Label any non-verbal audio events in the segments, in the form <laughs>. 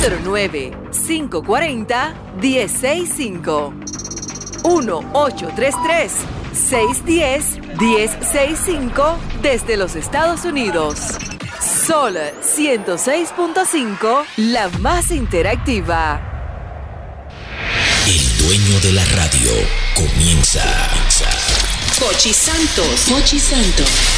809-540-1065. 1-833-610-1065 desde los Estados Unidos. Sol 106.5, la más interactiva. El dueño de la radio comienza. Pochi Santos. Pochi Santos.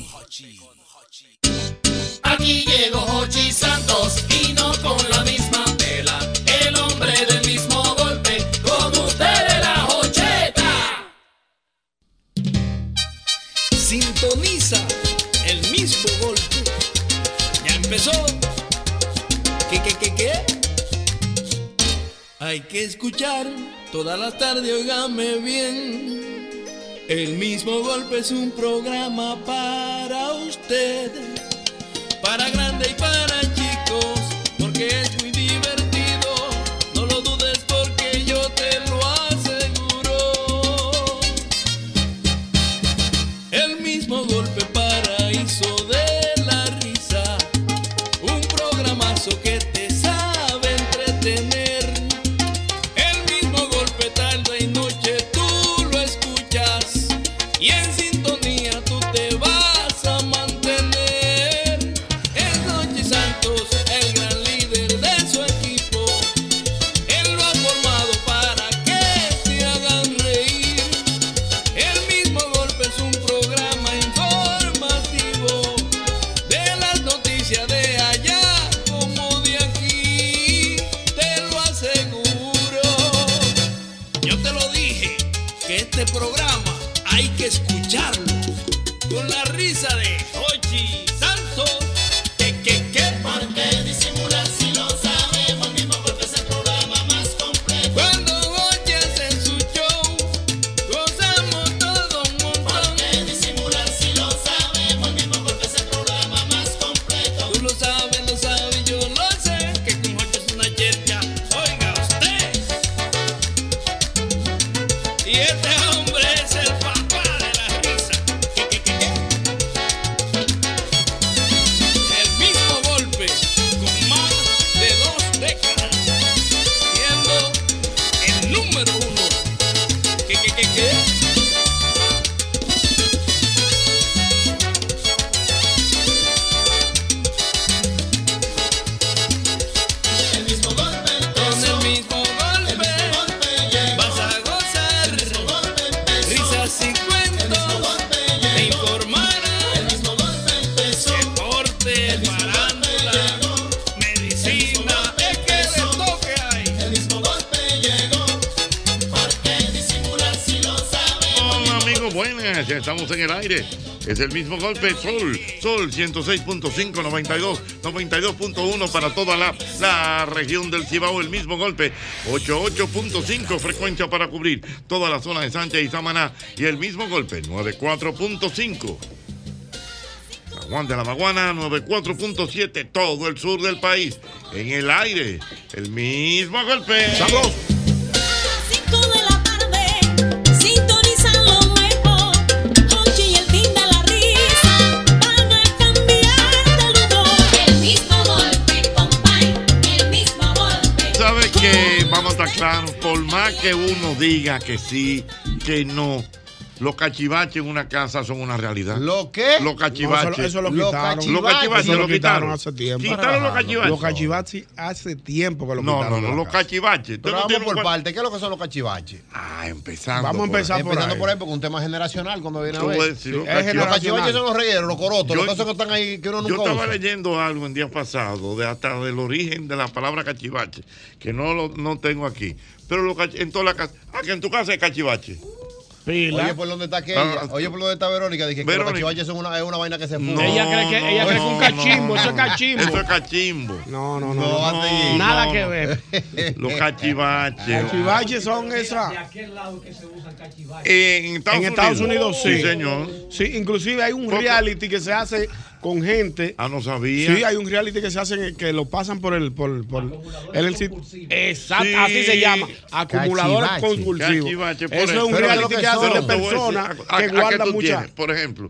Aquí llegó Hochi Santos y no con la misma tela. El hombre del mismo golpe, con ustedes la Hocheta. Sintoniza el mismo golpe. Ya empezó. ¿Qué, qué, qué, qué? Hay que escuchar toda la tarde, oígame bien. El mismo golpe es un programa para usted para grande y para Es el mismo golpe, Sol, Sol 106.5, 92, 92.1 para toda la, la región del Cibao, el mismo golpe, 88.5 frecuencia para cubrir toda la zona de Sánchez y Samaná y el mismo golpe, 94.5. Juan de la Maguana, 94.7, todo el sur del país. En el aire, el mismo golpe. Sabroso. Claros, por más que uno diga que sí, que no, los cachivaches en una casa son una realidad. ¿Lo qué? Los cachivaches. No, eso, eso lo quitaron. Los cachivaches Eso lo quitaron. hace tiempo. Quitaron los cachivaches. Los cachivaches hace tiempo que lo No, quitaron. no, no, la los cachivaches. Pero no vamos por un- parte. ¿Qué es lo que son los cachivaches? Ah, empezando. Vamos a empezar por Empezando ahí. por ahí, porque es un tema generacional cuando viene a ver. si los es cachivaches- Los generacional. cachivaches son los regueros, los corotos, Yo- los cosas que están ahí que uno Yo nunca estaba usa. leyendo algo en días pasados, de hasta del origen de la palabra cachivache, que no lo no tengo aquí. Pero los cach- en toda la casa. Ah, que en tu casa hay cachivache. Pila. Oye, por dónde está aquella. Ah, Oye, por dónde está Verónica. Dije que los cachivaches son una, es una vaina que se fuma. No, Ella cree que- ella cree que un cachimbo, eso es cachimbo. Eso es cachimbo. No, no, no. No, no. así. Nada no, que no. ver. Los cachivaches. Cachivaches son esas. En Estados, En Estados Unidos sí. Sí, señor. Sí, inclusive hay un reality que se hace con gente. Ah, no sabía. Sí, hay un reality que se hace en- que lo pasan por el por, por el, el Exacto, Sí. así se llama, acumuladores Cachivache. compulsivos. Cachivache, Eso es un reality que, que hace son. de personas ¿a- a- que guardan tú mucha tienes? Por ejemplo,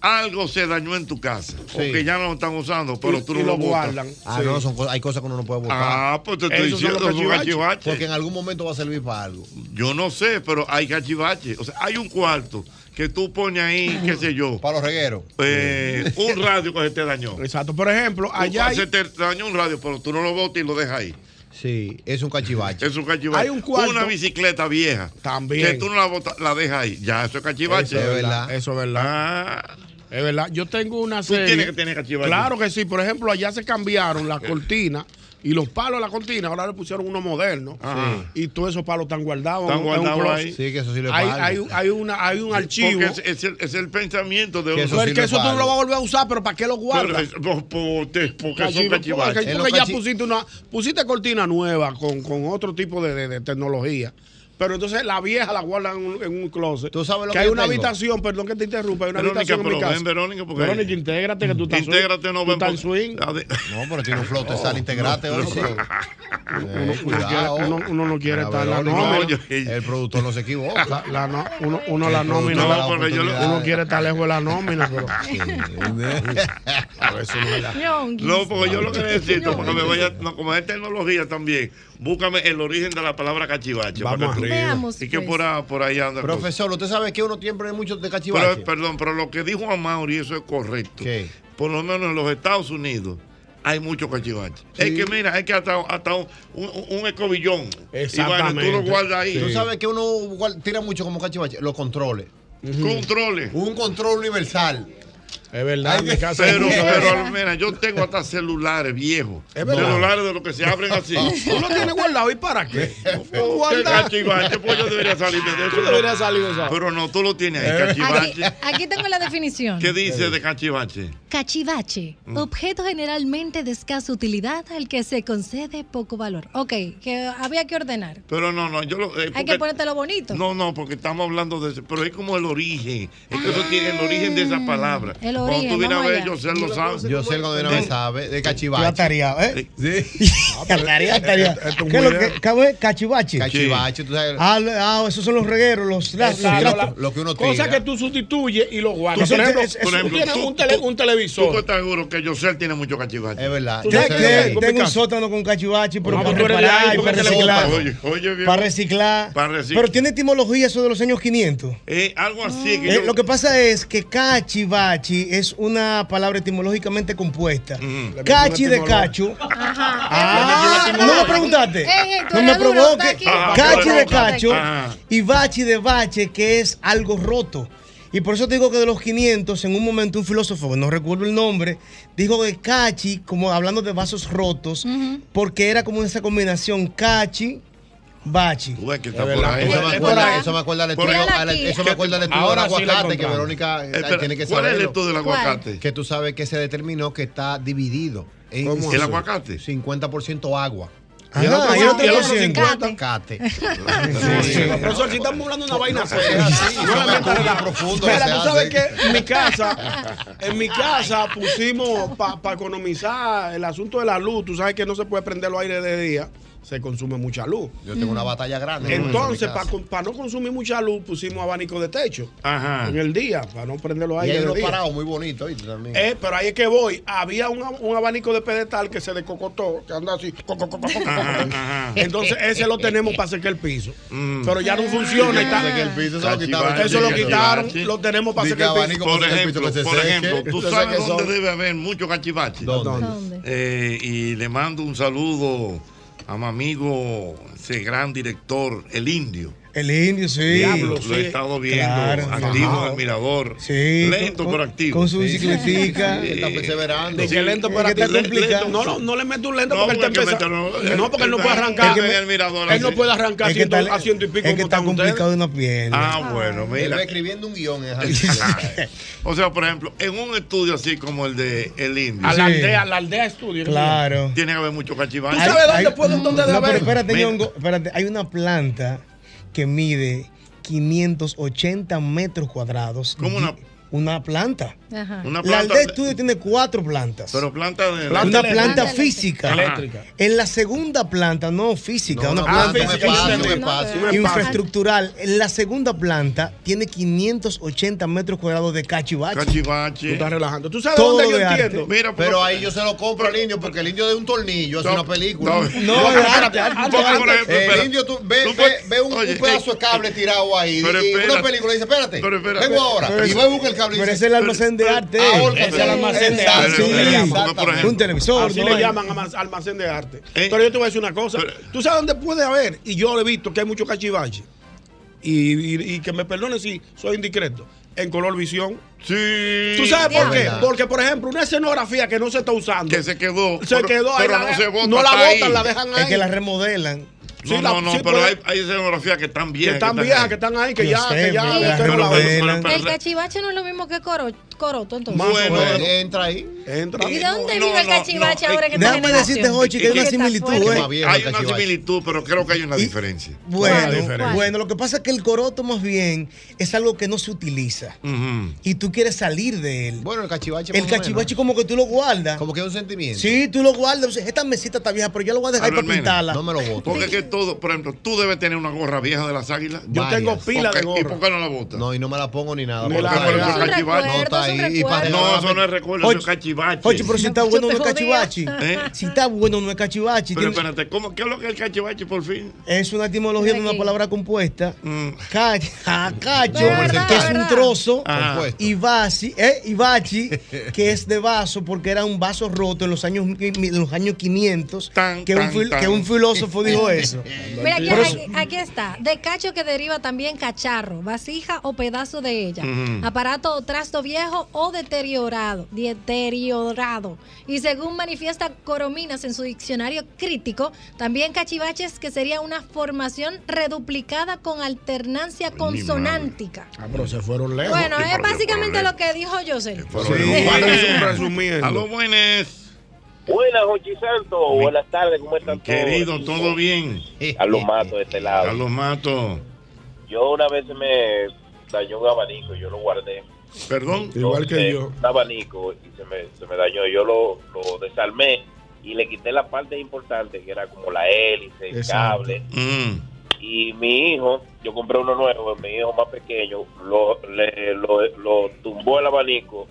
algo se dañó en tu casa, o Sí. que ya no lo están usando, pero y- tú y no lo lo botas. guardan. Ah, Sí. no, son, hay cosas que uno no puede botar. Ah, pues te estoy Esos diciendo, son cachivaches. porque en algún momento va a servir para algo. Yo no sé, pero hay cachivaches. O sea, hay un cuarto que tú pones ahí, qué sé yo, Para los regueros. eh, un radio que se te dañó. Exacto. Por ejemplo, allá hay, Se te dañó un radio, pero tú no lo botas y lo dejas ahí. Sí, es un cachivache. Es un cachivache. Hay un cuarto- Una bicicleta vieja. También. Que tú no la botas, la dejas ahí. Ya, eso es cachivache. Eso es verdad. Eso es verdad. Ah, Es verdad. Yo tengo una tú serie. tienes que tener cachivache. Claro que sí. Por ejemplo, allá se cambiaron las cortinas y los palos de la cortina. Ahora le pusieron uno moderno. Ajá. Y todos esos palos están guardados. Están guardados ahí. Sí, que eso sí le Hay, hay, hay una, hay un archivo. Porque es, es el, es el pensamiento de Que uno. eso Pero sí que eso tú no lo vas a volver a usar, pero ¿para qué lo Pero guardas? es- por- por- te- porque son cachivaches. porque, porque ya pusiste una pusiste cortina nueva con, con otro tipo de, de- de tecnología. Pero entonces la vieja la guardan en un, en un closet. ¿Tú sabes lo que que hay una tengo? habitación, perdón que te interrumpa, hay una Verónica, habitación en mi casa. ven, Verónica, porque- Verónica, intégrate que tú estás Intégrate, no tú ven. estás swing. No, pero tiene un flote, sal, integrate hoy. Uno, Eh, uno no quiere estar en la nómina. El productor no se equivoca. No- uno uno la nómina. No. Uno quiere estar lejos de la nómina, pero no No, porque yo lo que necesito, porque me vaya, no, como es tecnología también, búscame el origen de la palabra cachivache. Vamos para que tú- arriba. Veamos, Y que pues. por, ahí- por ahí anda. cosa. Profesor, usted sabe que uno siempre mucho de cachivache. Pero, perdón, pero lo que dijo Amaury, eso es correcto. ¿Qué? Por lo menos en los Estados Unidos hay muchos cachivaches. Es que mira, hay que hasta, hasta un, un, un escobillón. Exactamente. Y bueno, tú lo guardas ahí. Tú sabes que uno tira mucho como cachivache. Los controles. Controles. Un control universal. Es verdad, en mi casa Pero, de pero mira, yo tengo hasta celulares viejos. Es verdad. Celulares de los que se abren así. <laughs> ¿Tú lo tienes guardado y para qué? <laughs> ¿Qué cachivache? Pues yo debería salirme de eso. Tú deberías salir de eso. Pero no, tú lo tienes ahí, Aquí, cachivache. aquí tengo la definición. ¿Qué dice de cachivache? Cachivache, Mm. objeto generalmente de escasa utilidad al que se concede poco valor. Ok, que había que ordenar. Pero no, no, yo lo. eh, Hay que ponértelo bonito. No, no, porque estamos hablando de eso. Pero es como el origen. Es que eso tiene el origen de esa palabra. el Cuando origen, tú vienes a ver, allá. yo sé lo sabe. Yo ver, sabe. De cachivache. atareado, ¿eh? Sí. <laughs> ¿Qué es lo que cabe? Cachivache. Cachivache, tú sabes. Ah, lo- ah, esos son los regueros, los, tra- los Exacto, trastos. la- lo que uno Cosa tira. que tú sustituyes y lo guardas. Tú Por ejemplo, tú tienes un, tele- tú- estás seguro que Yosel tiene mucho cachivache. Es verdad. Tú Yo ¿Sabes sé sabes de que-. Tengo un sótano con cachivache, pero No, para de reparar reciclar. gusta. Oye, oye, bien. Para reciclar. Para reciclar. Pero tiene etimología eso de los años 500. Eh, algo así que Eh, yo- lo que pasa es que cachivachi es una palabra etimológicamente compuesta. Ujú. Cachi de cacho. Ajá. Ah, no me preguntaste. Tú no me eres duro, provoque. está aquí. Ajá, Cachi de provoca. cacho y bachi de bache, que es algo roto. Y por eso te digo que de los 500, en un momento un filósofo, no recuerdo el nombre, dijo que cachi, como hablando de vasos rotos, porque era como esa combinación cachi, bachi. Tú ves que está Es por ahí. Eso me acuerda, eso me acuerda estudio, eso me acuerda del estudio Ahora del sí aguacate, que. Verónica Espera, tiene que ¿Cuál es el estudio del ¿Cuál? aguacate? Que tú sabes que se determinó que está dividido. En ¿Cómo ¿El aguacate? 50% agua. Y el otro, Ajá, y y el el otro por ciento. 50. Cate. Sí, Profesor, si estamos hablando de una vaina seria, sí, <laughs> no la profundos Mira, que tú sabes que en mi casa, en mi casa pusimos para economizar el asunto de la luz. Tú sabes que no se puede prender los aires de día, se consume mucha luz. Yo tengo una batalla grande. Entonces, para no consumir mucha luz, pusimos abanico de techo Ajá. en el día, para no prender los Y hay día. parados muy. También. Eh, pero ahí es que voy. Había un, un abanico de pedestal que se descocotó, que anda así. co, co, co, co, co, co, co. Ajá. Entonces, ese lo tenemos para secar el piso. Mm. Pero ya no funciona. y está- el piso, eso lo quitaron. Eso lo quitaron, cachivache. lo tenemos para secar que el piso. Por ejemplo, se por ejemplo, tú sabes que dónde son- debe haber mucho cachivache. ¿Dónde? ¿Dónde? Eh, y le mando un saludo a mi amigo, ese gran director, el indio. El indio, sí. Diablo, Lo sí. he estado viendo, Claro, activo fajado. en el mirador. Sí. Lento con, pero activo. Con su Sí, sí, bicicletica. sí, Está perseverando. Que lento Es para que está complicado. No, no, no le meto un lento No, porque él está empezando. No, porque él no puede arrancar. el Él no puede arrancar Es que está, haciendo y pico es que está complicado de una pierna. Ah, bueno, Él mira. va escribiendo un guion <laughs> o sea, por ejemplo, en un estudio así como el de El Indio, A la Sí. aldea, a la aldea estudio. Claro. tiene que haber mucho cachivache. ¿Tú sabes dónde puede- dónde debe No, pero haber? espérate, espérate. Hay una planta que mide 580 metros cuadrados. ¿Cómo una- Una planta. Ajá. Una La aldea estudio tiene cuatro plantas. pero planta de Planta una eléctrica. planta física. Eléctrica. En la segunda planta, no física, No, una no, planta física, espacio, un espacio. Infraestructural. En la segunda planta tiene 580 metros cuadrados de cachivache. Tú cachivache. estás relajando. ¿Tú sabes Todo dónde yo de entiendo? Mira, Pero ahí yo se lo compro al indio porque el indio de un tornillo hace una película. no. No, de El indio, tú, ve, Tú ve, puedes- ve un, Oye, un pedazo eh, de cable tirado ahí y una película y dice, espérate, vengo ahora. y va a buscar el cable Pero es el almacén de arte. es el almacén de arte. Un televisor. Así le llaman alma- almacén de arte. Eh. Pero yo te voy a decir una cosa. ¿Tú sabes dónde puede haber? Y yo he visto que hay mucho cachivache. Y, y- y que me perdone si soy indiscreto. En color visión. Sí. ¿Tú sabes por qué? Verdad. Porque, por ejemplo, una escenografía que no se está usando. Que se quedó. se pero- quedó ahí. Pero la no se bota. no la botan, ahí. la dejan ahí. Es que la remodelan. Sí, No, la- no, no, sí, pero puede- hay, hay escenografías que están que viejas. están viejas, que están ahí, que ya, sé, que ya. El cachivache no es lo mismo que coro, coroto, entonces. Bueno. Pues, entra ahí. Entra. ¿Y de dónde No, vive el no, cachivache no, ahora eh, que está Déjame decirte, Jochi, que hay una similitud. ¿eh? Hay una similitud, pero creo que hay una Y- diferencia. Bueno, bueno, lo que pasa es que el coroto más bien es algo que no se utiliza y tú quieres salir de él. Bueno, el cachivache. el cachivache como que tú lo guardas. Como que es un sentimiento. Sí, tú lo guardas. Esta mesita está vieja, pero yo la voy a dejar ahí para pintarla. No me lo voto. Porque es que todo, por ejemplo, tú debes tener una gorra vieja de las águilas. Yo tengo pila de ¿Y gorra. por qué no la botas? No, y no me la pongo ni nada. Porque la No, está es un ahí, y para recuerdo. No, eso no es recuerdo, eso es cachivache. Oye, pero si está bueno no es cachivache. ¿Eh? Si está bueno no es cachivache. Pero espérate, ¿cómo, ¿qué es lo que es el cachivache por fin? Es una etimología de una palabra compuesta. Mm. Ca- cacho, que es un trozo. Ah. Y bachi, eh, y bachi, que es de vaso, porque era un vaso roto en los años, en los años 500. Tan, que, un, tan, fil- tan. que un filósofo dijo eso. <laughs> Mira, aquí, aquí- aquí está. De cacho que deriva también cacharro, vasija o pedazo de ella. Aparato o trasto viejo o deteriorado. Deteriorado. Y según manifiesta Corominas en su diccionario crítico, también cachivaches que sería una formación reduplicada con alternancia consonántica. Ah, pero se fueron lejos. Bueno, es básicamente lo que dijo José. Sí. Resumiendo. A los buenos. Buenas, Jochi Santo. Buenas tardes, ¿cómo están todos? Querido, todo bien. A los matos de este lado. A los mato. Yo una vez me dañó un abanico, yo lo guardé. Perdón. Igual que yo. Un abanico y se me, se me dañó. Yo lo, lo desarmé y le quité la parte importante que era como la hélice, el Exacto. cable. Mm. Y mi hijo, yo compré uno nuevo, mi hijo más pequeño, lo, le, lo, lo tumbó el abanico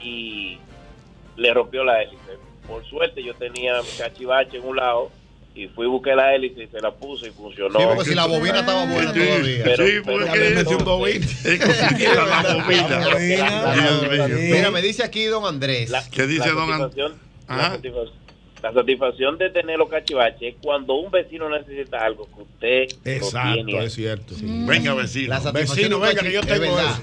y le rompió la hélice. Por suerte yo tenía cachivache en un lado y fui busqué la hélice y se la puse y funcionó. Sí, porque si la bobina estaba buena Sí, todavía. Pero- sí, pero- porque un bobín. <laughs> es la bobina. La bobina. Mira, me dice aquí don Andrés. La- ¿Qué dice la don An- satisfacción- Ajá. La, satisfac- la satisfacción de tener los cachivaches es cuando un vecino necesita algo que usted lo Exacto, tiene. es cierto. Venga, vecino. La satisfacción Vecino, venga, que yo tengo verdad.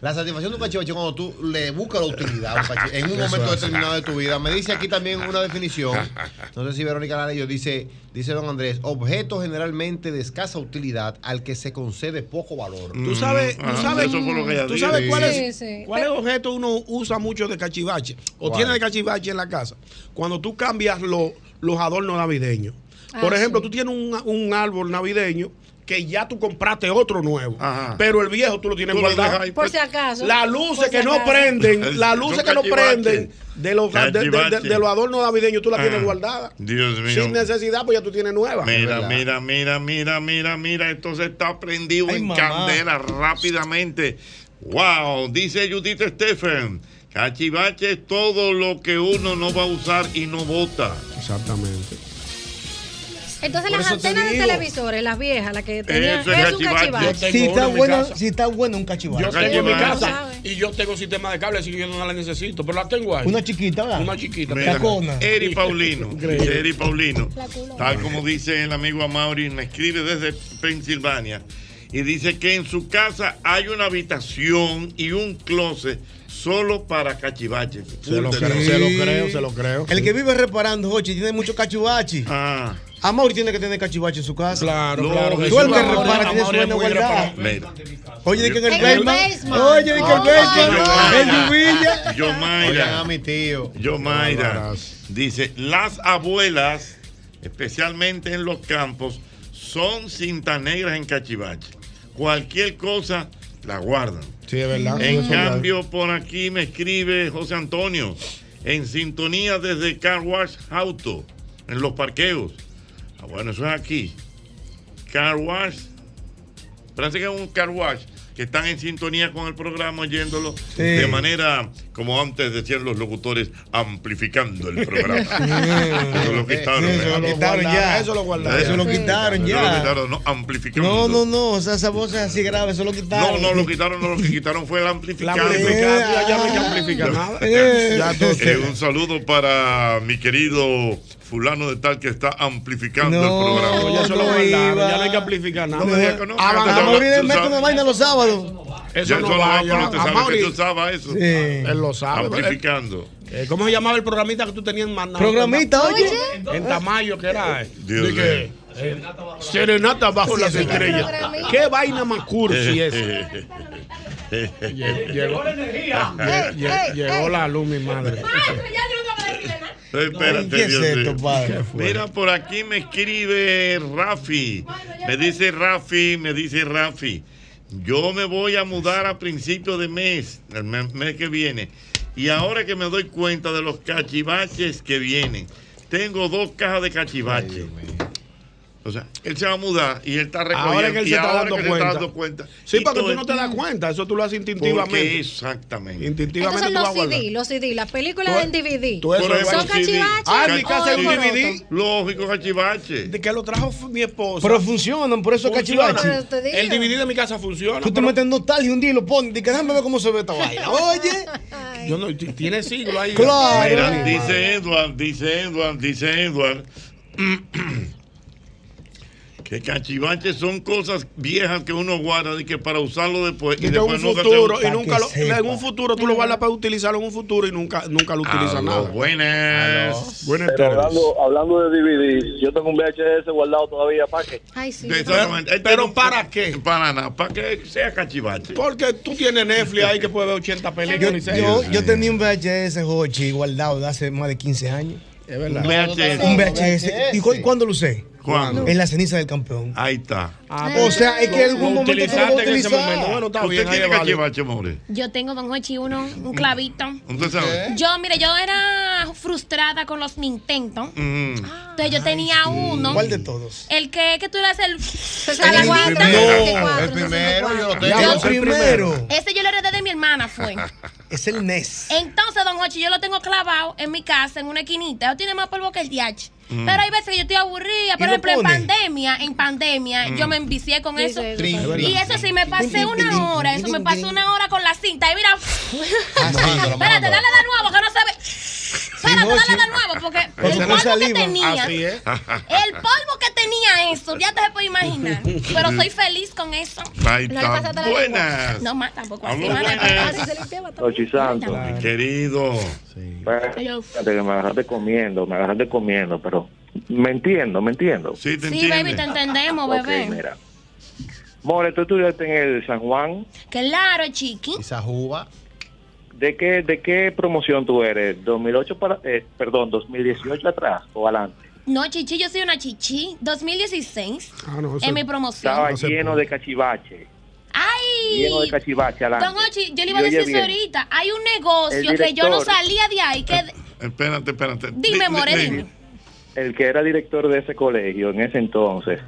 La satisfacción de un cachivache cuando tú le buscas la utilidad a un cachi- en un momento determinado de tu vida. Me dice aquí también una definición. <laughs> No sé si Verónica la leyó. Dice, dice don Andrés, objeto generalmente de escasa utilidad al que se concede poco valor. Tú sabes, tú sabes, eso fue lo que ella tú sabes cuál Sí, es, sí. cuál es el objeto uno usa mucho de cachivache o ¿Cuál? tiene de cachivache en la casa. Cuando tú cambias lo- los adornos navideños. Por Ah, ejemplo, sí. tú tienes un, un árbol navideño que ya tú compraste otro nuevo, Ajá. pero el viejo tú lo tienes Tú guardado. ahí, Por si acaso. Las luces si que no prenden, <laughs> las luces que no prenden de los, de, de- de- los adornos navideños, tú las tienes Ah, guardadas. Dios mío. Sin necesidad, pues ya tú tienes nuevas. Mira, mira, mira, mira, mira, mira, esto se está prendido Ay, en mamá. candela rápidamente. Wow, dice Judith Stephen, cachivache es todo lo que uno no va a usar y no vota. Exactamente. Entonces Por las te antenas de televisores, las viejas, las que tenían, Eso es es un cachivache. Si está bueno, si está bueno un cachivache. Yo tengo en mi casa y yo tengo sistema de cable, así que yo no la necesito, pero la tengo ahí. Una chiquita, ¿verdad? Una chiquita. Mira, Cacona. Eri Paulino, <laughs> Eri Paulino, tal como dice el amigo Amaury, me escribe desde Pensilvania y dice que en su casa hay una habitación y un closet solo para cachivaches. Se lo creo, se lo creo, se lo creo. El que vive reparando, Jochi, tiene mucho cachivache. Ah, Amor tiene que tener cachivache en su casa. Claro, No, claro. que Tú el que repara tiene su buena guardada. Oye, de que en el En el basement. Oye, de que el basement. my El Lluvilla. Yo Oigan Mayra, a mi tío. yo Mayra, dice, las abuelas, especialmente en los campos, son cintas negras en cachivache. Cualquier cosa la guardan. Sí, es verdad. En cambio, por aquí me escribe José Antonio, en sintonía desde Car Wash Auto, en los parqueos. Ah, bueno, eso es aquí. Car Wash, parece que es un Car Wash, que están en sintonía con el programa, oyéndolo Sí. de manera, como antes decían los locutores, amplificando el programa. eso lo quitaron. Sí, eso ¿eh? lo quitaron ya. Eso lo guardaron. Eso lo quitaron Eso lo ya. quitaron, no, amplificando. No, no, no. O sea, esa voz es así grave. Eso lo No, quitaron. no, lo quitaron, no, lo que quitaron fue el La amplificando. ya, ya no hay que amplificar nada. Eh. Eh, un saludo para mi querido fulano de tal que está amplificando No, el programa. No, ya se lo no guardaron, iba. ya no hay que amplificar nada. No me digas que no, Ah, a le mete sabes- una vaina los sábados. Eso Ya no va, pero usted sabe que tú sabes eso. Sí. Él lo sabe. Amplificando. Eh, ¿Cómo se llamaba el programita que tú tenías en Maná? Programita, oye. En Tamayo, que era. eh, Dios de que, eh, Serenata bajo las estrellas. ¿Qué vaina más cursi <laughs> es? <laughs> Llegó, lle- lle- llegó la luz, mi madre. Espérate, ¿Qué es esto, padre? Mira, por aquí me escribe Rafi. Me dice Rafi, me dice Rafi. Yo me voy a mudar a principio de mes, el me- mes que viene. Y ahora que me doy cuenta de los cachivaches que vienen, tengo dos cajas de cachivaches. O sea, él se va a mudar y él está recogiendo. Ahora que él se está ahora dando que se cuenta. dando cuenta. Sí, Y porque tú no te das cuenta, eso tú lo haces Porque instintivamente. exactamente. Instintivamente Entonces tú los. CD, los CD, las películas en DVD. tú eso ¿Son cachivaches? Ah, en mi casa alboroto? DVD. Lógico, cachivache. De que lo trajo mi esposa. Pero funcionan, por eso Funciona. cachivache. El DVD de mi casa funciona. Tú te metes en nostalgia un día y lo pones. Y que déjame ver cómo se ve esta vaina. <laughs> Oye. yo no, tiene siglo ahí. Claro. Mira, dice Edward, dice Edward, dice Edward. <clears throat> Que cachivaches son cosas viejas que uno guarda y que para usarlo después y Y después un nunca futuro, se y nunca lo, en un futuro tú lo guardas para utilizarlo en un futuro y nunca, nunca lo utilizas Aló, nada. Buenas. Buenas tardes. hablando, hablando de DVD, yo tengo un VHS guardado todavía para que Ay, sí. Exactamente. Él pero un- ¿para qué? Para nada, para que sea cachivache. Porque tú tienes Netflix ahí que puede ver 80 Yo, películas y series. yo, yo tenía un VHS, Jochi, guardado de hace más de 15 años. Es verdad. VHS. Un VHS. ¿Y cu- cuándo lo usé? ¿Cuándo? En la ceniza del campeón. Ahí está. Ah, O sea, es que en algún momento a utilizaste en ese momento. Bueno, está ¿Usted bien, ahí tiene válido. cachivache, more? Yo tengo, don Hochi, uno, un clavito. ¿Usted sabe? Yo, mire, yo era frustrada con los Nintendo. Mm. Entonces yo tenía uno. ¿Cuál de todos? El que, que tú le haces el... El <laughs> calamita. primero. El primero yo lo tengo. el primero. Ese yo lo heredé de mi hermana, fue. <laughs> Es el NES. Entonces, don Hochi, yo lo tengo clavado en mi casa, en una esquinita. Yo tiene más polvo que el DH. Mm. Pero hay veces que yo estoy aburrida. Por lo ejemplo, en pandemia, en pandemia, yo me envicié con Sí, eso. sí. Y eso sí, me pasé una hora. Eso me pasé una hora con la cinta. Y mira. Ah, Espérate, dale de nuevo, que no se ve. Jochi. dale de nuevo, porque el polvo que tenía. Así es. El polvo que tenía eso, ya te se puede imaginar. Pero soy feliz con eso. La Buenas. No más tampoco así. Ochi Santo. Mi querido. Fíjate que me agarraste comiendo, me agarraste comiendo, pero me entiendo, me entiendo. Sí, te Sí, baby, te entendemos, bebé. mira. More, tú estudiaste en el San Juan. Claro, chiqui. Esa juba. ¿De qué, de qué promoción tú eres? ¿2008 para, eh, perdón, 2018 atrás o adelante? No, chichi, yo soy una chichi. 2016. Ah, no, en mi promoción. Estaba lleno de cachivache. ¡Ay! Lleno de cachivache adelante. Don Ochi, yo le iba a decir eso ahorita. Hay un negocio que yo no salía de ahí. Que... Espérate, espérate. Dime, Di- more, di- dime. El que era director de ese colegio en ese entonces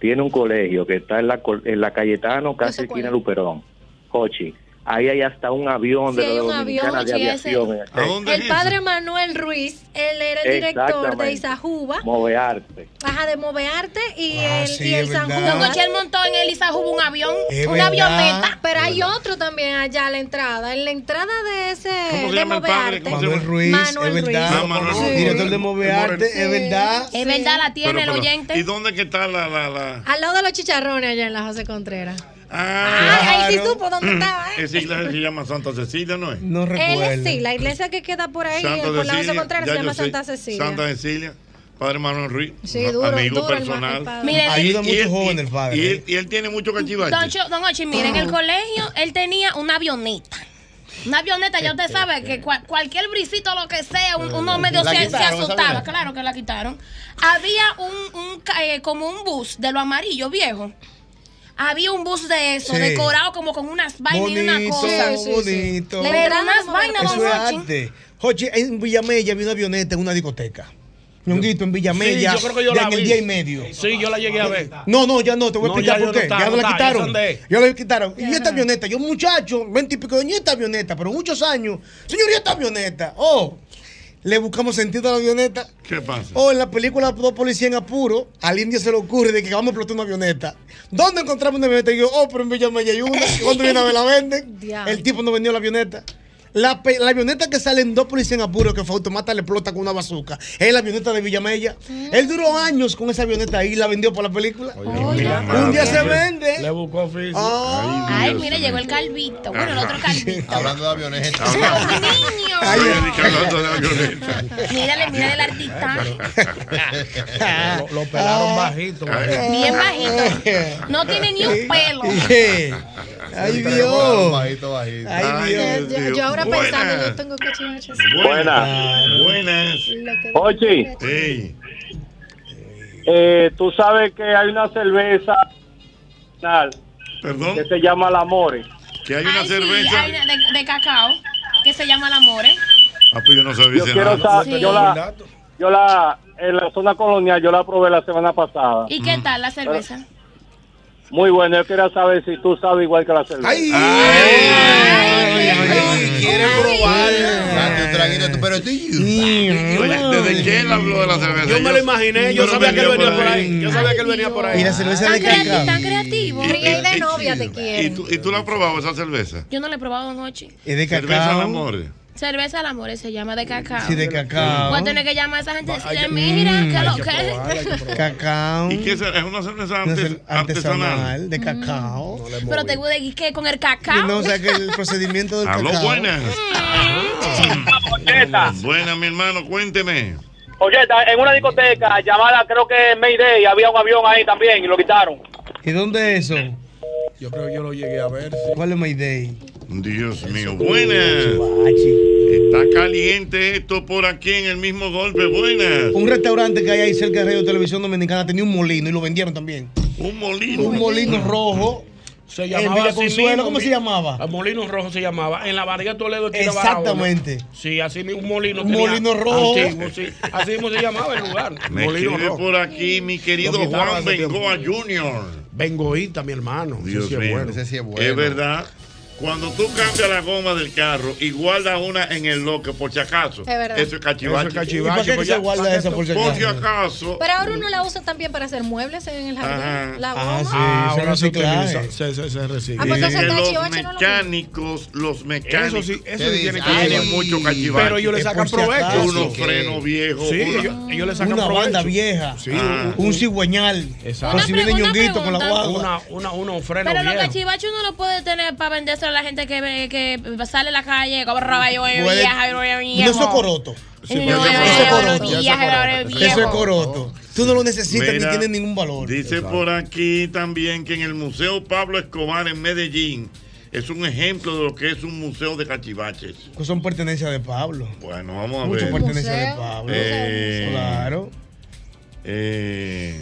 tiene un colegio que está en la, col- en la Cayetano, casi esquina Luperón. Jochi. Ahí hay hasta un avión Sí, de la un Dominicana avión, de aviación. ese- El padre Manuel Ruiz, él era el director de. Isajuba, Movearte. ajá, de Movearte y Ah, el, sí, y el San Juan. Ochi, él montó en el Isajuba un avión. Es una verdad. avioneta. Pero hay otro también allá a la entrada. En la entrada de ese. ¿Cómo se de llama el padre? Movearte. Manuel Ruiz, Manuel es verdad. Ruiz. Ah, Manuel Sí. Ruiz. Director de Movearte, es verdad. Es verdad, la tiene Pero, el oyente. ¿Y dónde que está la, la, la? Al lado de los chicharrones allá en la José Contreras. Ah, ahí sí supo dónde estaba. ¿eh? Esa iglesia se llama Santa Cecilia, ¿no es? No Él es, sí, la iglesia que queda por ahí, Santa por la Cecilia, Contreras, ya se llama sé. Santa Cecilia. Santa Cecilia, Padre Manuel Ruiz, Sí, duro, amigo duro personal. Ayuda mucho él- joven el padre. Y él, y él tiene mucho cachivache. Don, Cho- don Ochi, mire, en el colegio él tenía una avioneta. Una avioneta, ya usted sabe que cual- cualquier brisito, lo que sea, un- uno medio ¿La se, quitaron asustaba. Claro que la quitaron. Había un, un eh, como un bus de lo amarillo viejo. Había un bus de eso, Sí. decorado como con unas vainas y una Bonito, cosa. bonito. Le Pero unas vainas, Eso don es Ochi. arte. Jochi, en Villamella había una avioneta en una discoteca. Ñonguito, en Villamella. Sí, yo creo que yo ya la en el vi. día y medio. Sí, yo la llegué a ver. No, no, ya no, te voy a No, explicar ya por qué. no ya no la quitaron. ya la quitaron. Y esta avioneta, yo muchacho, 20 y pico de esta avioneta, pero muchos años. Señor, ¿y esta avioneta? Oh, le buscamos sentido a la avioneta. ¿Qué pasa? Oh, en la película Dos Policías en Apuro, al indio se le ocurre de que vamos a explotar una avioneta. ¿Dónde encontramos una avioneta? Y yo, oh, pero en Villamella hay una. ¿Y ¿Cuándo viene a ver la venden? El tipo no vendió la avioneta. La, la avioneta que sale en Dos Policías en Apuro, que fue automata le explota con una bazooka, es la avioneta de Villamella. Él duró años con esa avioneta ahí y la vendió por la película. Un día se vende. Le buscó oficio. Ay, mire, llegó el calvito. Bueno, el otro calvito. Hablando de avionetas. <laughs> Niño. Ay, que hablando de la avioneta. Mírale, mírale el artista. Lo, lo pelaron bajito. bajito. Bien bajito. No tiene ni un pelo. Ay, Dios. Bajito, bajito. Ay, Dios. Yo, yo ahora Buenas. pensando, yo tengo cachivaches. Buenas. Buenas. Ochi, Ey, eh, tú sabes que hay una cerveza perdón, que se llama La More. que hay una Ay, sí, cerveza. hay una de, de cacao que se llama el Amore. Ah, pues yo no sabía Yo quiero nada. saber, yo la, yo la, en la zona colonial, yo la probé la semana pasada. ¿Y qué tal la cerveza? Muy bueno, yo quería saber si tú sabes igual que la cerveza. Ay, quiere probar. Date un traguito, tú, pero Oye, ¿desde qué él habló de la cerveza? Yo me lo imaginé, yo sabía que él venía por ahí. Yo sabía que él venía por ahí. Y la cerveza de cacao. tan creativo. Y de novia te ¿Y quieren. tú, ¿Y tú la has probado esa cerveza? Yo no le he probado anoche. Es de Cerveza al cacao. amor. Cerveza al Amore se llama de cacao. Sí, de cacao. Voy a tener que llamar a esa gente y decirle, que- mira, Mm, ¿qué Hay lo que que <laughs> que. Cacao. ¿Y qué es? ¿Es una cerveza artesanal? artesanal de cacao. Pero te voy a que con el cacao. No, o sea que el procedimiento del Aló, cacao. buenas. Buenas, mi hermano, cuénteme. Oye, en una discoteca llamada, creo que Mayday, había un avión ahí también y lo quitaron. ¿Y dónde es eso? Yo creo que yo lo llegué a ver. sí. ¿Cuál es Mayday? Dios mío, buenas. Está caliente esto por aquí en el mismo golpe. Buenas. Un restaurante que hay ahí cerca de Radio Televisión Dominicana tenía un molino y lo vendieron también. Un molino. Un molino rojo. Se En llamaba Consuelo, mismo, ¿cómo se llamaba? El molino rojo se llamaba. En la barriga Toledo. esquina Exactamente. Barahona. Sí, así mismo un molino. Un molino rojo. Antiguo, sí. Así mismo se llamaba el lugar. Me molino rojo. por aquí mi querido Juan. Bengoa Jr. Bengoíta, mi hermano. Ese Dios sí es mío. bueno. Ese sí es bueno. Es verdad. Cuando tú cambias la goma del carro y guardas una en el loque por si acaso, Es verdad. eso es cachivache. Eso es ¿Y para qué se guarda eso por si Por si acaso? acaso. Pero ahora uno la usa también para hacer muebles en el jardín. Ajá. La Ah, goma. sí, Ah, se reciclaje. utiliza. Se, se, se recibe. Ah, pues entonces el los cachivache no lo mecánicos, los mecánicos Eso sí, eso ¿Qué sí tiene que tienen Ay, mucho cachivache. Pero ellos le Es sacan por si provecho. acaso. unos frenos viejos. Sí, una- ellos, ellos le sacan Una provecho. banda vieja. Sí, Ah. Un cigüeñal. Exacto. Por si Una viene ñonguito con la guagua. una, una, unos frenos Pero los viejos. cachivaches uno lo puede tener para venderse a la gente que, que sale a la calle, como raballo No, viejo. eso es coroto. No, es coroto. Eso es coroto. Tú no lo necesitas Mira, ni tiene ningún valor. Dice por aquí también que en el Museo Pablo Escobar en Medellín es un ejemplo de lo que es un museo de cachivaches. Que son pertenencias de Pablo. Bueno, vamos a Mucho ver. pertenencia de. Pablo. Eh, Claro. Eh,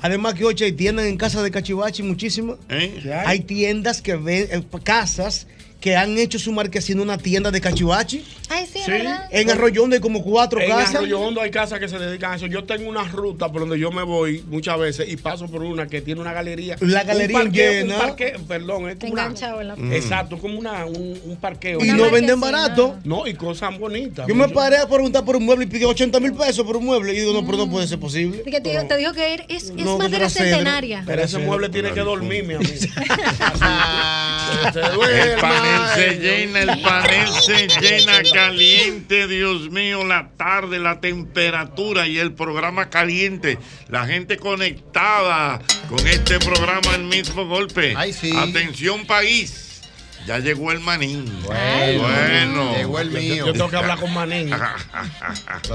Además que hoy hay tiendas en casa de Cachivachi muchísimas. ¿Eh? Hay tiendas que ven, eh, casas que han hecho su marquesina una tienda de Cachivachi. Ay, sí, Sí. ¿verdad? En Arroyondo hay como cuatro En casas. Arroyo Hondo hay casas que se dedican a eso. Yo tengo una ruta por donde yo me voy muchas veces y paso por una que tiene una galería. La galería un parqueo, llena. Un parqueo, perdón, es como una- en la Mm. Exacto, como una, un, un parqueo. Y no venden barato. No, y cosas bonitas. Yo me paré a preguntar por un mueble y pidí 80 mil pesos por un mueble. Y digo, no, pero no puede ser posible. Y que te, te dijo que es, es No, madera centenaria. Pero ese mueble tiene que dormir, mi amigo. <laughs> Se duerma, panel se llena, el panel se llena caliente, Dios mío, la tarde, la temperatura y el programa caliente. La gente conectada con este programa al mismo golpe. Ay, sí. Atención país. Ya llegó el manín. Bueno. Bueno. Llegó el mío. Yo tengo que hablar con Manín. Lo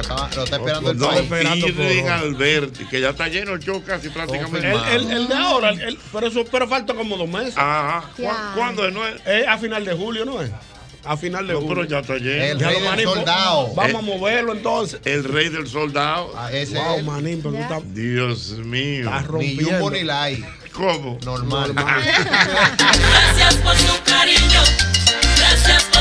está, lo está esperando el No, país. esperando Irving por- Alberti, que ya está lleno el show casi prácticamente. El, el- el de ahora, el- pero eso pero falta como dos meses. Ajá. ¿Cu- Ya. ¿Cuándo es? No es? Es a final de julio, ¿no es? A final de No, julio. pero ya está lleno. El Ya rey lo, del soldado. Vamos a moverlo entonces. El rey del soldado. Ah, ese Wow, es Manín, pero tú estás, Dios mío. estás ni rompiendo. Ni Lai. ¿Cómo? Normal. <laughs> Gracias por su cariño, gracias por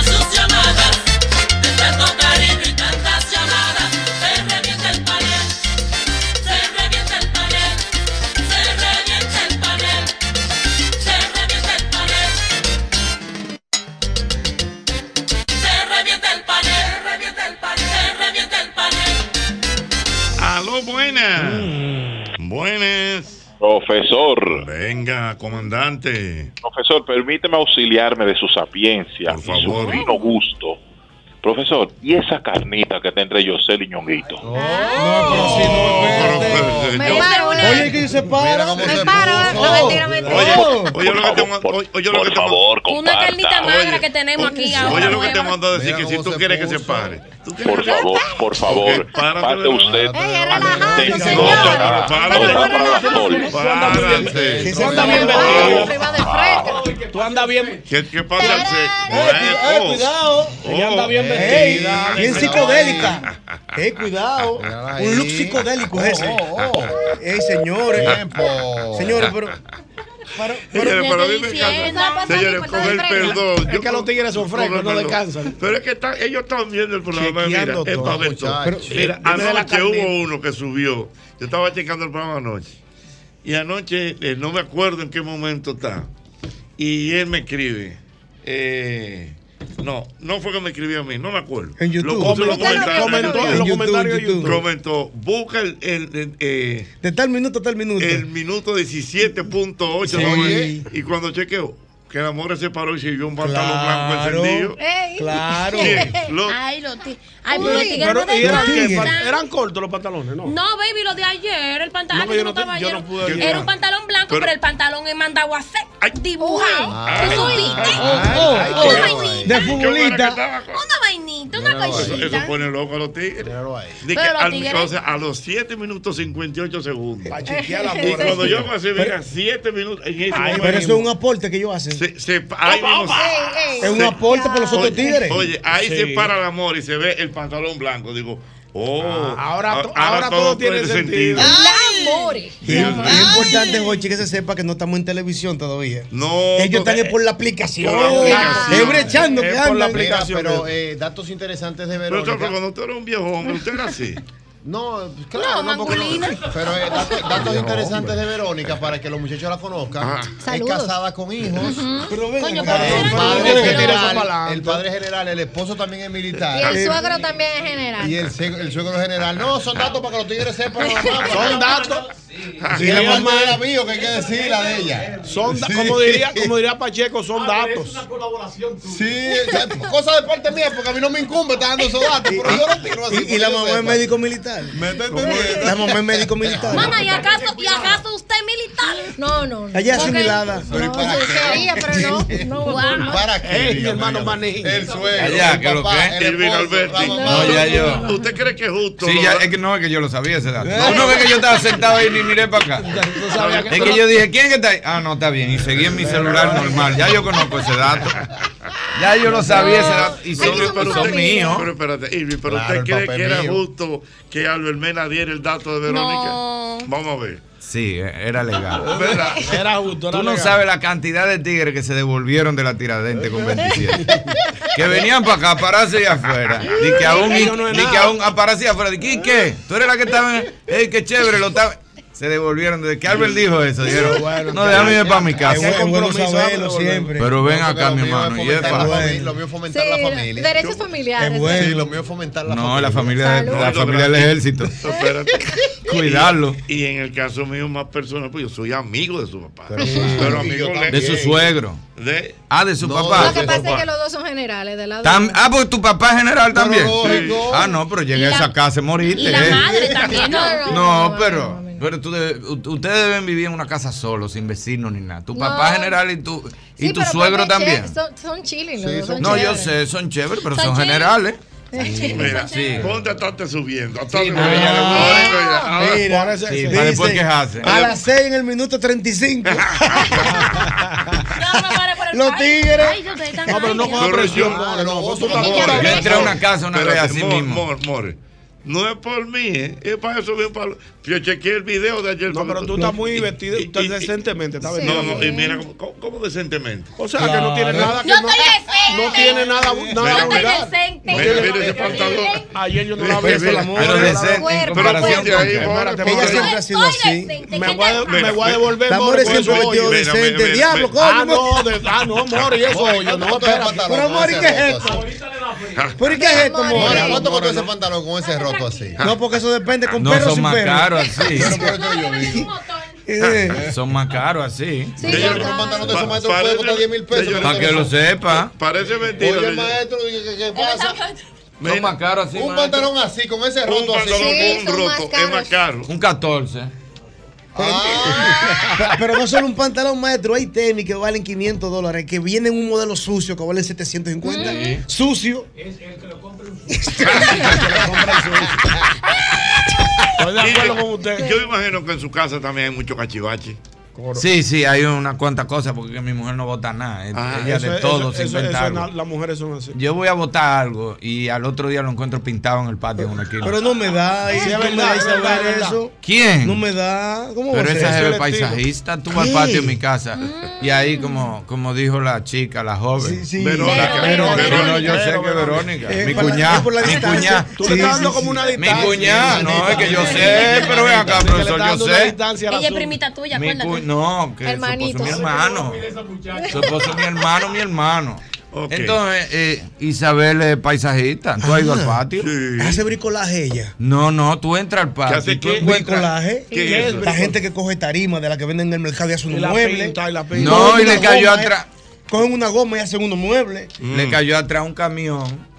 panel. Aló, buenas. Buenas. Profesor, Venga, comandante. profesor, permíteme auxiliarme de su sapiencia Por y favor. su fino gusto. Profesor, ¿y esa carnita que está entre Yosel y Ñonguito? No, pero si no, espérate. Me Yo- paro, una- Oye, que se para. Me se paro. puso. No, mentira, mentira. Oye, Oh. oye lo que te mando. por, Oye, oye lo por que te mando. favor, Una carnita magra que tenemos aquí ahora. Oye lo que te mando a decir Mira que si tú quieres que se pare. ¿Tú quieres Por favor, por favor, parte de- usted. Ey, relajado, señor. Párate. Tú andas bien vestido. Tú andas bien. ¿Qué, qué pasa? Eh, Oh, cuidado. Ella anda bien Ey, vestida. bien psicodélica. Ey, cuidado. Mírala ahí. Un look psicodélico es ese. Oh, oh, oh. Ey, señores. Señores, pero. pero- pero- Señores, pero a mí me encanta. Señores, con el perdón. Es que los tigres son frescos, no descansan. Pero es que están- ellos están viendo el programa. Mira, es todo, para ver todo. muchachos. Pero, Mira, Dime de la anoche hubo uno que subió. Yo estaba checando el programa anoche. Y anoche, eh, no me acuerdo en qué momento está. Y él me escribe. eh, no, no fue que me escribió a mí, no me acuerdo. En YouTube. Lo puso en los Comentó- comentarios. Comentó en En los YouTube, comentarios de YouTube. YouTube. Comentó, busca el, el- el, eh, De tal minuto a tal minuto. el minuto 17.8 Sí. ¿no? y, cuando chequeo que la morra se paró y siguió un pantalón blanco Claro. encendido. Ey. <laughs> Claro. ¿Quién? Lo- Ay, los pero los no ¿y eran, cortos los pantalones, ¿no? No, baby, lo de ayer, el pantalón, No, que yo yo no estaba yo ayer. no pude. Era un pantalón blanco, Pero- pero, el pantalón es mandado a hacer, Ay. dibujado. Ay. Eso viste. De futbolista. Una vainita, una. Eso, cosita. eso pone loco a los tigres. Di que Pero los al- tigres- o sea, a los 7 minutos 58 segundos. Para chequear la Y morra. cuando yo me así, mira, 7 minutos. En ese Ay, Pero eso es un aporte que ellos hacen. se, se, ahí se-. Es un aporte para los otros tigres. Oye, ahí se para el amor y se ve el pantalón blanco. Digo, oh, Ah, ahora to- ahora todo tiene sentido. Amores. Y es importante, Jochi, que se sepa que no estamos en televisión todavía. No, Ellos están es por la aplicación. Por la aplicación. Es brechando Es que por la aplicación. pero eh, datos interesantes de Pero Verónica. cuando tú eres un viejo hombre, usted era así. <laughs> No, claro, No, no, porque no-. Pero eh, datos, datos interesantes de Verónica para que los muchachos la conozcan. Ajá. Es Saludos. casada con hijos. Pero ven, Coño, acá. pero El padre, general, el padre general, el esposo también es Y militar. el suegro también es general. Y el, el suegro general. No, son datos para que los tigres sepan. <laughs> Son datos. Si la mamá era mío, que hay que decir la de ella. Son, Sí. como, diría, como diría Pacheco, son datos. Sí, o sea, cosa de parte mía, porque a mí no me incumbe estar dando esos datos, pero yo lo tiro así. Y, y la mamá es médico militar. La mamá es médico militar. Mamá, ¿y acaso, ¿y acaso usted es militar? No, no. no. Allá Porque- asimilada. Pero ¿y No, para sí, qué? pero no. no. ¿Para qué? Ey, mi hermano. El suegro. Allá, el ¿qué es lo que? Irving Alberti. No, ya yo. ¿Usted cree que es justo? Sí, no? ya, es que no, es que yo lo sabía ese dato. No, no, es que yo estaba sentado ahí y miré para acá. <laughs> Es que yo dije, ¿quién que está ahí? Ah, no, está bien. Y seguí en mi celular normal. Ya yo conozco ese dato. Ya yo lo sabía ese dato, y son, Pero, pero son usted- míos. Pero espérate, Irving, pero Claro, ¿usted cree que era mío. justo que Albert Mena diera el dato de Verónica? No. Vamos a ver. Sí, era legal. <laughs> Era justo. era Tú no legal. sabes la cantidad de tigres que se devolvieron de la tiradente con 27. que venían para acá a pararse allá afuera. Di que aún, no di que aún a pararse allá afuera. Di que, ¿y qué? Tú eres la que estaba en. ¡Ey, qué chévere! Lo estaba. Se devolvieron. Desde que Albert dijo eso, dijeron, bueno, no, déjame ir para mi casa. es bueno saberlo siempre. Pero ven No, porque acá, mi hermano. Y es fácil. Lo mío es fomentar la familia. derechos familiares. Es bueno. Sí, lo mío es fomentar la No, familia. la familia, la familia del ejército. <laughs> Espérate. <laughs> Cuidarlo. Y en el caso mío, más personal, pues yo soy amigo de su papá. Pero- Pero, amigo yo de, su suegro. de- Ah, de su No, papá. Lo que pasa papá. es que los dos son generales de la Tam- ah, pues tu papá es general también. Ah, no, pero llegué a esa casa y moriste. Y la eh. madre también, ¿no? No, pero, pero tú u- ustedes deben vivir en una casa solos, sin vecinos ni nada. Tu papá No. general y tu, y Sí, tu suegro también. che- Son, son Sí, son No, yo sé, son chéveres, pero Son generales. Mira, Sí. ponte a estarte subiendo. a estarte Sí, no, Mira, ahora- Mira, Por ese- Sí, sí. para después Dicen, quejarse. A las 6 en el minuto 35. <laughs> Los Los tigres. No, pero no con presión, no, vos Yo tú tampoco. More, Yo entré a una casa una vez No es por mí, ¿eh? es para eso. bien para- Yo chequeé el video de ayer. No, pero tú estás muy vestido, y- estás y- y- decentemente, estás Sí. vestido. No, no, y mira, ¿cómo, cómo- cómo decentemente? O sea, que no tiene nada que Yo no, estoy decente. no tiene nada, nada Yo vulgar. decente. Mira, mira ese pantalón. Ayer yo no la vi. Mira, eso mira, la Pero yo decente con ahí, Ella siempre ha sido así. Me ¿Qué voy, a, te- me voy a devolver. La con siempre vestido decente. Diablo, mira. Ah, no, ah, no, more, y eso hoyo. No, ¿Cuánto es el espera. Pero, Mori, ese ¿qué es esto? ¿Pero y qué es esto? More, ¿Cuánto costó ese no. pantalón con ese roto así? No, porque eso depende con No perro o son más caros así. Por yo. Eh, Son más caros así. Sí, total. un pantalón de esos Pa- maestros puede costar 10 mil pesos. Para que lo sepa. Parece mentira. Oye, maestro, ¿qué, pasa? Son más caros así. Un maestro. pantalón así, con ese Un roto así. pantalón Sí, con un son más roto es más caro. Un 14. Ah, Pero no solo un pantalón maestro, hay tenis que valen 500 dólares, que vienen un modelo sucio que vale 750. Sí. Sucio. Estoy de acuerdo con usted. Yo imagino que en su casa también hay mucho cachivache. Sí, sí, hay unas cuantas cosas porque mi mujer no vota nada. Ah, ella Eso de todo eso- se inventa algo. Las mujeres son así. Yo voy a votar algo y al otro día lo encuentro pintado en el patio en una esquina. Pero no me da, y Sí, es no me verdad, da eso. ¿Quién? No me da. ¿Cómo va Pero esa Ese es el paisajista, tú al patio de mi casa. Y ahí, como, como dijo la chica, la joven. Sí, sí. Verónica, Pero, no, yo sé que Verónica. Eh, mi cuñada. es por la Mi distancia. cuñada. Tú Sí, le estás sí, dando sí, como una sí. Mi distancia. cuñada, no, es que yo sé, pero ven acá, profesor, yo sé. distancia Ella es primita tuya, acuérdate. No, que su esposo es mi hermano. Su esposo es mi hermano, mi hermano. Entonces, eh, Isabel es paisajista. ¿Tú has ido al patio? Sí. Hace bricolaje ella. No, no, tú entras al patio. hace y tú qué? Bricolaje. ¿Qué ¿Qué es? La gente que coge tarima de la que venden en el mercado y hace la pinta. No, y le cayó atrás. Cogen una goma y hacen unos muebles. Le cayó atrás un camión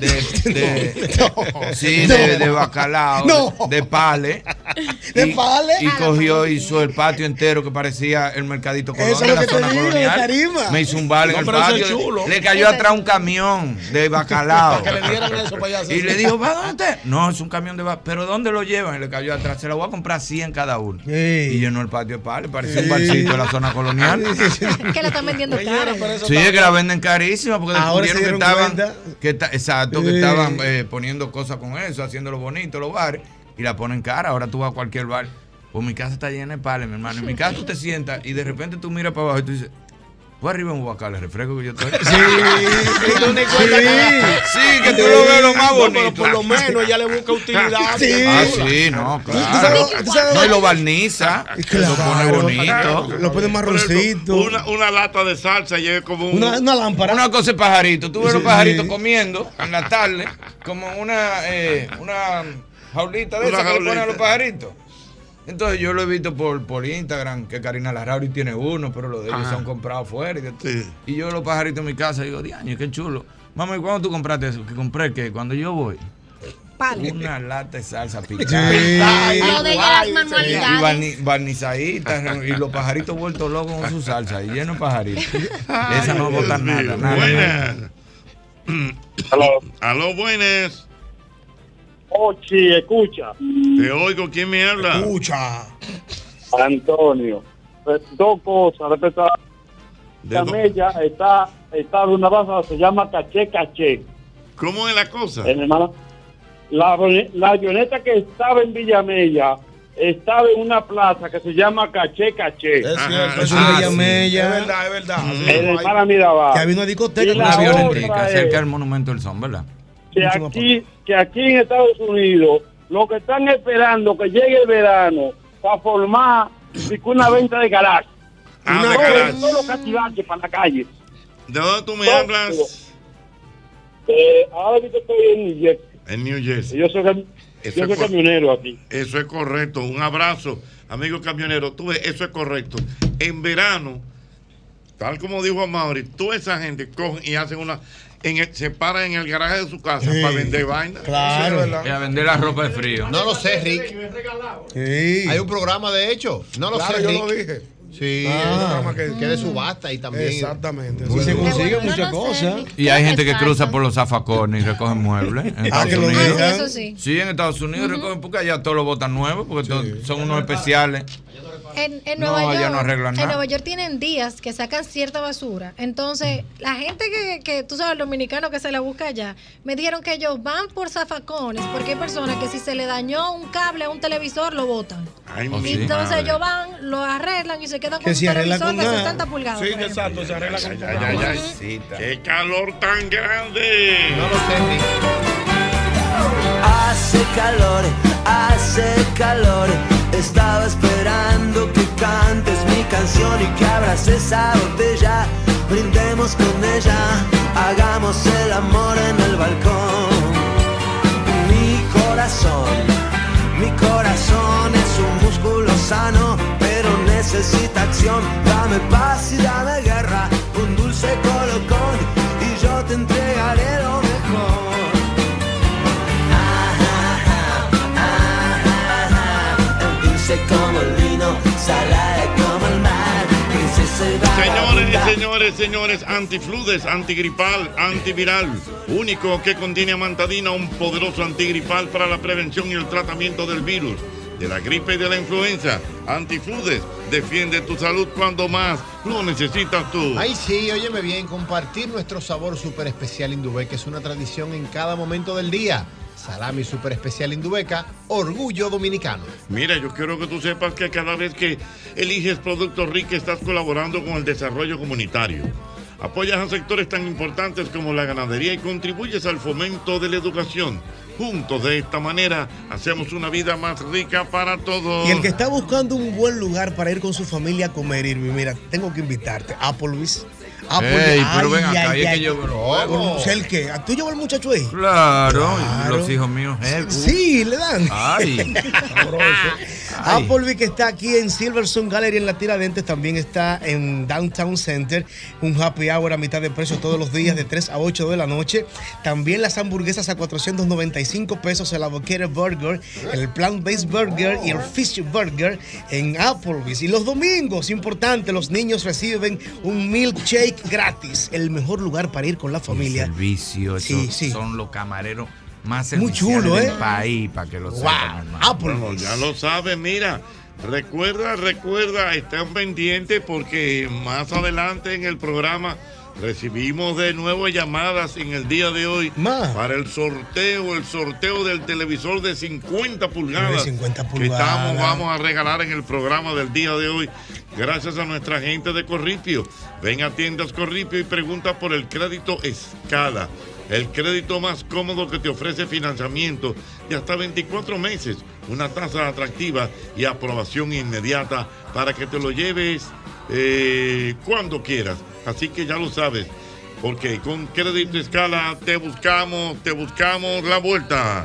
de, de, No. sí, No. de, de bacalao, No. de, de pale. ¿De y, pale? Y cogió, hizo el patio entero que parecía el mercadito colonial. Eso es lo la que te zona digo, colonial. Me hizo un vale No, en el patio. chulo. Le cayó atrás un camión de bacalao. Para que le dieran eso para allá. Y le dijo, ¿va dónde? está?" No, es un camión de bacalao. ¿Pero dónde lo llevan? Y le cayó atrás. Se lo voy a comprar 100 cada uno. Sí. Y llenó el patio de pale. Parecía un barcito de la zona colonial. Que la están vendiendo cara. Sí, es que la venden carísima porque Ahora se descubrieron que estaban, exacto, que estaban eh, poniendo cosas con eso, haciéndolo bonito los bares y la ponen cara. Ahora tú vas a cualquier bar, pues mi casa está llena de pales, mi hermano. En mi casa tú te sientas y de repente tú miras para abajo y tú dices, arriba en Huacal, el refresco que yo estoy. Sí, Y tú ni cuenta que- Sí, que tú lo ves lo más No, pero bonito. por lo menos ella le busca utilidad. <laughs> Sí. Ah, sí, no, ¿Tú claro. sabes- tú sabes- No, y lo barniza, Claro. lo pone bonito. Lo pone marroncito. Una, una lata de salsa y es como un. Una, una lámpara. Una cosa es pajarito. Tú ves Sí, los pajaritos sí. comiendo en la tarde, como una, eh, una jaulita de Una esas que le ponen a jaulita. los pajaritos. Entonces yo lo he visto por, por Instagram, que Karina Larrauri tiene uno, pero los de ellos son comprados fuera. Y, de todo. Sí. y yo los pajaritos en mi casa digo, diaño, qué chulo. Mamá, ¿y cuándo tú compraste eso? Que compré que cuando yo voy, Pale. una lata de salsa picada. Sí. Lo de las manualidades. Y barni- barnizaditas y los pajaritos vueltos locos con su salsa y lleno de pajaritos. Esa no bota nada, nada, nada. Buenas. Aló. Aló, buenas. Ochi, escucha. Te oigo, ¿quién me habla? Escucha. Antonio. Eh, Dos cosas. Respecto a De la do- camella, está estaba una base se llama Caché Caché. ¿Cómo es la cosa? En el Mala- la, la avioneta que estaba en Villamella estaba en una plaza que se llama Caché Caché. Es cierto, es una Villamella. Es verdad, es verdad. En el Mala Mirabal. Que había una discoteca Y con la otra es cerca del Monumento del Son, ¿verdad? Que aquí, que aquí en Estados Unidos lo que están esperando que llegue el verano para formar una venta de garaje. Ah, de Todos- garage. Todos los para la calle. ¿De dónde tú me hablas? Eh, ahora yo estoy en New Jersey. En New Jersey. Yo soy, Eso yo camionero aquí. Eso es correcto. Un abrazo, amigo camionero. Tú ves, eso es correcto. En verano, tal como dijo Mauri, toda esa gente cogen y hacen una. En el- se paran en el garaje de su casa Sí. para vender vaina. Claro. Y a vender la ropa de frío. No lo sé, Rick. Hay un programa de hecho. No lo Claro, sé, yo Rick. lo dije. Sí, Ah. hay un programa que, que de subasta y también. Exactamente. Y se consigue muchas cosas. Y hay gente que cruza por los zafacones y recogen muebles. En Estados que lo Unidos. digan. Ah, Eso sí. Sí, en Estados Unidos recogen porque allá todos los botan nuevos porque son unos especiales. En, en Nueva York, no arreglan en nada. Nueva York tienen días que sacan cierta basura. Entonces, la gente que, que tú sabes, el dominicano que se la busca allá, me dijeron que ellos van por zafacones porque hay personas que si se le dañó un cable a un televisor, lo botan. Ay, Oh, sí. Entonces madre. ellos van, lo arreglan y se quedan Que con un se televisor con de nada. 60 pulgadas. Sí, exacto, se arregla con ay. ¡Qué calor tan grande! No lo sé. Hace calor, hace calor. Estaba esperando que cantes mi canción y que abras esa botella. Brindemos con ella, hagamos el amor en el balcón. Mi corazón, mi corazón es un músculo sano, pero necesita acción. Dame paz y dame guerra, un dulce colocón vino, salada como el mar, princesa y Señores, señores, señores, antifludes, antigripal, antiviral, único que contiene amantadina, un poderoso antigripal para la prevención y el tratamiento del virus, de la gripe y de la influenza. Antifludes, defiende tu salud cuando más lo necesitas tú. Ay, sí, óyeme bien, compartir nuestro sabor súper especial Indubeca es una tradición en cada momento del día. Salami súper especial Indubeca, orgullo dominicano. Mira, yo quiero que tú sepas que cada vez que eliges Productos RIC estás colaborando con el desarrollo comunitario. Apoyas a sectores tan importantes como la ganadería y contribuyes al fomento de la educación. Juntos de esta manera hacemos una vida más rica para todos. Y el que está buscando un buen lugar para ir con su familia a comer, Irving, mira, tengo que invitarte. Applebee's. Applebee's. Ey, pero ven acá, ay, es ay. que yo ¿Cómo? ¿El qué? ¿Tú llevas al muchacho ahí? Claro, Claro. los hijos míos. eh, uh. Sí, le dan. Ay. <laughs> Ay. Applebee que está aquí en Silverstone Gallery en la Tiradentes también está en Downtown Center, un happy hour a mitad de precio todos los días de 3 a 8 de la noche. También las hamburguesas a 495 pesos, el avocado burger, el plant-based burger y el fish burger en Applebee's. Y los domingos, importante, los niños reciben un milkshake gratis, el mejor lugar para ir con la familia. Servicio, Sí, esos sí. son los camareros más Muy chulo, del ¿eh? país, para que lo Wow. sepan. Bueno, ya lo sabes, mira. Recuerda, recuerda, estén pendientes porque más adelante en el programa recibimos de nuevo llamadas en el día de hoy para el sorteo, el sorteo del televisor de 50 pulgadas. De 50 que pulgadas. estamos, vamos a regalar en el programa del día de hoy. Gracias a nuestra gente de Corripio. Ven a tiendas Corripio y pregunta por el crédito Escala. El crédito más cómodo que te ofrece financiamiento de hasta 24 meses, una tasa atractiva y aprobación inmediata para que te lo lleves eh, cuando quieras. Así que ya lo sabes, porque con crédito escala te buscamos, te buscamos la vuelta.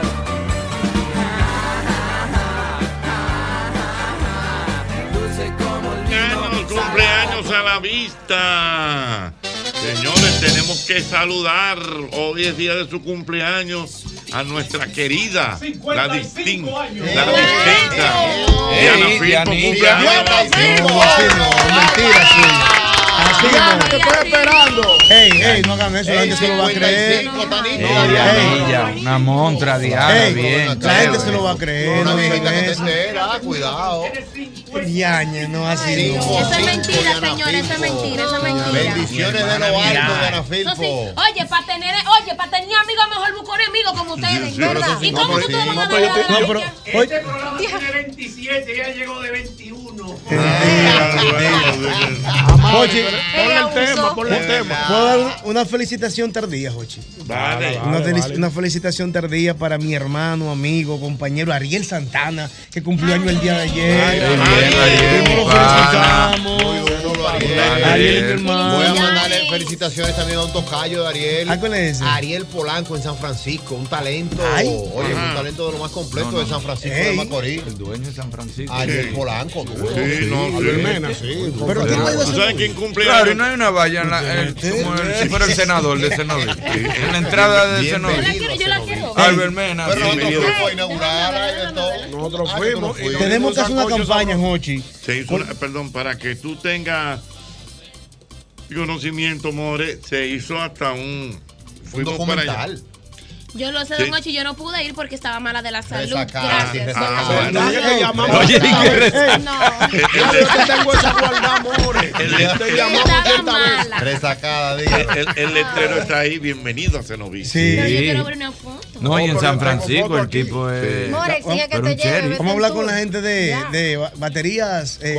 A la vista. Señores, tenemos que saludar. Hoy es día de su cumpleaños a nuestra querida, la 55 distinta, años. la distinta. Diana cumpleaños. Mentira. Así no. te estoy esperando. Ey, ey, no hagan eso, la gente se lo va a creer. Una montra, Ey, bien. La gente se lo va a creer. Una no viejita que te entera, cuidado. Yañe, no así. Eso es mentira, señor, eso es mentira, eso es mentira. Bendiciones de lo alto, sí. Filpo. Oye, para tener, oye, para tener amigos mejor buscar enemigos como ustedes, ¿verdad? ¿Y cómo ustedes sí, van a no, pero? Este programa tiene 27 y ella llegó de 21. Jochi, Ponle el tema, ponle el tema. ¿puedo dar una- felicitación tardía, Jochi? Vale. Una, Vale, una felicitación tardía para mi hermano, amigo, compañero Ariel Santana, que cumplió año el día de ayer. Ariel, Ariel. Ariel felicitaciones también a un tocayo de Ariel. ¿Ah, cuál es ese? Ariel Polanco en San Francisco, un talento, Ay. oye, Ajá. un talento de lo más completo No, no, de San. Francisco de. Macorís. El dueño de San Francisco. Ariel Sí. Polanco, duro. Sí, no, sí. Albert Mena, sí. Pero ¿qué puede ¿Tú sabes quién cumple Claro, y no hay una valla en la, el- como el- si fuera el senador de Senador. En la entrada del senador. Yo la quiero, yo la quiero. Albert Mena. Pero sí. nosotros fuimos a inaugurar de. Nosotros fuimos. Tenemos que hacer una campaña. Jochi. Se hizo una- perdón, para que tú tengas conocimiento, More, se hizo hasta un. Un Fuimos para allá. Yo lo sé, Sí. don Ochi, yo no pude ir porque estaba mala de la salud. Gracias. Ah, Oye. El- Te llamamos estaba esta vez. mala. Resacada, El, diga. el- el letrero está ahí, bienvenido a Cenoví. Sí. pero yo quiero ver una foto. No, y en San Francisco el tipo es. More, exige que te lleve. Vamos a hablar con la gente de, baterías eh.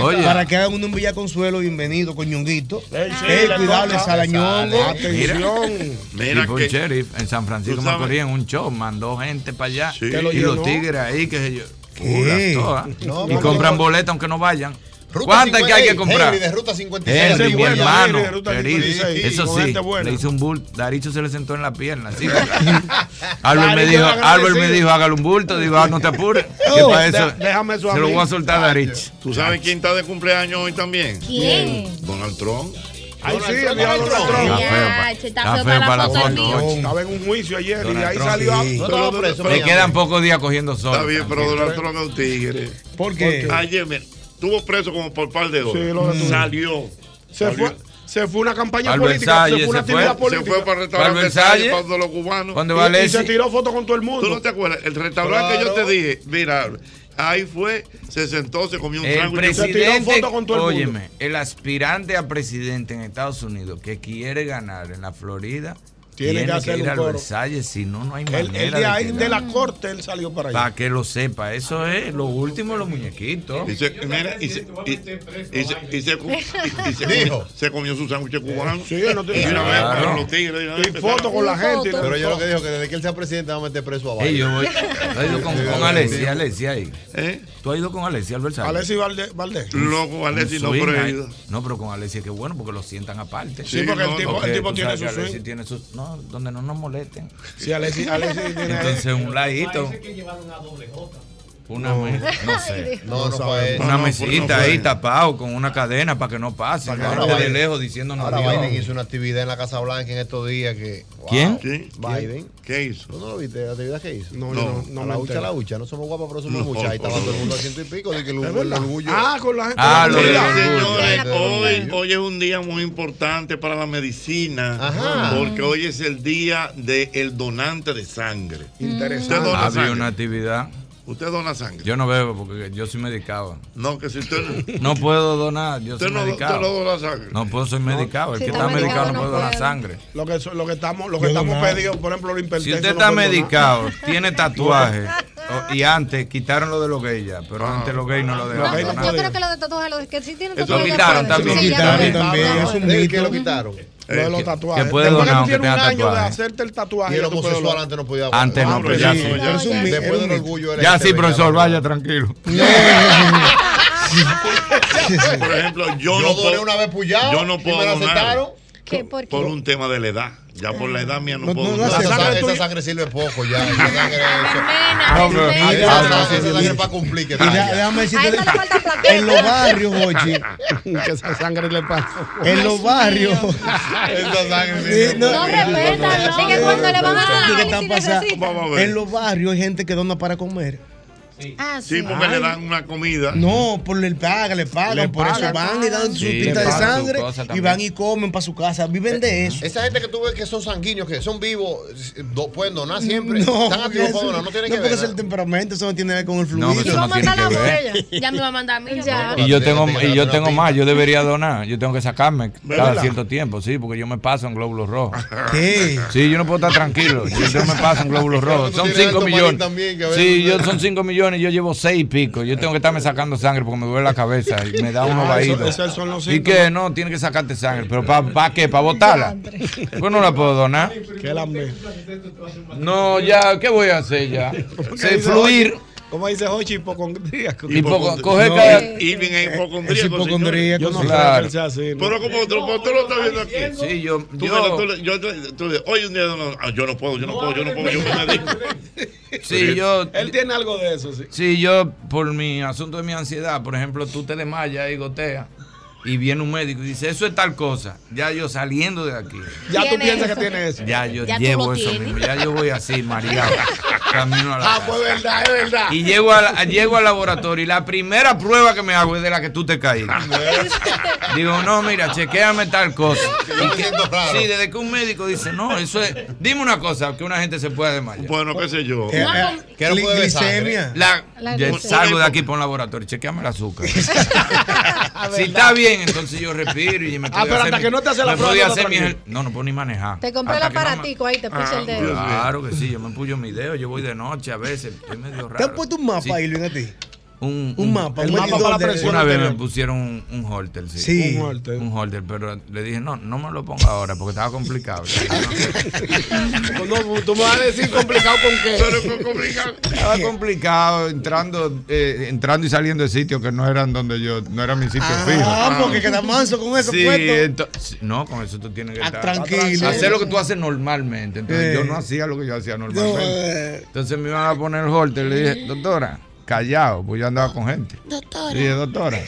Oye. para que hagan un Villa Consuelo bienvenido con Ñonguito. Ey, sí, Ey, le cuidado. Salañongo. Atención. Mira que. En San Francisco Macorís en un show, mandó gente para allá. Sí. Y los tigres ahí, que se yo. ¿Qué? Puras todas. No, y no, compran no. boletas aunque no vayan. ¿Cuántas que hay que 56, comprar? Henry de Ruta 56. Henry, mi bueno, hermano. Henry de Ruta querido. 56, Eso sí, le hice un bulto. Daricho se le sentó en la pierna. Así, <laughs> Albert me Daricho dijo. Albert me dijo, hágale un bulto. Digo, ah, no te apures. <laughs> Que para eso déjame eso a se lo voy a soltar a Darich. ¿Tú sabes quién está de cumpleaños hoy también? ¿Quién? Donald Trump. Ay, sí, Trump. Donald Trump. Está feo para para la foto. Estaba en un juicio ayer y ahí Trump, salió. sí. No estaba preso, Le quedan pocos días cogiendo sol. Está bien, pero Donald Trump es un tigre. ¿Por qué? Ayer, mira, estuvo preso como por par de horas. Sí, lo detuvo. Salió. Se Salió. fue, se fue una campaña Al política, se fue una se fue. actividad Se política. fue para el restaurante Versalles. para los cubanos. Cuando Y- y, se tiró foto con todo el ¿Tú mundo. no te acuerdas? El restaurante que yo te dije, mira, ahí fue, se sentó, se comió un El sándwich. Se tiró presidente, foto con todo el mundo. óyeme, el aspirante a presidente en Estados Unidos que quiere ganar en la Florida Tiene tiene, que que, hacer ir un al. Versalles, si no, no hay El, manera el de ahí que de la corte él salió para allá. Para que lo sepa, eso es lo último de los muñequitos. Y se, mira, y se, y, y se, y se, <laughs> y se, Dijo. se comió su sándwich cubano. Sí, no tiene- y una vez con los tigres. y foto con la gente. Pero yo lo que dijo que desde que él sea presidente va a meter preso a Ey, yo voy, con, con Alessi, Alessi ahí. ¿Eh? ¿Tú has ido con Alessi al Versalles? Alessi Valde- Valdés. Loco, Alessi, no, pero he ido. No, pero con Alessi es que bueno porque lo sientan aparte. Sí, porque el no, tipo, Porque el tipo tiene su Alessi swing. tiene sus- no, donde no nos molesten. Sí, Alessi, Alessi tiene. Entonces un ladito, que llevaron a doble J. una me- no sé. No, no fue eso. Una mesita ahí tapado con una cadena para que no pase. Para de lejos diciéndonos Ahora. Biden hizo una actividad en la Casa Blanca en estos días que. wow. ¿Quién? ¿Quién? Biden. ¿Qué hizo? ¿Tú no lo viste? ¿La actividad que hizo? No, No. yo no, la hucha, la hucha. No somos guapas, pero somos No. muchas. Ahí estaba todo el mundo a ciento y pico. De que el, orgullo. Ah, con la gente. Ah, de la lo Señores, hoy, hoy es un día muy importante para la medicina. Ajá. Porque hoy es el día del donante de sangre. Interesante. Había una actividad. Usted dona sangre. Yo no bebo porque yo soy medicado. No, que si usted, No <laughs> puedo donar, yo usted soy no, usted medicado. no dona sangre. No puedo, soy medicado. El Si que está está medicado medicado no no puede donar sangre. Lo que, lo que estamos, lo que estamos pedidos, por ejemplo, los Si hipertensos. usted no está donar. medicado, <laughs> tiene tatuaje, y antes quitaron lo de los gays ya, pero Ah. antes los gays no lo Los donar. Yo creo que lo de tatuaje, lo de que sí tienen Eso tatuaje. lo quitaron también. Sí, Lo quitaron también, es un pueden. ¿De qué lo quitaron? Lo de los Que- tatuajes. que puede Después donar que tú tienes un año de tatuaje. hacerte el tatuaje. Y el homosexual antes no podía Antes no, pero ya sí. sí. Mito. Después del orgullo Ya sí, LGTB, profesor, ya vaya tranquilo. <laughs> Por ejemplo, yo, Yo no puedo. una vez puyado. yo no y puedo qué? ¿Por qué? Por un tema de la edad. Ya por la edad mía no, No, puedo. no, no, esa, sangre, esa sangre sirve poco ya. <laughs> Esa sangre, No, esa- no, esa sí, sangre sí. para cumplir. Que Y da- vaya. déjame decirte, esa en los barrios, Jochi, <laughs> que esa sangre le pasa. en los barrios. <laughs> Esa sangre no, No respetan, no. Dije cuando le van a dar. En los barrios hay gente que dona para comer. Ah, Sí, porque le dan una comida. No, por el paga, le pagan, Le por eso van y dan su Sí, pita le de sangre y van y comen para su casa, viven de eso. Esa gente que tú ves que son sanguíneos, que son vivos, do- pueden donar siempre. No, Están activos para donar, no tiene no que porque ver. es el temperamento, eso no tiene que ver con el No, fluido. eso no tiene que ver. Ya me va a mandar a mí. Ya. Y yo tengo, y yo tengo más, yo debería donar, yo tengo que sacarme cada cierto tiempo, sí, porque yo me paso en glóbulos rojos. <laughs> ¿Qué? Sí, yo no puedo estar tranquilo, yo, me paso en glóbulos <laughs> rojos. Son tienes 5 alto millones. Sí, yo son 5 millones y yo llevo 6 y pico. Yo tengo que estarme sacando sangre porque me duele la cabeza y me da unos Ah, los Y que no, tiene que sacarte sangre, pero ¿para qué? ¿Para botarla? Pues no la puedo donar. No, ya, ¿qué voy a hacer ya? <laughs> Se fluir. ¿Cómo dice Hochi? Hipocondríaco. <laughs> Hipoco- coge No, cada- Irving es hipocondríaco. Es hipocondríaco, señores. sí. Claro. Sea así, ¿no? Pero como tú, como tú lo estás viendo aquí. Sí, yo, Tú, yo- tú yo, tú- hoy un día no, ah, yo no puedo, yo no puedo, yo no puedo, yo me dedico. <laughs> sí, yo, Él tiene algo de eso, sí. Sí, yo, por mi asunto de mi ansiedad, por ejemplo, tú te desmayas y goteas, y viene un médico y dice, eso es tal cosa. Ya yo saliendo de aquí, Ya tú piensas eso. que tiene eso. ya yo Ya llevo eso tienes. mismo, ya yo voy así, mareado, camino a la Ah, casa. pues verdad, es verdad. Y llego, a la- llego al laboratorio y la primera prueba que me hago es de la que tú te caíste. Digo, no, mira, chequéame tal cosa. Y que- sí, desde que un médico dice, no, eso es. Dime una cosa, que una gente se pueda desmayar. Bueno, qué sé yo. Eh, eh, beber glicemia. La, La yo glicemia. salgo de aquí por un laboratorio, chequeame el azúcar. <laughs> si está bien, entonces yo respiro y me Ah, puedo pero hacer hasta mi- que no te hace la me prueba, podía no hacer mi No, no puedo ni manejar. Te compré el aparatico ahí, te puse el dedo. Claro que sí, yo me puyo mi dedo, yo voy de noche a veces, estoy medio ¿Te raro. han puesto un mapa, Sí. Irving, a ti? Un, Un mapa, el un mapa para la presión. Una vez me pusieron un, un holter, sí. Sí. Un holter. Un holter, pero le dije, no, no me lo ponga ahora porque estaba complicado. <laughs> Pues no, tú me vas a decir complicado con qué. Pero fue complicado. Estaba complicado entrando, eh, entrando y saliendo de sitios que no eran donde yo, no era mi sitio fijo. Ah, porque queda manso con eso Sí, no, con eso tú tienes que Ah, estar tranquilo. Hacer lo que tú haces normalmente. Entonces Eh. yo no hacía lo que yo hacía No, normalmente. eh, Entonces me iban a poner el holter. Le dije, doctora, callado, pues yo andaba con gente. Doctora. Dije, doctora,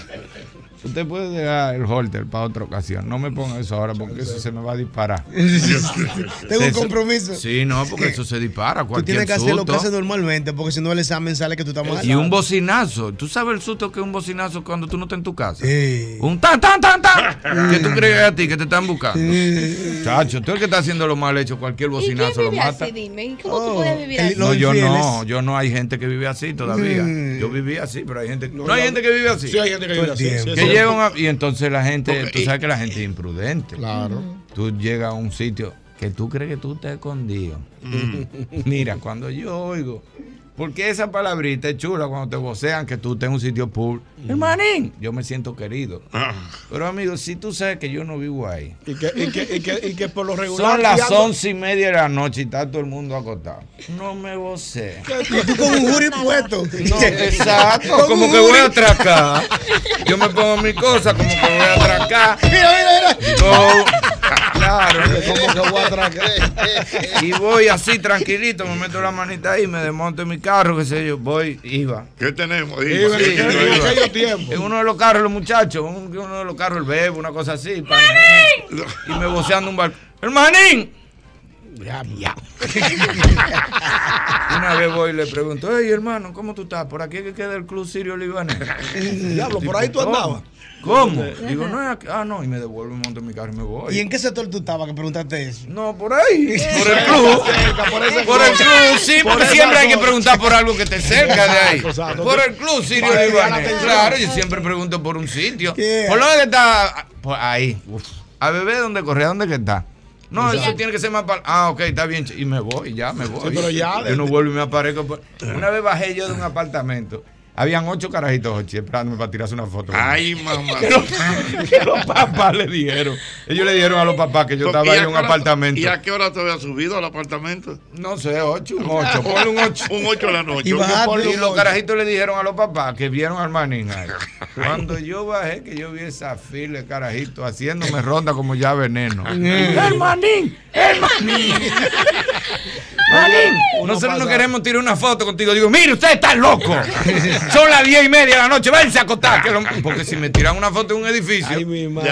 usted puede dejar el holter para otra ocasión. No me ponga eso ahora porque eso se me va a disparar. <laughs> Tengo un compromiso. Sí, no, porque eso se dispara. Tú tienes que hacer lo que haces normalmente, porque si no el examen sale que tú estás mal. Y un bocinazo. ¿Tú sabes el susto que es un bocinazo cuando tú no estás en tu casa? Sí. Un tan, tan, tan, tan. que tú crees a ti que te están buscando. Chacho, tú el que está haciendo lo mal hecho, cualquier ¿Y bocinazo lo mata. así? Dime. ¿Y ¿Cómo Oh, tú puedes vivir así? No, yo no, yo no hay gente que vive así todavía. Yo viví así, pero hay gente. No, No, hay gente que vive así. Sí, hay gente que vive así. Llegan a- y entonces la gente, Porque- tú sabes que la gente es imprudente. Claro. Tú llegas a un sitio que tú crees que tú estás escondido. <laughs> Mira, cuando yo oigo, porque esa palabrita es chula cuando te vocean que tú estás en un sitio público. Hermanín, yo me siento querido. Ah. Pero amigo, si tú sabes que yo no vivo ahí. Y que, y, que, y, que, y que por lo regular. Son las once y media de la noche y está todo el mundo acostado. No me vocee. Y tú con un jury puesto. No, exacto, como que voy a atracar. Yo me pongo mi cosa como que voy a atracar. Mira, mira, mira. No, claro. <laughs> Como que voy a atracar. Y voy así tranquilito, me meto la manita ahí, me desmonto en mi carro, qué sé yo, voy, iba. ¿Qué tenemos? Iba. en Sí, iba. aquellos tiempos. En uno de los carros, los muchachos, en uno de los carros, el bebo, una cosa así. pa- Y me voceando un barco. ¡Hermanín! Ya, ya. <laughs> Una vez voy y le pregunto, hey hermano, ¿cómo tú estás? Por aquí que queda el Club Sirio Libanés. <laughs> Diablo, por ahí tú ¿Cómo? andabas. ¿Cómo? Digo, no es aquí. Ah, no, y me devuelvo y monto en mi carro y me voy. ¿Y en qué sector tú estabas que preguntaste eso? No, por ahí. <laughs> Por el club. Cerca, por el club, sí, Por porque siempre hay que preguntar por algo que esté cerca de ahí. Por el club, Sirio Libanés. Claro, yo siempre pregunto por un sitio. Yeah. ¿Por dónde que está? Por ahí. Uf. A bebé, ¿dónde corre? ¿A dónde que está? No, eso tiene que ser más para. Ah, ok, está bien. Y me voy, ya me voy. pero ya, Yo no vuelvo y me aparezco. por- Una vez bajé yo de un apartamento Habían ocho carajitos esperándome para tirarse una foto. Ay, <laughs> mamá. Que los, que los papás le dijeron. Ellos le dijeron a los papás que yo estaba ¿Y a ahí en un hora- apartamento. ¿Y a qué hora te había subido al apartamento? No sé, ocho, un <laughs> ocho, ponle un ocho. un ocho de la noche. Y, los ocho. carajitos le dijeron a los papás que vieron al manín ahí. <laughs> Cuando yo bajé, que yo vi esa fila de carajitos haciéndome ronda como ya veneno. ¡El manín! ¡El manín! Manín, nosotros no queremos tirar una foto contigo. Digo, mire, usted está loco. Son las diez y media de la noche, váyanse a acostar. lo- <laughs> porque si me tiran una foto de un edificio,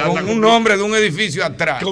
con un nombre de un edificio atrás,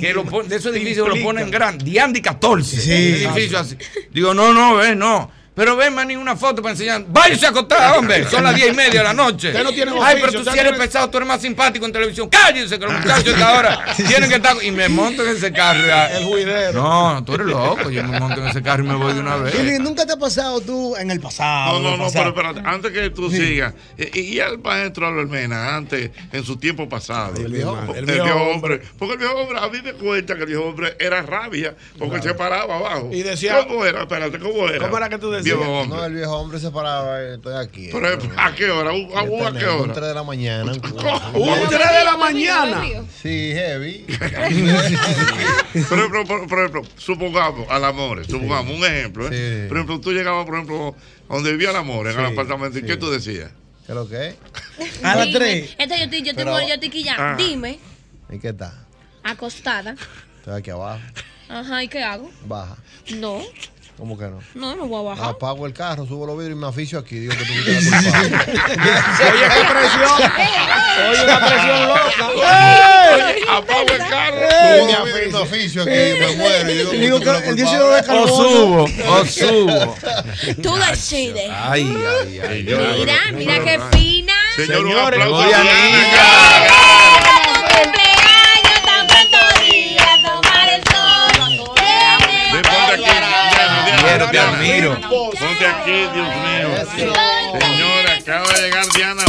que lo pon- de esos edificios lo ponen grande, Diandi 14. Sí. un edificio así. Digo, no, no, ve, no. Pero ven, manín, una foto para enseñar. Váyase a acostar, hombre. Son las diez y media de la noche. Usted no tiene Ay, pero tú si eres pesado, tú eres más simpático en televisión. Cállense, que los muchachos a esta hora tienen que estar. Y me monto en ese carro. El juidero. No, tú eres loco. Yo me monto en ese carro y me voy de una vez. Ili, ¿Nunca te ha pasado tú en el pasado? No, no, el no, pasado? pero espérate, antes que tú Sí. sigas, y, y al maestro Albermena, antes, en su tiempo pasado, el viejo- viejo, el viejo hombre, porque el viejo hombre, a mí me cuenta que el viejo hombre era rabia, porque se paraba abajo. Y decía- ¿Cómo era? Espérate, ¿cómo era? ¿Cómo era que tú decías? Viejo hombre. No, el viejo hombre se paraba, eh, estoy aquí. Pero, ¿a qué hora? ¿A, a- a qué Un hora? 3 de la mañana. Un 3 de la mañana. Sí, heavy. <laughs> Por ejemplo, por, por ejemplo, supongamos, al amor, supongamos un ejemplo. ¿eh? Por ejemplo, tú llegabas, por ejemplo, donde vivía el amor, en el Sí, apartamento, ¿y qué tú decías? ¿Qué es lo que es? <laughs> A las Dime, 3. Este yo estoy, yo Pero- yo estoy aquí ya. Ah. Dime, ¿Y qué está? acostada. Estoy aquí abajo. Ajá, ¿y qué hago? Baja. No, ¿Cómo que no? no, no voy a bajar. Apago el carro, subo los vidrios y me aficio aquí. Digo que tú <laughs> la culpable. Oye, qué presión. Oye, una presión loca. Oye, apago el carro. Subo los vidrios y me aficio aquí. Me muero. Y digo, que Digo que el dióxido de culpable. O subo, o <laughs> subo. Tú decides. Ay, ay, ay. Mira, mira qué fina. Señor, un aplauso Quiero, te admiro. Ponte aquí, Dios mío. Señora, acaba de llegar Diana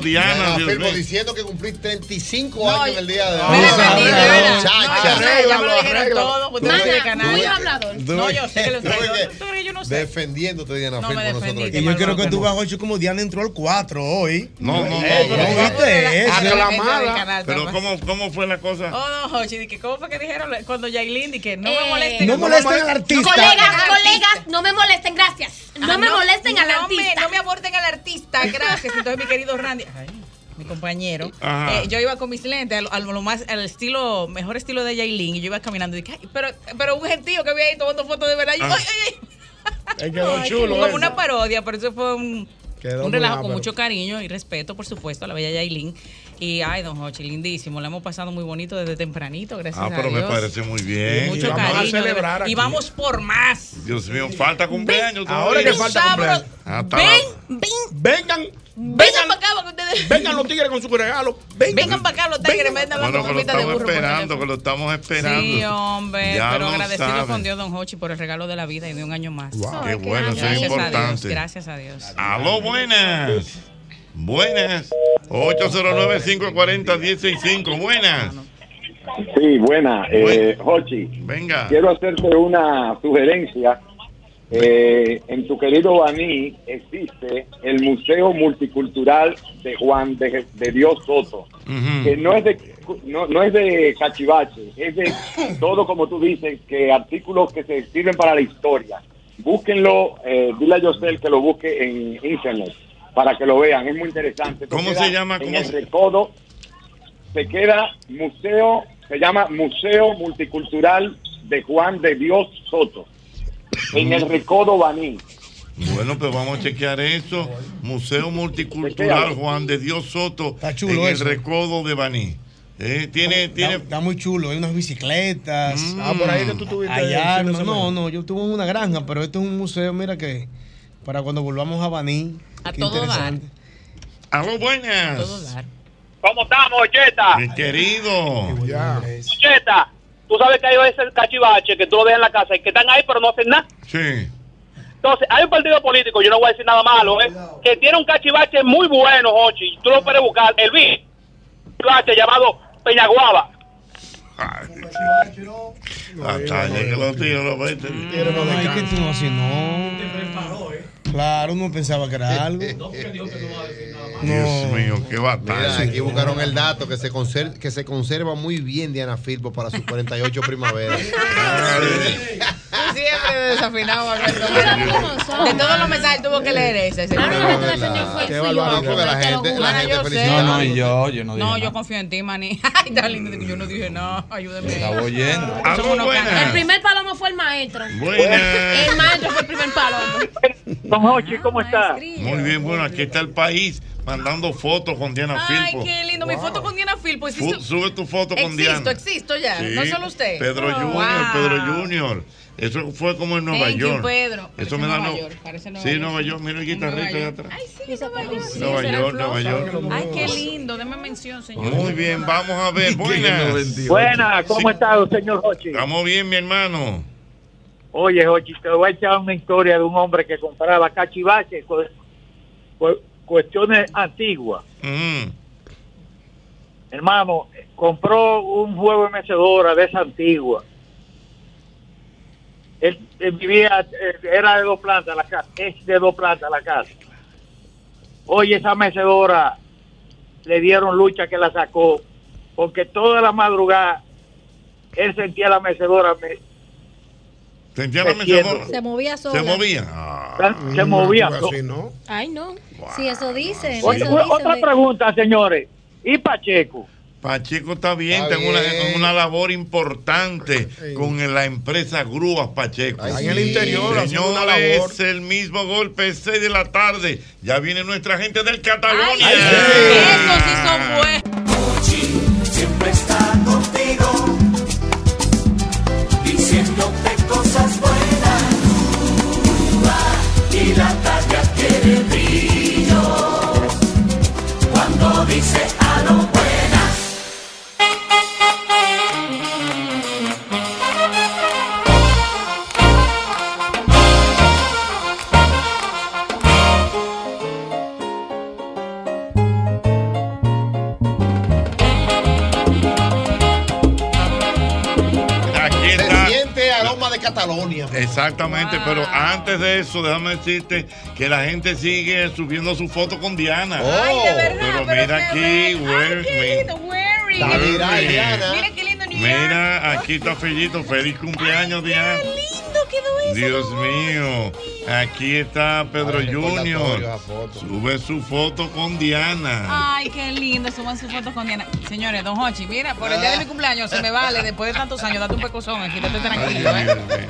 Diana Dios diciendo que cumplí 35 años el día de hoy. No, defendí, de verdad. muchacha. Arréglalo, ya me lo dijeron arréglalo. todo, tú no tienes canal. muy hablador. No, yo sé que lo Tú estoy. Ves que ¿Tú crees que yo no sé? Defendiéndote, Diana No me nosotros aquí. Y yo quiero que tú veas, Jochi, como Diana entró al 4 hoy. No, no, no. Eh, no, ¿No no. viste eso? Aclamada. Pero ¿cómo, ¿cómo fue la cosa? Oh, no, Jochi, que ¿cómo fue que dijeron cuando Yailin que no Eh, me molesten? No molesten al artista. Colegas, colegas, no me molesten, gracias. No Ajá, me molesten al no artista. No me aborten al artista, gracias. Entonces, mi querido Randy, ay, mi compañero, eh, yo iba con mis lentes al, al- lo más, al estilo, mejor estilo de Yailin, y yo iba caminando y dije, ay, pero, pero un gentío que había ahí tomando fotos de verdad. y yo, Ah. ay, <laughs> ay. Quedó chulo. Como eso. una parodia, pero eso fue un, un relajo con mucho cariño y respeto, por supuesto, a la bella Yailin. Y ay, don Hochi, lindísimo. La hemos pasado muy bonito desde tempranito, gracias Ah, a pero me parece muy bien. Mucho vamos a cariño. de celebrar verdad. Y aquí. vamos por más. Dios mío, falta cumpleaños Ahora que falta cumpleaños. Hasta Ven, ven, Vengan, vengan para acá para que ustedes. vengan los tigres con su regalo. Vengan. Vengan para acá los tigres, vengan Bueno, que lo copita de estamos burro. esperando, que lo estamos esperando. Sí, hombre, Ya pero agradecido saben. con Dios, don Hochi, por el regalo de la vida y de un año más. Qué bueno, eso es Gracias a Dios, importante. gracias a Dios. Aló, buenas. Buenas. 809-540-165. Buenas. Sí, buena. Eh, Jochi, Venga. quiero hacerte una sugerencia. Eh, en tu querido Baní existe el Museo Multicultural de Juan de, de Dios Soto, que no es de no, no es de cachivache, es de todo como tú dices, que artículos que se sirven para la historia. Búsquenlo, eh, dile a Yosel que lo busque en internet para que lo vean, es muy interesante. Esto ¿Cómo se llama? En ¿Cómo el se- recodo se queda museo, se llama Museo Multicultural de Juan de Dios Soto, en el Recodo Baní. Bueno, pues vamos a chequear eso. Museo Multicultural Juan de Dios Soto chulo en el eso. Recodo de Baní. Eh, tiene, tiene. Está, está muy chulo, hay unas bicicletas. Ah, por ahí que tú tuviste Allá, no, no, no, yo tuve en una granja, pero esto es un museo, mira que para cuando volvamos a Baní. A Qué todo interesante. Aló, buenas. ¿Cómo estamos, Cheta? Mi querido. Cheta, tú sabes que hay veces cachivache que tú lo dejas en la casa y que están ahí pero no hacen nada. Sí. Entonces, hay un partido político, yo no voy a decir nada malo, ¿eh? que tiene un cachivache muy bueno, Jochi. Tú lo puedes buscar. El vi cachivache llamado Peñaguaba. Hasta que lo vete. Ay, que tú no así, no. Claro, no pensaba que era <laughs> algo. Dios mío, qué batalla. Mira, aquí buscaron el dato que se, conser- que se conserva muy bien Diana Filpo para sus <laughs> 48 primaveras. <laughs> Siempre desafinado, Alberto. De todos los mensajes tuvo que leer ese. felicita. No, no, y yo, yo no dije No, nada. yo confío en ti, maní. <laughs> Ay, está lindo yo no dije nada. Ayúdame. Estaba oyendo. Buenas. El primer palomo fue el maestro. Buenas. El maestro fue el primer palomo. Don Jochi, ¿cómo está? Muy bien, bueno, aquí está el país mandando fotos con Diana Ay, Filpo. qué lindo. Mi foto con Diana Filpo. Existo, Sube tu foto con existo, Diana. existo ya. Sí, No solo usted. Pedro Oh, Junior, wow. Pedro Junior. Eso fue como en Nueva Thank you, York. Pedro. Eso Parece me da Nueva no- York, parece Nueva Sí, York. Nueva York, mira el guitarrista de atrás. Ay, sí, Nueva York. Sí, Nueva York, Nueva. York. Ay, qué lindo. Deme mención, señor. Muy bien, vamos a ver. Buenas. Buenas, ¿cómo Sí. está, señor Jochi? Estamos bien, mi hermano. Oye, Jochi, te voy a echar una historia de un hombre que compraba cachivache, cu- cu- cuestiones antiguas. Mm. Hermano, compró un juego de mecedora de esa antigua. Él, él vivía, eh, era de dos plantas la casa, es de dos plantas la casa. Oye, esa mecedora le dieron lucha que la sacó, porque toda la madrugada él sentía la mecedora, me- Sentía la mecedora. Se movía sola. Se movía. Ah. se movía. Así, ¿no? Ay, no. Sí, eso dicen. Oye, eso dicen otra pregunta, señores. ¿Y Pacheco? Pacheco está bien, Está tengo una, bien. una labor importante con la empresa Grúas Pacheco. Ahí en el interior, haciendo una labor. Señores, el mismo golpe, 6 de la tarde. Ya viene nuestra gente del Cataluña. Estos sí son buenos. Exactamente, pero antes de eso, déjame decirte que la gente sigue subiendo su foto con Diana. Ay, de verdad, pero pero mira aquí, Ay, Weary. Dale, Weary. dale, Diana. Mira qué lindo New York. Mira, aquí está Fellito. Feliz cumpleaños, Diana. Quedó eso. Dios mío, aquí está Pedro Ay, Junior. foto. Sube su foto con Diana. Ay, qué lindo. Suban sus fotos con Diana. Señores, don Hochi, mira, por el día de mi cumpleaños se me vale, después de tantos años, date un pecozón aquí, estate tranquilo, ¿eh?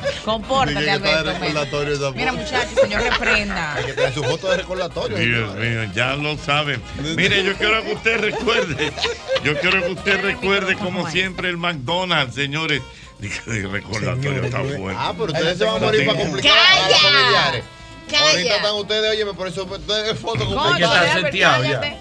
Que está de Alberto. esa Mira, foto. muchachos, señor, reprenda. Hay que su foto de recordatorio. Dios mío, ya lo saben. Mire, yo quiero que usted recuerde, yo quiero que usted recuerde como siempre el McDonald's, señores. <laughs> Recordatorio está bueno. Ah, pero ustedes se van a morir para complicar a los familiares. Ahorita están ustedes, oye, por eso ustedes fotos con Hay que estar seteado ya.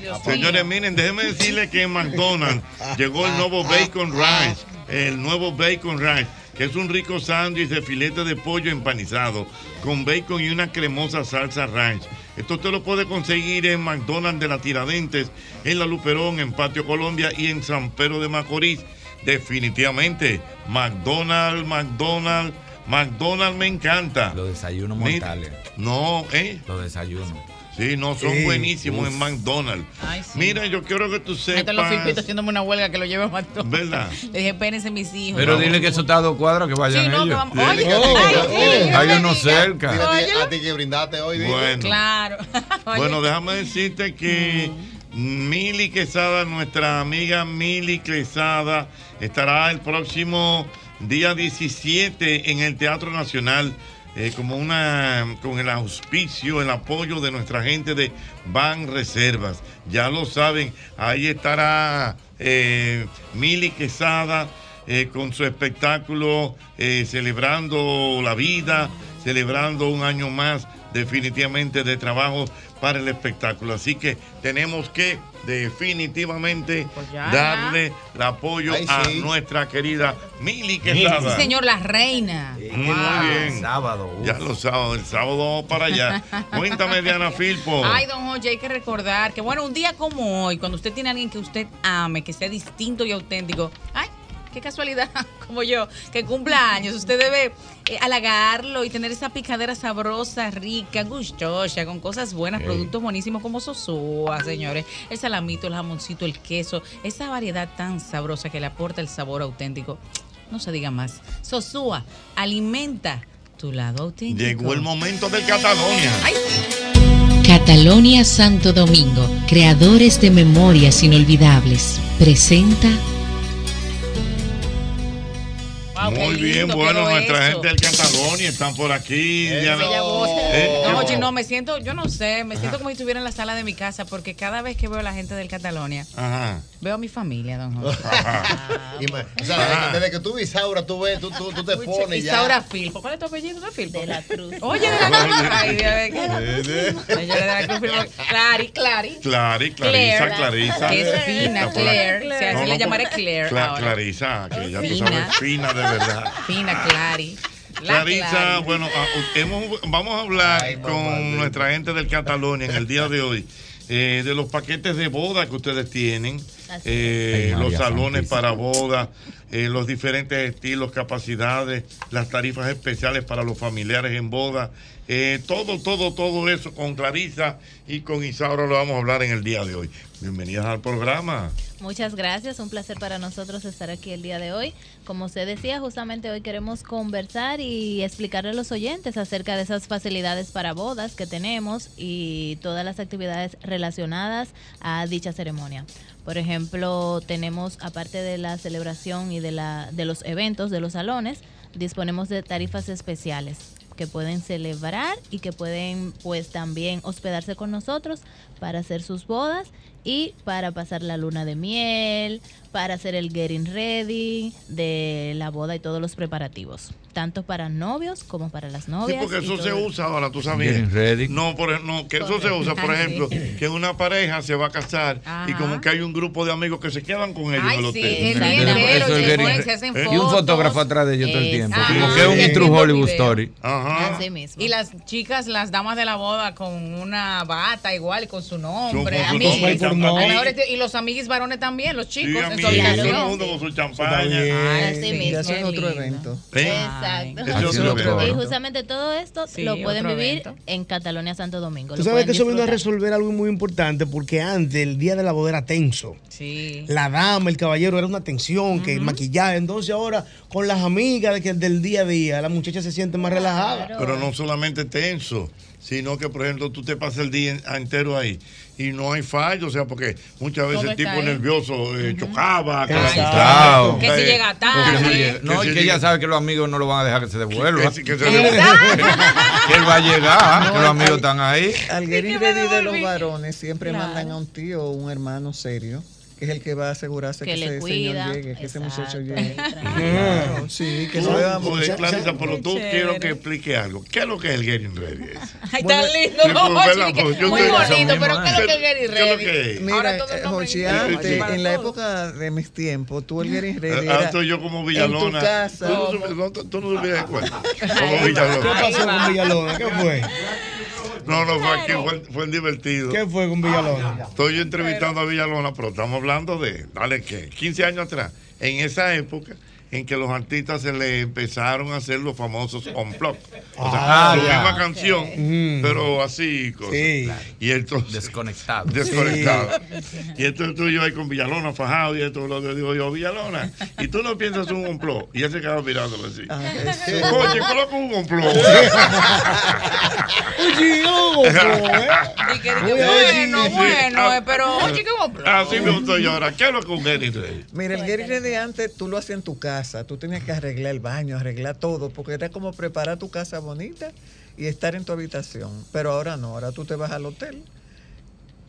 Dios Señores, miren, déjenme decirles que en McDonald's llegó el nuevo Bacon Ranch, el nuevo Bacon Ranch, que es un rico sándwich de filete de pollo empanizado con bacon y una cremosa salsa ranch. Esto usted lo puede conseguir en McDonald's de la Tiradentes, en La Luperón, en Patio Colombia y en San Pedro de Macorís. Definitivamente, McDonald's, McDonald's, McDonald's me encanta. Los desayunos mortales. No, ¿eh? Los desayunos. Sí, no, son Sí. buenísimos Uf. en McDonald's. Ay, sí. Mira, yo quiero que tú Ahí están los sepas. filpitos haciéndome una huelga que lo lleve a McDonald's. ¿Verdad? <laughs> Le dije, espérense mis hijos. Pero dile que eso está a dos cuadros que vayan Sí, no, que ellos. vamos- Oye, Dile que ay, sí, Hay uno cerca. A ti- Óyelo. a ti que brindaste hoy. dile. Bueno. Claro. <laughs> Oye, Bueno, déjame decirte que Mili Quesada, nuestra amiga Mili Quesada, estará el próximo día 17 en el Teatro Nacional. eh, como una con el auspicio, el apoyo de nuestra gente de Ban Reservas. Ya lo saben, ahí estará eh, Mili Quesada eh, con su espectáculo eh, celebrando la vida, celebrando un año más definitivamente de trabajo para el espectáculo. Así que tenemos que definitivamente darle el apoyo Ay, a sí. nuestra querida Mili Sí, Quesada. señor, la reina. Muy, bien. Sábado. Ya los sábados, el sábado vamos para allá. <laughs> Cuéntame, Diana Filpo. Ay, don Jorge, hay que recordar que, bueno, un día como hoy, cuando usted tiene a alguien que usted ame, que sea distinto y auténtico, ay, qué casualidad, <laughs> como yo, que cumpla años, usted debe eh, halagarlo y tener esa picadera sabrosa, rica, gustosa, con cosas buenas, productos buenísimos como Sosúa, señores, el salamito, el jamoncito, el queso, esa variedad tan sabrosa que le aporta el sabor auténtico. No se diga más. Sosúa, alimenta tu lado auténtico. Llegó el momento del Catalonia. Ay, Catalonia Santo Domingo, creadores de memorias inolvidables, presenta Wow, qué Muy bien, bueno, nuestra eso. gente del Catalonia están por aquí. Voz. Eh, No, no, me siento, yo no sé, me siento como si estuviera en la sala de mi casa, porque cada vez que veo a la gente del Catalonia, Ajá. veo a mi familia, don Jorge. Y me- o sea, desde, que tú ves Isaura, tú ves, tú, tú, tú te pones ya. Isaura Filpo. ¿Cuál es tu apellido? ¿No es Filpo? De la Cruz. Oye, de la Cruz. Ay. Ella de la Cruz Filpo. <laughs> Clari, Clari. Clari, Clarisa. Clarisa. Que es fina. Claire. Si así le llamaré Claire. Clarisa, que ya tú sabes, fina de verdad. Fina, Clari. La Clarisa, Clari. bueno, a- hemos- vamos a hablar con nuestra gente del Catalonia en el día de hoy eh, de los paquetes de boda que ustedes tienen, eh, Ay, los salones para boda, eh, los diferentes estilos, capacidades, las tarifas especiales para los familiares en boda, eh, todo, todo, todo eso con Clarisa y con Isaura lo vamos a hablar en el día de hoy. Bienvenidas al programa. Muchas gracias, un placer para nosotros estar aquí el día de hoy. Como usted decía, justamente hoy queremos conversar y explicarle a los oyentes acerca de esas facilidades para bodas que tenemos y todas las actividades relacionadas a dicha ceremonia. Por ejemplo, tenemos, aparte de la celebración y de, la, de los eventos, de los salones, disponemos de tarifas especiales que pueden celebrar y que pueden pues también hospedarse con nosotros para hacer sus bodas y para pasar la luna de miel, para hacer el getting ready de la boda y todos los preparativos, tanto para novios como para las Sí, novias. porque y eso se usa ahora, tú sabías. Getting ready. No, por, no, que eso se usa, por ejemplo, sí. <laughs> que una pareja se va a casar y como que hay un grupo de amigos que se quedan con ellos Ay, en el sí, hotel. Eso es getting se hacen y un fotógrafo atrás de ellos todo el tiempo. Como que es un true Hollywood story. Ajá. Así mismo. Y las chicas, las damas de la boda con una bata igual y con su nombre. Con su y este- y los amiguis varones también, los Sí, chicos. Todo el mundo con su champaña. Así sí, mismo. ya son otro evento. ¿Eh? Exacto. Ese es otro evento. Y justamente todo esto Sí, lo pueden vivir evento. en Catalonia Santo Domingo. Tú sabes que eso vino a resolver algo muy importante porque antes el día de la boda era tenso. Sí. La dama, el caballero era una tensión, que maquillaje. Entonces ahora con las amigas de que del día a día, la muchacha se siente más relajada. Pero no solamente tenso, sino que, por ejemplo, tú te pasas el día entero ahí y no hay fallo, o sea, porque muchas veces el tipo ahí. nervioso eh, chocaba, que Exacto. la Claro. Que si llega Que tarde. no que y que ella sabe que los amigos no lo van a dejar que se devuelva. que si- que se <laughs> Que él va a llegar, que los amigos están ahí. Al de los varones siempre Claro. mandan a un tío o un hermano serio, que es el que va a asegurarse que, Que ese cuida, señor llegue, que ese muchacho exacto, llegue. <laughs> Claro, sí, que no vea pues, mucha- Clarisa, pero tú Qué quiero chévere. que explique algo. ¿Qué es lo que es el getting ready? <laughs> Ay, Bueno, tan lindo. sí, pues, Jochi, ¿verdad? que Pues, muy bonito, pero. ¿qué es lo que es Gary ¿Qué es lo Ready? que es? Mira, eh, bien. antes, en la época de mis tiempos, tú el getting ready Ah, era estoy yo como en Villalona. tu casa. Tú no, no, no supiste de cuenta. Como ¿Qué Villalona. Ahí pasó con Villalona? ¿Qué fue? <laughs> No, no fue aquí, fue, fue divertido. ¿Qué fue con Villalona? Estoy yo entrevistando a Villalona, pero estamos hablando de, dale que, 15 años atrás, en esa época en que los artistas se le empezaron a hacer los famosos unplug. O sea, Ah, la ya. misma canción, Mm. pero así, cosas. Sí. Y entonces, Desconectado. desconectado. Y entonces tú y yo ahí con Villalona fajado y esto lo que digo yo, Villalona, y tú no piensas un complot. Y él se quedaba mirándolo así. Ah, sí. Oye, coloca un complot. Oye, ¿eh? Oye, bueno, sí, sí. bueno, Ah, pero oye, qué compro. Así me gustó yo ahora. ¿Qué es lo que un getting ready? Mira, el getting ready antes tú lo hacías en tu casa, tú tenías que arreglar el baño, arreglar todo, porque era como preparar tu casa bonita y estar en tu habitación. Pero ahora no, ahora tú te vas al hotel,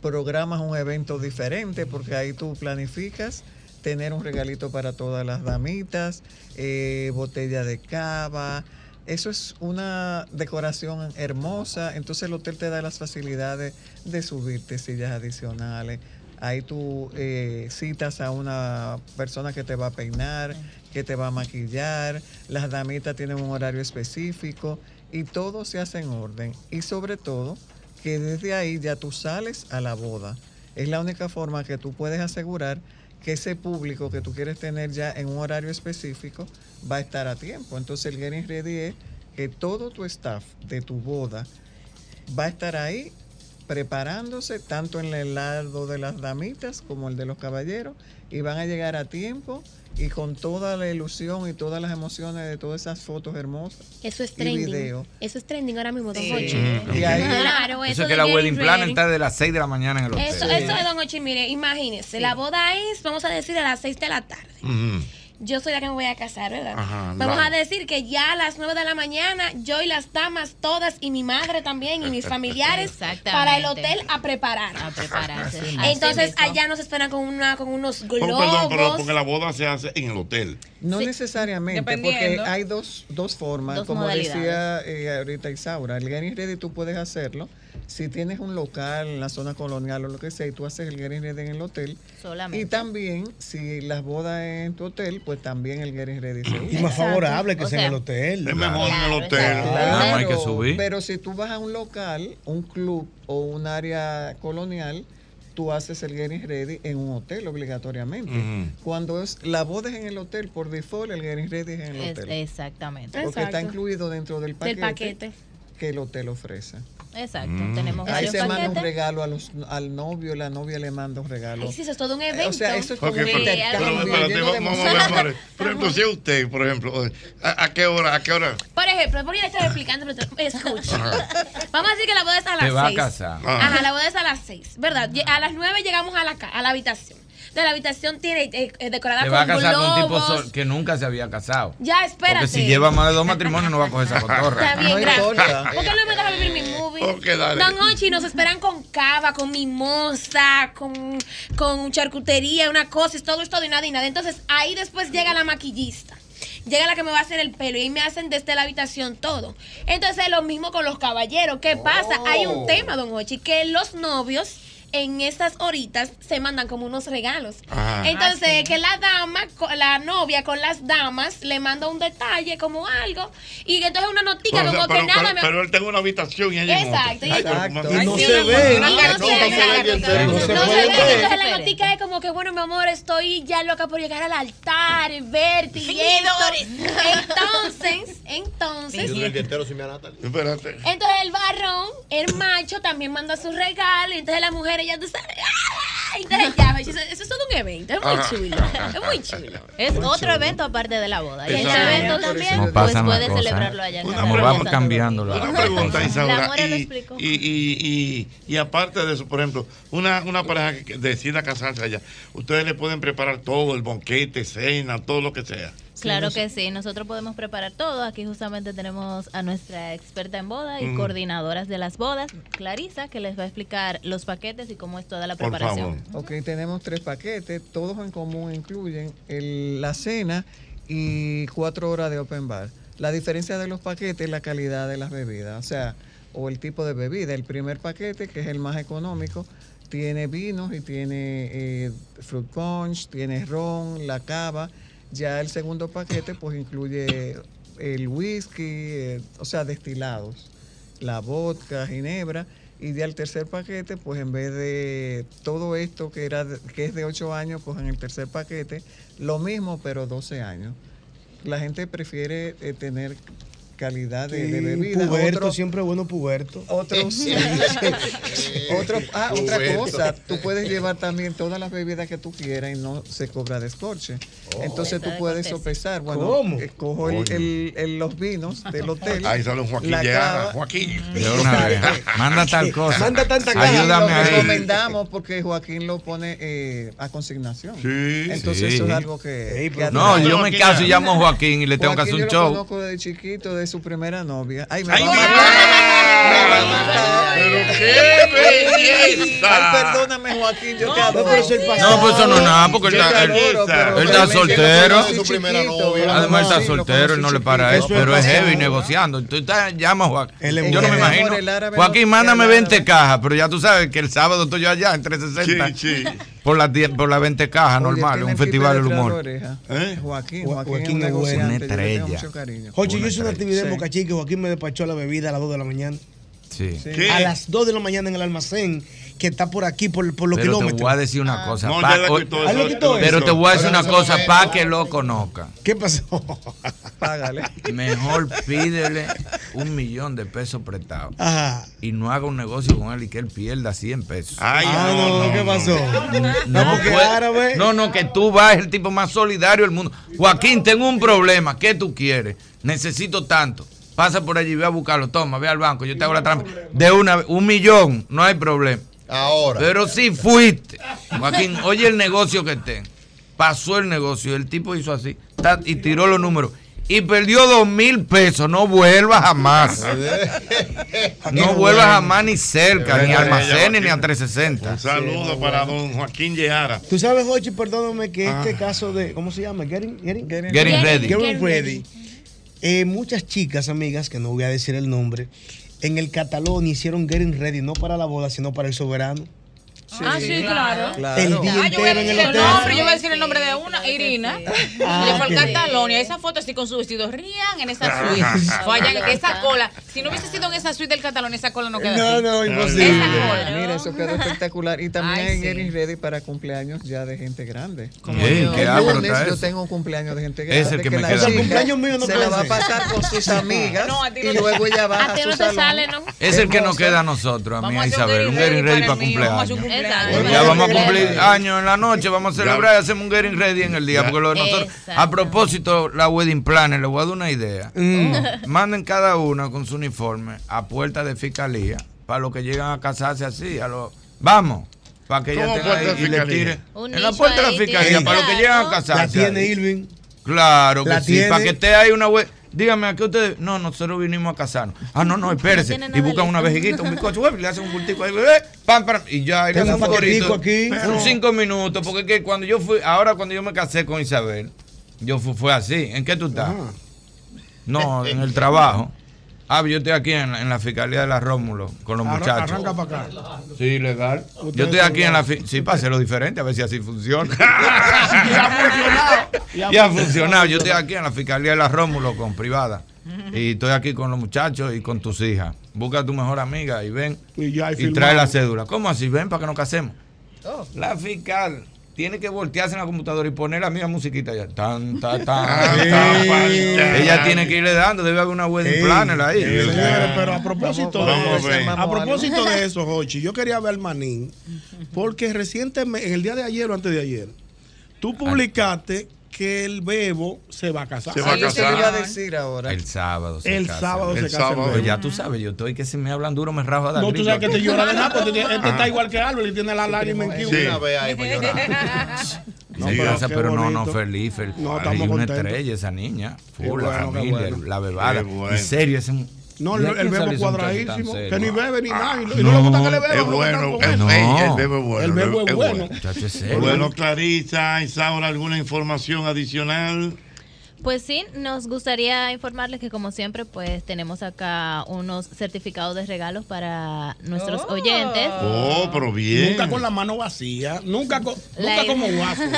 programas un evento diferente, porque ahí tú planificas tener un regalito para todas las damitas, eh, botella de cava, Eso es una decoración hermosa, entonces el hotel te da las facilidades de subirte sillas adicionales. Ahí tú eh, citas a una persona que te va a peinar, que te va a maquillar, las damitas tienen un horario específico y todo se hace en orden. Y sobre todo, que desde ahí ya tú sales a la boda. Es la única forma que tú puedes asegurar que ese público que tú quieres tener ya en un horario específico va a estar a tiempo. Entonces el Getting Ready es que todo tu staff de tu boda va a estar ahí preparándose tanto en el lado de las damitas como el de los caballeros y van a llegar a tiempo y con toda la ilusión y todas las emociones de todas esas fotos hermosas Eso es y trending. video. Eso es trending ahora mismo, don Sí. Hochi. Mm. Y ahí- Claro, Eso eso es de que la wedding plan está de las 6 de la mañana en el hotel. Eso, eso es Don Ochi, mire, imagínese, la boda es, vamos a decir, a las 6 de la tarde. Ujú. Yo soy la que me voy a casar, ¿verdad? Ajá, Vamos la- a decir que ya a las 9 de la mañana, yo y las damas todas, y mi madre también, y mis familiares, <laughs> para el hotel a preparar. A prepararse. Entonces, allá nos esperan con, una, con unos Oh, globos. perdón, pero porque la boda se hace en el hotel. No necesariamente, porque hay dos, dos formas, Dos como decía eh, ahorita Isaura, el Getting Ready tú puedes hacerlo si tienes un local en la zona colonial o lo que sea y tú haces el Getting Ready en el hotel. Solamente. Y también, si las bodas en tu hotel, pues también el Getting Ready se usa. Y más favorable que sea en el hotel. Es mejor en el hotel. Claro, no hay que subir. Pero si tú vas a un local, un club o un área colonial, tú haces el Getting Ready en un hotel obligatoriamente. Cuando es la boda es en el hotel, por default el Getting Ready es en el Es- hotel. exactamente. Porque está incluido dentro del paquete, Del paquete. que el hotel ofrece. Exacto. Mm. Tenemos Ahí se manda un regalo a los, al novio, la novia le manda un regalo. Ay, sí, eso es todo un evento. O sea, eso es como Ok, un pero- pero espérate, vamos vamos. <laughs> Por ejemplo, si usted, por ejemplo, ¿a, a qué hora? ¿A qué hora? Por ejemplo, voy a estar explicando, pero escucha. Vamos a decir que la boda es a las Te va a 6. casar. Ajá, la boda es a las 6, ¿verdad? A las 9 llegamos a la, ca- a la habitación. Entonces, la habitación tiene eh, eh, decorada Te con va a casar con un tipo sol- que nunca se había casado. Ya, espérate. Porque si lleva más de dos matrimonios no va a coger esa <laughs> cotorra. Está bien, gracias. ¿Por qué no me dejas vivir mi movie? Ok, dale. Don Ochi, nos esperan con cava, con mimosa, con, con charcutería, una cosa, es todo, es todo y nada y nada. Entonces, ahí después llega la maquillista. Llega la que me va a hacer el pelo y ahí me hacen desde la habitación todo. Entonces, lo mismo con los caballeros. ¿Qué pasa? Hay un tema, don Ochi, que los novios en estas horitas se mandan como unos regalos. Ah. Entonces, Ah, sí. que la dama, la novia con las damas, le manda un detalle como algo. Y entonces una notica Pero, o sea, como pero, que nada pero- me. pero él tiene una habitación y ella en. Exacto, Ay, Exacto. ¿cómo- Y no Sí, se ve. una No notica, se ve. No se No ve. Entonces la notica es como que, bueno, mi amor, estoy ya loca por llegar al altar, verte y. Entonces, <laughs> entonces. Yo soy el dietero sin mi Natalie. Espérate. Entonces el varón, el macho, también manda su regalo. Y entonces la mujer, ella, tú sabes. ¡ah! Entonces ya, eso, eso es todo un evento. Es muy Ajá. chulo. Es muy chulo. Es otro evento aparte de la boda. Y ese evento también, pues pasan las puede cosas, celebrarlo allá en Una Catalonia, vamos cambiándolo. Una pregunta, Isaura. Y, y, y, y, y aparte de eso, por ejemplo, una, una pareja que- que decida casarse allá, ustedes le pueden preparar todo, el banquete, cena, todo lo que sea. Claro que sí, nosotros podemos preparar todo. Aquí justamente tenemos a nuestra experta en boda y Mm. coordinadoras de las bodas, Clarisa, que les va a explicar los paquetes y cómo es toda la preparación. Ok, tenemos tres paquetes, todos en común incluyen el- la cena y cuatro horas de open bar. La diferencia de los paquetes es la calidad de las bebidas, o sea, o el tipo de bebida. El primer paquete, que es el más económico, tiene vinos y tiene eh, fruit punch, tiene ron, la cava. Ya el segundo paquete, pues incluye el whisky, eh, o sea, destilados la vodka, ginebra, y ya el tercer paquete, pues en vez de todo esto que era que es de 8 años, pues el tercer paquete lo mismo, pero 12 años. La gente prefiere eh, tener calidad de, de Sí, bebida. puberto, Otro- siempre bueno puberto. otros <laughs> <laughs> otro, ah, otra cosa, tú puedes llevar también todas las bebidas que tú quieras y no se cobra descorche. Entonces tú puedes sopesar. Bueno, ¿Cómo? eh, cojo el- Coño. el- el- los vinos del <laughs> hotel. Ahí sale un Joaquín. Joaquín. De una vez. Manda tal cosa. Manda tanta. Ayúdame Lo ahí. recomendamos porque Joaquín lo pone eh, a consignación. Entonces Sí. eso es algo que... que No, yo me caso y llamo a Joaquín y le tengo que hacer un yo lo show. conozco desde chiquito, desde su primera novia. Ay, me Ay, va a matar. Pero qué belleza. Ay, perdóname, Joaquín, yo te adoro. No, pues eso no es nada, porque él está, él, adoro, pero él está soltero. Su primera novia. Además, está soltero, él no le para eso, Eso es pero es heavy negociando. Tú estás, llama a Joaquín. Yo no me imagino. Joaquín, no- mándame el 20 cajas, pero ya tú sabes que el sábado estoy yo allá en 360. Sí, sí. Por las 10 por las 20 cajas, normal, un festival del humor. ¿Eh? Joaquín, Jo- Joaquín, Joaquín es un Una estrella. Jochi, yo Una hice una estrella. actividad en Sí. Boca Chica y Joaquín me despachó la bebida a las 2 de la mañana. Sí. ¿Qué? A las 2 de la mañana en el almacén que está por aquí, por, por los Pero te kilómetros. voy a decir una cosa. No, pa- o- Ah, eso. pero te voy a decir una cosa para que lo conozcan. ¿Qué pasó? Págale. Mejor pídele un millón de pesos prestados Ajá. y no haga un negocio con él y que él pierda 100 pesos. Ay, Ah, no, no, ¿qué pasó? No, porque puede- árabe. no, no, que tú vas, el tipo más solidario del mundo. Joaquín, tengo un problema. ¿Qué tú quieres? Necesito tanto. Pasa por allí, ve a buscarlo. Toma, ve al banco. Yo te hago la trampa. De una vez, un millón, no hay problema. Ahora. Pero si fuiste, Joaquín, oye el negocio que ten. Pasó el negocio, el tipo hizo así y tiró los números. Y perdió dos mil pesos. No vuelva jamás. <laughs> No vuelva jamás ni cerca, ni a almacenes, ni a 360. Un saludo para don Joaquín Lleara. Tú sabes, Jochi, perdóname que Ah. este caso de, ¿cómo se llama? Getting, getting, Getting Getting ready. Getting ready. Eh, muchas chicas, amigas, que no voy a decir el nombre, en el catalón hicieron getting ready, no para la boda, sino para el soberano. Ah, sí, claro. Claro. El día Ah, yo voy a decir el nombre, yo voy a decir el nombre de una, Irina. Ah, fue ok. al Catalonia, esa foto así con su vestido, rían en esa suite. En esa cola. Si no hubiese sido en esa suite del Catalonia, esa cola no queda No, no, Esa imposible. cola. Mira, eso quedó espectacular. Y también Ay, sí. Getting Ready para cumpleaños ya de gente grande. Como yo. yo tengo un cumpleaños de gente Es grande. el que me la queda cumpleaños mío no se la va a pasar con sus amigas <laughs> No, a ti y no te- luego ella va A a ti su no te sale, ¿no? Es el que nos queda a nosotros, a mí, a Isabel. Un getting ready para cumpleaños. Cumpleaños. Ya vamos a cumplir años en la noche, vamos a celebrar y hacemos un getting ready en el día. Porque lo de nosotros, a propósito, la wedding planner, les voy a dar una idea. Mm. Manden cada una con su uniforme a puerta de fiscalía para los que llegan a casarse así. A los, vamos, para que ella ¿Cómo tenga ahí y le tire. Un En la puerta de la fiscalía, tiene para los que llegan a casarse. La tiene. Irving. Claro que La sí, tiene. para que esté ahí una web. Dígame, ¿a qué ustedes? No, nosotros vinimos a casarnos. Ah, no, no, espérese. tiene y buscan una vejiguita, un bizcocho, web, le hacen un bultico ahí, bebé, pam, pam, y ya, y le hacen un corito. aquí. Un cinco minutos, porque es que cuando yo fui, ahora cuando yo me casé con Isabel, yo fu- fue así. ¿En qué tú estás? No, en el trabajo. Ah, yo estoy aquí en, la- en la fiscalía de la Rómulo con los Arra- muchachos. Arranca para acá. Sí, legal. Yo estoy aquí en la los- fi- Sí, para hacerlo diferente, a ver si así funciona. <laughs> <laughs> Y ha funcionado. Y ha funcionado. Yo estoy aquí en la fiscalía de la Rómulo con privada. Y estoy aquí con los muchachos y con tus hijas. Busca a tu mejor amiga y ven Y ya hay y trae la cédula. ¿Cómo así? Ven para que nos casemos. La fiscal tiene que voltearse en la computadora y poner la misma musiquita ya. Tan, tan, <laughs> tan, Sí. tan, tan. Ella tiene que irle dando, debe haber una wedding Sí. planner ahí. Señores, pero a propósito, Vamos de, eso, a propósito de eso, Jochi, yo quería ver Manín, porque recientemente, en el día de ayer o antes de ayer, tú publicaste que el bebo se va a casar. Se va a Sí, se lo iba a casar. decir ahora. El sábado. se El casa. sábado se El casa sábado. el Pues bebo. ya tú sabes, yo estoy que si me hablan duro me rajo a dar No, tú sabes que te llora de nada, porque este, este está igual que Álvaro y tiene la lágrima en Sí. Cuba. Una vez ahí para llorar. <laughs> No, Sí, pero gracias, qué pero no, no, feliz, feliz. No, Hay estamos una contentos. estrella esa niña. Full, la bueno, familia, bueno. la bebada. Bueno. En serio, ese No, ¿De el, el bebo cuadradísimo, que ni bebe ni nada. Y, no- y no, no le gusta que le beban. Es no bueno, gusta el, ey, el bebo es bueno. El bebo es bueno. Bueno, Clarisa, Isaura, ¿alguna información adicional? Pues sí, nos gustaría informarles que como siempre, pues tenemos acá unos certificados de regalos para nuestros Oh. oyentes. Oh, pero bien. Nunca con la mano vacía, nunca, co- La- nunca como guaso. <laughs>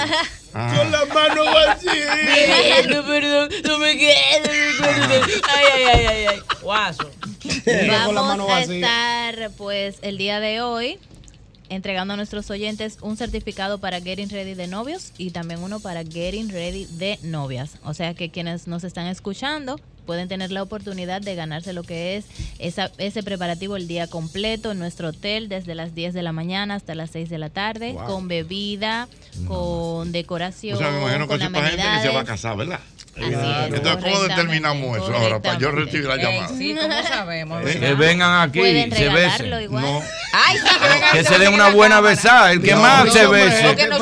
Ah. Con la mano vacía. no, perdón, no me quedo. Ay, ay, ay, ay, ay. Guaso. Con Vamos a estar, pues, el día de hoy entregando a nuestros oyentes un certificado para Getting Ready de novios y también uno para Getting Ready de novias. O sea que quienes nos están escuchando pueden tener la oportunidad de ganarse lo que es esa- ese preparativo el día completo en nuestro hotel desde las 10 de la mañana hasta las 6 de la tarde Wow. con bebida, con decoración, O sea, me imagino que con gente que se va a casar, ¿verdad? Así es, Entonces, ¿cómo determinamos eso ahora para yo recibir la correctamente. llamada? Sí, ¿cómo sabemos? ¿Eh? Que vengan aquí, se besen. igual. No, Ay, sí, que Que se den una buena besada, el que más se bese. Que nos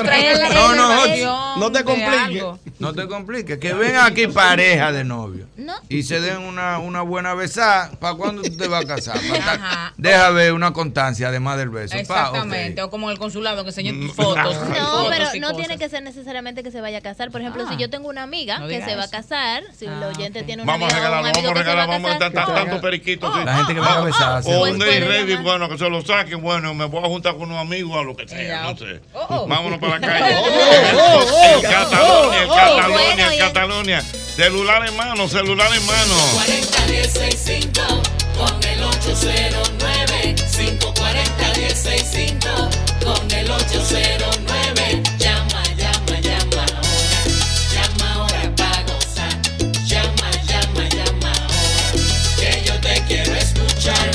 No, no, no te compliques. algo. No te compliques, que vengan aquí pareja de novio y se den una, una buena besada. ¿Para cuándo tú te vas a casar? Ajá. Deja ver una constancia además del beso. Pa, Exactamente, o como en el consulado que enseñan tus fotos. No, fotos pero no cosas. tiene que ser necesariamente que se vaya a casar. Por ejemplo, Ah. si yo tengo una amiga No que se va a casar, si el oyente tiene una Vamos a amiga o regalar, un vamos amigo a que se va regalar, a vamos a pues, tantos periquitos. sí. La gente que va a besarse. O Pues un day ready, bueno, que se lo saquen, bueno, me voy a juntar con unos amigos a lo que sea, no sé. oh. Vámonos para la <laughs> calle. Oh, oh, oh, oh, oh. Catalonia, Bueno, el y- Catalonia. Celular en mano, celular en mano. 40-1065 con el 809 540-1065 con el 809 llama, llama, llama ahora llama ahora para gozar llama, llama, llama ahora que yo te quiero escuchar.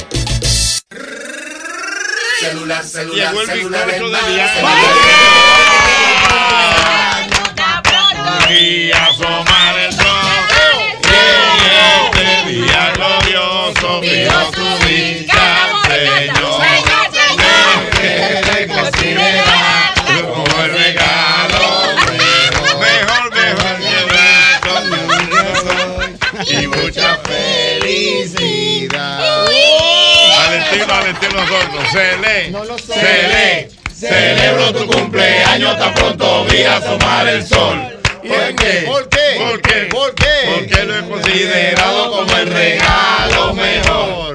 Celular, celular, Llegó el celular Celebro tu cumpleaños tan pronto vi asomar el sol. ¿Por qué? ¿Por qué? ¿Por qué? ¿Por qué? Porque lo he considerado como el regalo mejor.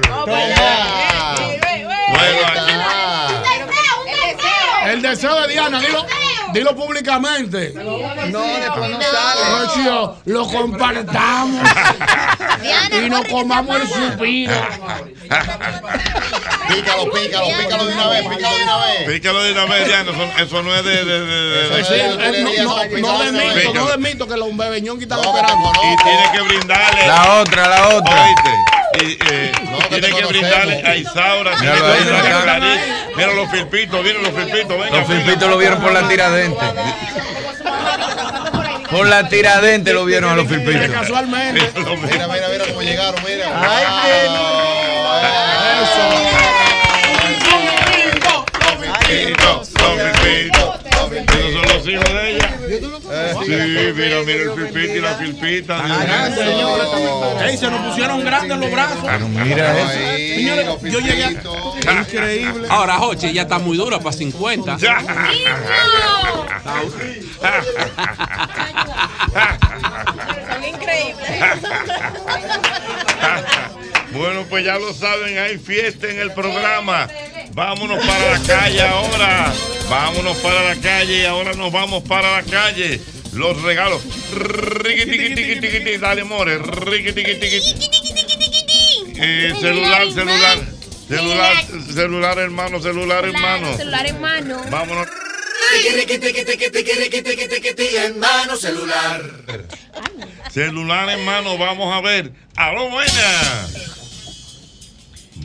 El deseo de Diana, dilo, dilo públicamente. No, después no sale. Rocío, lo compartamos <laughs> y nos comamos el suspiro. Pícalo, pícalo, pícalo de una vez, pícalo de una vez. Pícalo de una vez, Diana. Eso, eso no es de. de, de, de- Sí, de- eh, no, no, no de mito, Pícalo. no de mito que los bebeñón están esperando. Y tiene que brindarle. La otra, la otra. Oíste. Y, eh, tiene que brindarle a Isaura. Míralo que ahí, a. Mira los filpitos, miren los filpitos. Venga, Los filpitos lo vieron por la tiradente. Por la tiradente lo vieron a los filpitos. Casualmente. Mira, mira, mira cómo llegaron, mira. Ay, Filpitos, Sí, mira, mira el filpito y la filpita. Ey, se nos pusieron grandes los brazos. mira eso. Señores, yo llegué a... Increíble. Ahora, Joche, ya está muy dura para 50. Son increíbles. Bueno, pues ya lo saben, hay fiesta en el programa. Vámonos para la calle ahora. Vámonos para la calle y ahora nos vamos para la calle. Los regalos. Dale, more. Celular, celular. Celular, celular, hermano, celular, hermano. Celular, hermano. Vámonos. Hermano celular. Celular en mano, vamos a ver. ¡Aló, buena!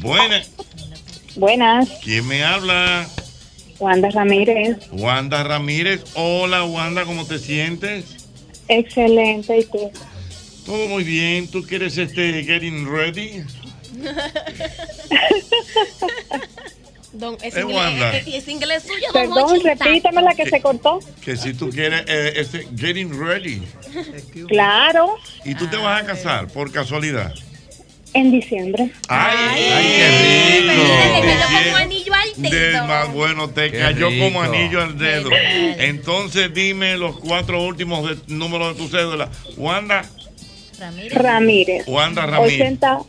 Buena. Buenas. ¿Quién me habla? Wanda Ramírez. Wanda Ramírez. Hola, Wanda, ¿cómo te sientes? Excelente, ¿y tú? Todo muy bien. ¿Tú quieres este getting ready? <laughs> Don, es, Eh, inglés, Wanda. es, es inglés suyo, don Perdón, repítame la que se cortó. Que si tú quieres eh, este getting ready. Claro, ¿Y tú te vas a casar por casualidad? En diciembre. ¡Ay, qué rico! Cayó como anillo al De dedo. más bueno, te Qué cayó rico. como anillo al dedo. Entonces dime los cuatro últimos de- números de tu cédula. Wanda, Ramírez. Wanda Ramírez. 80,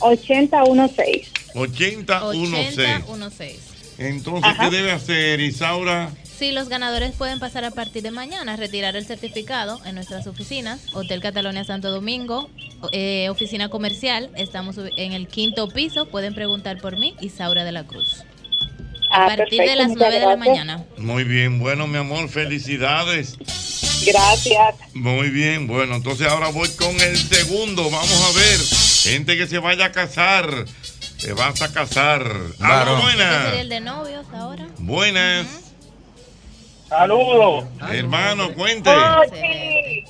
8016. 8016. 8016. Entonces, Ajá. ¿qué debe hacer Isaura? Sí, los ganadores pueden pasar a partir de mañana a retirar el certificado en nuestras oficinas. Hotel Catalonia Santo Domingo, eh, oficina comercial. Estamos en el quinto piso. Pueden preguntar por mí, Isaura de la Cruz. A Ah, partir de las muchas 9 de la mañana. Muy bien, bueno, mi amor, felicidades. Gracias. Muy bien, bueno, entonces ahora voy con el segundo. Vamos a ver, gente que se vaya a casar. Te vas a casar. Este sería buenas. el de novios ahora. Buenas. Saludos. Hermano, cuente.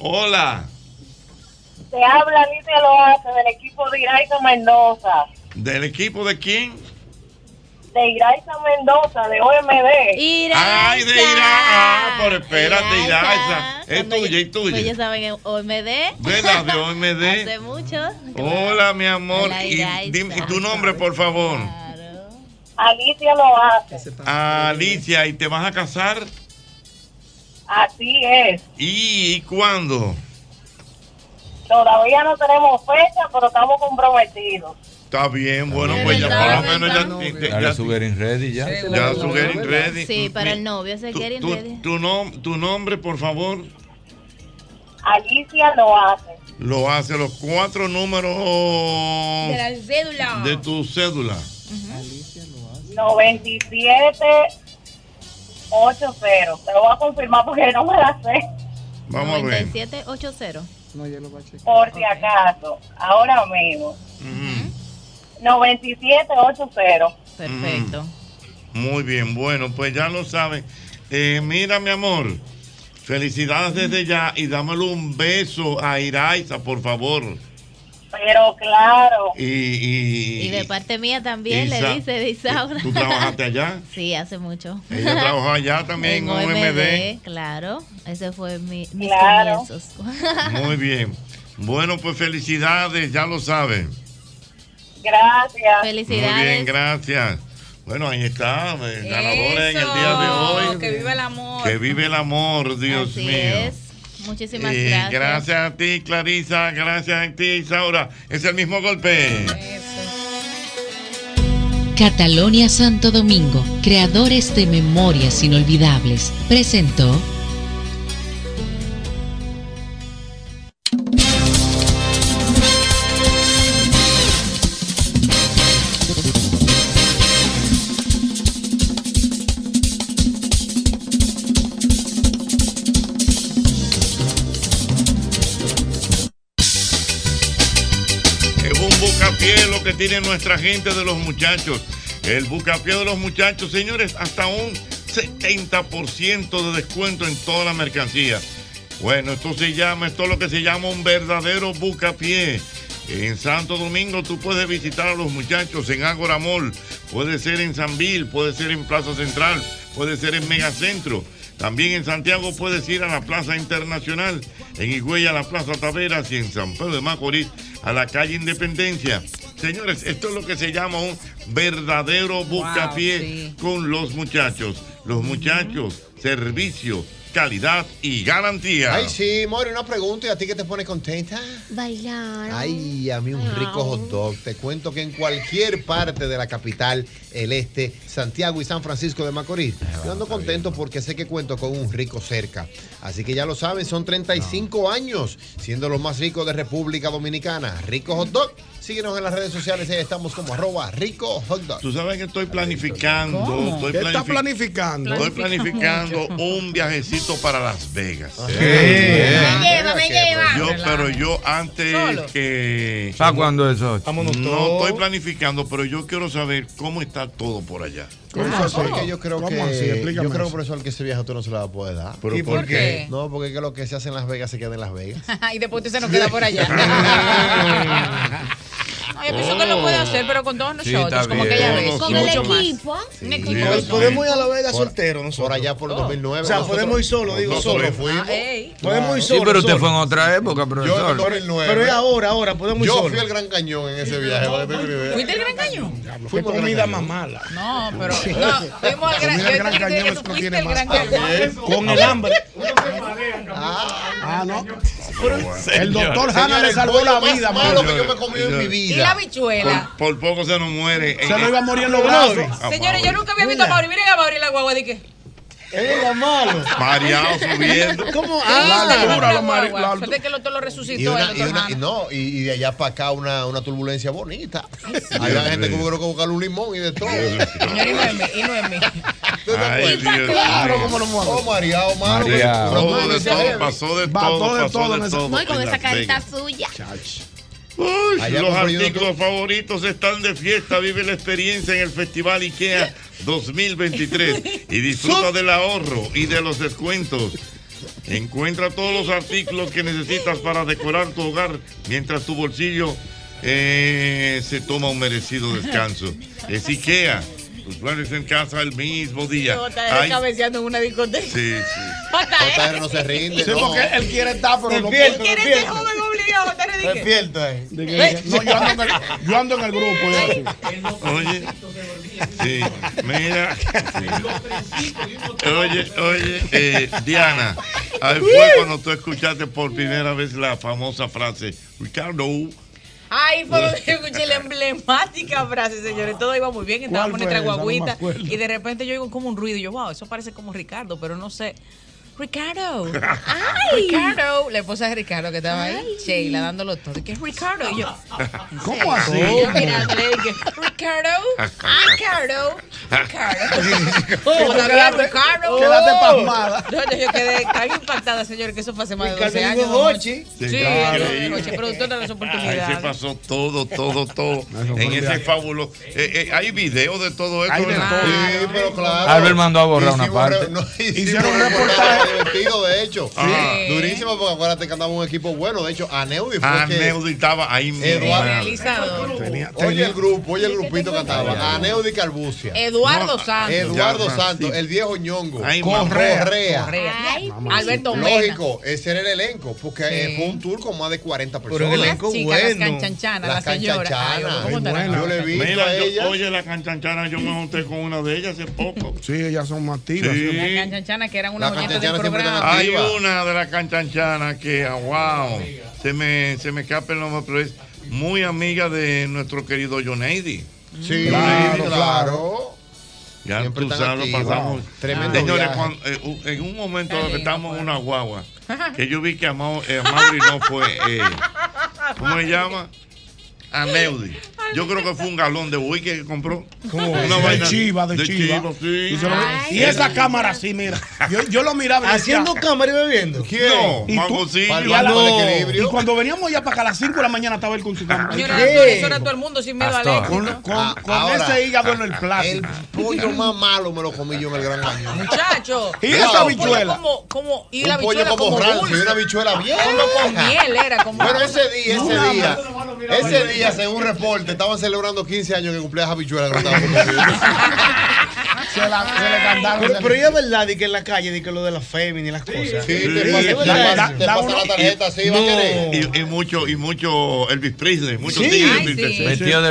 Hola. Te habla Lidia Loace del equipo de Iraito Mendoza. ¿Del equipo de quién? de Iraisa Mendoza, de OMD. Ay, de Ira. Ah, pero espérate, Iraisa. Es tuya, es Pues ya tuya. saben, OMD. De la de OMD. <laughs> Hace mucho. Hola, mi amor. Hola, Y, Iraisa. dime- y tu nombre, por favor. Alicia lo hace. Alicia, ¿y te vas a casar? Así es. ¿Y cuándo? Todavía no tenemos fecha, pero estamos comprometidos. Está bien, bueno, pues ya por lo menos ya, su getting ready ya. ya su getting ready. Sí, para el novio, ese getting Tu, ready. tu, nom- tu nombre, por favor, Alicia lo hace. lo hace los cuatro números De la cédula. de tu cédula. 97 80. Te lo voy a confirmar porque no me la sé. Vamos a ver. 9780. No, yo lo voy a checar. Por si acaso. Ahora mismo. 9780. Perfecto. Muy bien, bueno, pues ya lo saben. Eh, mira, mi amor, felicidades desde ya y dámelo un beso a Iraisa, por favor. Pero claro. Y, y- Y de parte mía también Isa- le dice de Isaura. ¿Tú trabajaste allá? <laughs> Sí, hace mucho. Ella trabajó allá también en En OMD. Claro, ese fue mi, mis Claro. comienzos. <laughs> Muy bien. Bueno, pues felicidades, ya lo saben. Gracias. Muy bien, gracias. Bueno, ahí está, eh, ganadora en el día de hoy. que viva el amor. Que vive el amor, Dios Así mío. es. Muchísimas Y gracias. gracias a ti, Clarisa. Gracias a ti, Isaura. Es el mismo golpe. Catalonia Santo Domingo, creadores de memorias inolvidables, presentó tiene nuestra gente de los muchachos. El bucapié de los muchachos, señores, hasta un 70% de descuento en toda la mercancía. Bueno, esto se llama, esto es lo que se llama un verdadero bucapié. En Santo Domingo tú puedes visitar a los muchachos en Ágora Mall, puede ser en Sanvil, puede ser en Plaza Central, puede ser en Megacentro. También en Santiago puedes ir a la Plaza Internacional, en Higüey a la Plaza Taveras y en San Pedro de Macorís a la calle Independencia. Señores, esto es lo que se llama un verdadero bucapié con los muchachos. Los muchachos, servicio, calidad y garantía. Ay, sí, Mori, una pregunta y a ti que te pone contenta. Bailar. Ay, a mí un rico hot dog. Te cuento que en cualquier parte de la capital, el este, Santiago y San Francisco de Macorís, yo ando contento porque sé que cuento con un rico cerca. Así que ya lo saben, son 35 años siendo los más ricos de República Dominicana. Rico hot dog. Síguenos en las redes sociales, ahí estamos como arroba rico hot dog. Tú sabes que estoy planificando, ¿Cómo? estoy ¿Qué está planific- planificando? Estoy Planifica planificando un viajecito para Las Vegas. Me lleva, me lleva. Yo, pero yo antes Solo. que. ¿Para cuándo eso? no todos. estoy planificando, pero yo quiero saber cómo está todo por allá. Yo creo ¿Cómo que, así? Yo creo, profesor, que ese viaje tú no se lo vas a poder dar. ¿Pero ¿Y por por qué? qué? No, porque es que lo que se hace en Las Vegas se queda en Las Vegas. <laughs> y después usted se nos queda por allá. <laughs> Ay, yo pienso que lo puede hacer, pero con todos Sí, nosotros, como bien. aquella vez. Con y el equipo. Sí, Podemos ir a La Vega Por- soltero nosotros. Por allá por el 2009. O sea, nosotros- podemos ir solo, digo, solo. fuimos. Ah. Podemos ir Sí, solo. pero usted solo. fue en otra época, profesor. Yo en el 2009. Pero es ahora, ahora, podemos ir Yo solo. fui al Gran Cañón en ese viaje. para que idea. ¿Fuiste el Gran Cañón? Fue comida más mala. No, pero. No, fuimos al Gran al Cañón. Yo no al más. Gran Cañón. Con el hambre. Ah, no. Señor. El doctor Hanna le el salvó la más vida, malo que yo me he comido en mi vida. La bichuela. Por, por poco se nos muere. Se nos iba a morir en los brazos. Señores, yo nunca había visto a Mauri. Miren a Mauri en la guagua. Dije. Era malo. Mareado subiendo. <laughs> ¿Cómo? Ah, la altura, la lo altura. Suerte que el doctor lo Y, resucitó. una, el y, una- no, y, y de allá para acá una, una turbulencia bonita. Había gente que hubo que buscarle un limón y de todo. Señor, y no es mí. Y no es mí. Ay, Dios Claro, como lo muevo. Oh, mareado, malo. Mareado. Todo de todo, pasó de todo, de pasó de todo. No, y con esa carita suya. Los artículos favoritos están de fiesta. Vive la experiencia en el Festival IKEA <laughs> 2023 y disfruta del ahorro y de los descuentos. Encuentra todos los artículos que necesitas para decorar tu hogar mientras tu bolsillo eh, se toma un merecido descanso. <laughs> Es IKEA. Tus planes en casa el mismo día. JR cabeceando en una discoteca. Sí, sí. JR no se rinde. Él quiere estar, pero no. Él quiere ser joven, yo, ¿Eh? No, yo ando, en el, yo ando en el grupo. Oye. Sí, mira. Oye, oye, eh, Diana, ahí fue cuando tú escuchaste por primera vez la famosa frase, Ricardo. Ahí fue donde yo escuché la emblemática frase, señores. Todo iba muy bien, estábamos en nuestra guaguita. Y de repente yo oigo como un ruido. Y yo, wow, eso parece como Ricardo, pero no sé. Ricardo. <laughs> ¡Ay! Ricardo. La esposa de Ricardo que estaba ahí, Ay. Sheila, dándolo todo. qué es Ricardo. ¿Cómo así? Y ah, Ricardo. Ricardo. <laughs> Ricardo. Oh, Ricardo. Quédate oh. pasmada. No, yo quedé tan impactada, señor, que eso fue hace más de 12 años. Hochi. Sí, sí de las oportunidades. Ahí se pasó todo, todo, todo. <laughs> en ese fabuloso. Eh, eh, hay video de todo esto. Hay de. Sí, pero claro. Albert mandó a borrar una parte. Hicieron un reportaje de hecho. Durísimo, porque acuérdate que andaba un equipo bueno. De hecho, Aneudi fue Aneudi que estaba ahí mismo. Eduardo. Tenía. Oye el grupo, oye el grupito que estaba. Aneudi Carbucia. Eduardo Santos. Eduardo Santos, el viejo ñongo. Correa. Correa. Alberto Lógico, ese era el elenco, porque fue un tour con más de 40 personas. Pero el elenco bueno. Las canchanchanas, la, señora. Yo le vi Mira, a ella. Oye, la canchanchana, yo me junté con una de ellas hace poco. Sí, ellas son más tiras. Las canchanchanas que eran una de hay una de las canchanchanas que, oh, wow, se me, se me escapa el nombre, pero es muy amiga de nuestro querido Johnady. Sí, claro, claro. Ya siempre tú sabes, lo pasamos. Señores, eh, en un momento Ay, estamos en una guagua, <laughs> que yo vi que Amaury eh, no fue. Eh, ¿Cómo se llama? a Neudi. Yo creo que fue un galón de buey que compró. ¿Cómo? De vaina chiva, de, chiva. y, esa cámara sí, mira. Yo, lo miraba. Haciendo cámara y bebiendo. ¿Quién? No, ¿Y cuando veníamos ya para acá a las 5 de la mañana estaba él con su cámara. Eso era todo el mundo sin miedo al Con, con, con ah, ahora, ese hígado en el plato. El pollo más malo me lo comí yo en el Gran Cañón. Muchacho. Y esa bichuela. Como, como, y la un bichuela pollo como, como y una bichuela bien. Como con miel era. Ese día, ese día. Ese día ella, según reporte, estaban celebrando 15 años que cumplía <laughs> Pero, pero es verdad que en la calle, que lo de las y las cosas. Te, la, tarjeta, a querer. Y, y, mucho, y mucho Elvis Presley, mucho sí. tío de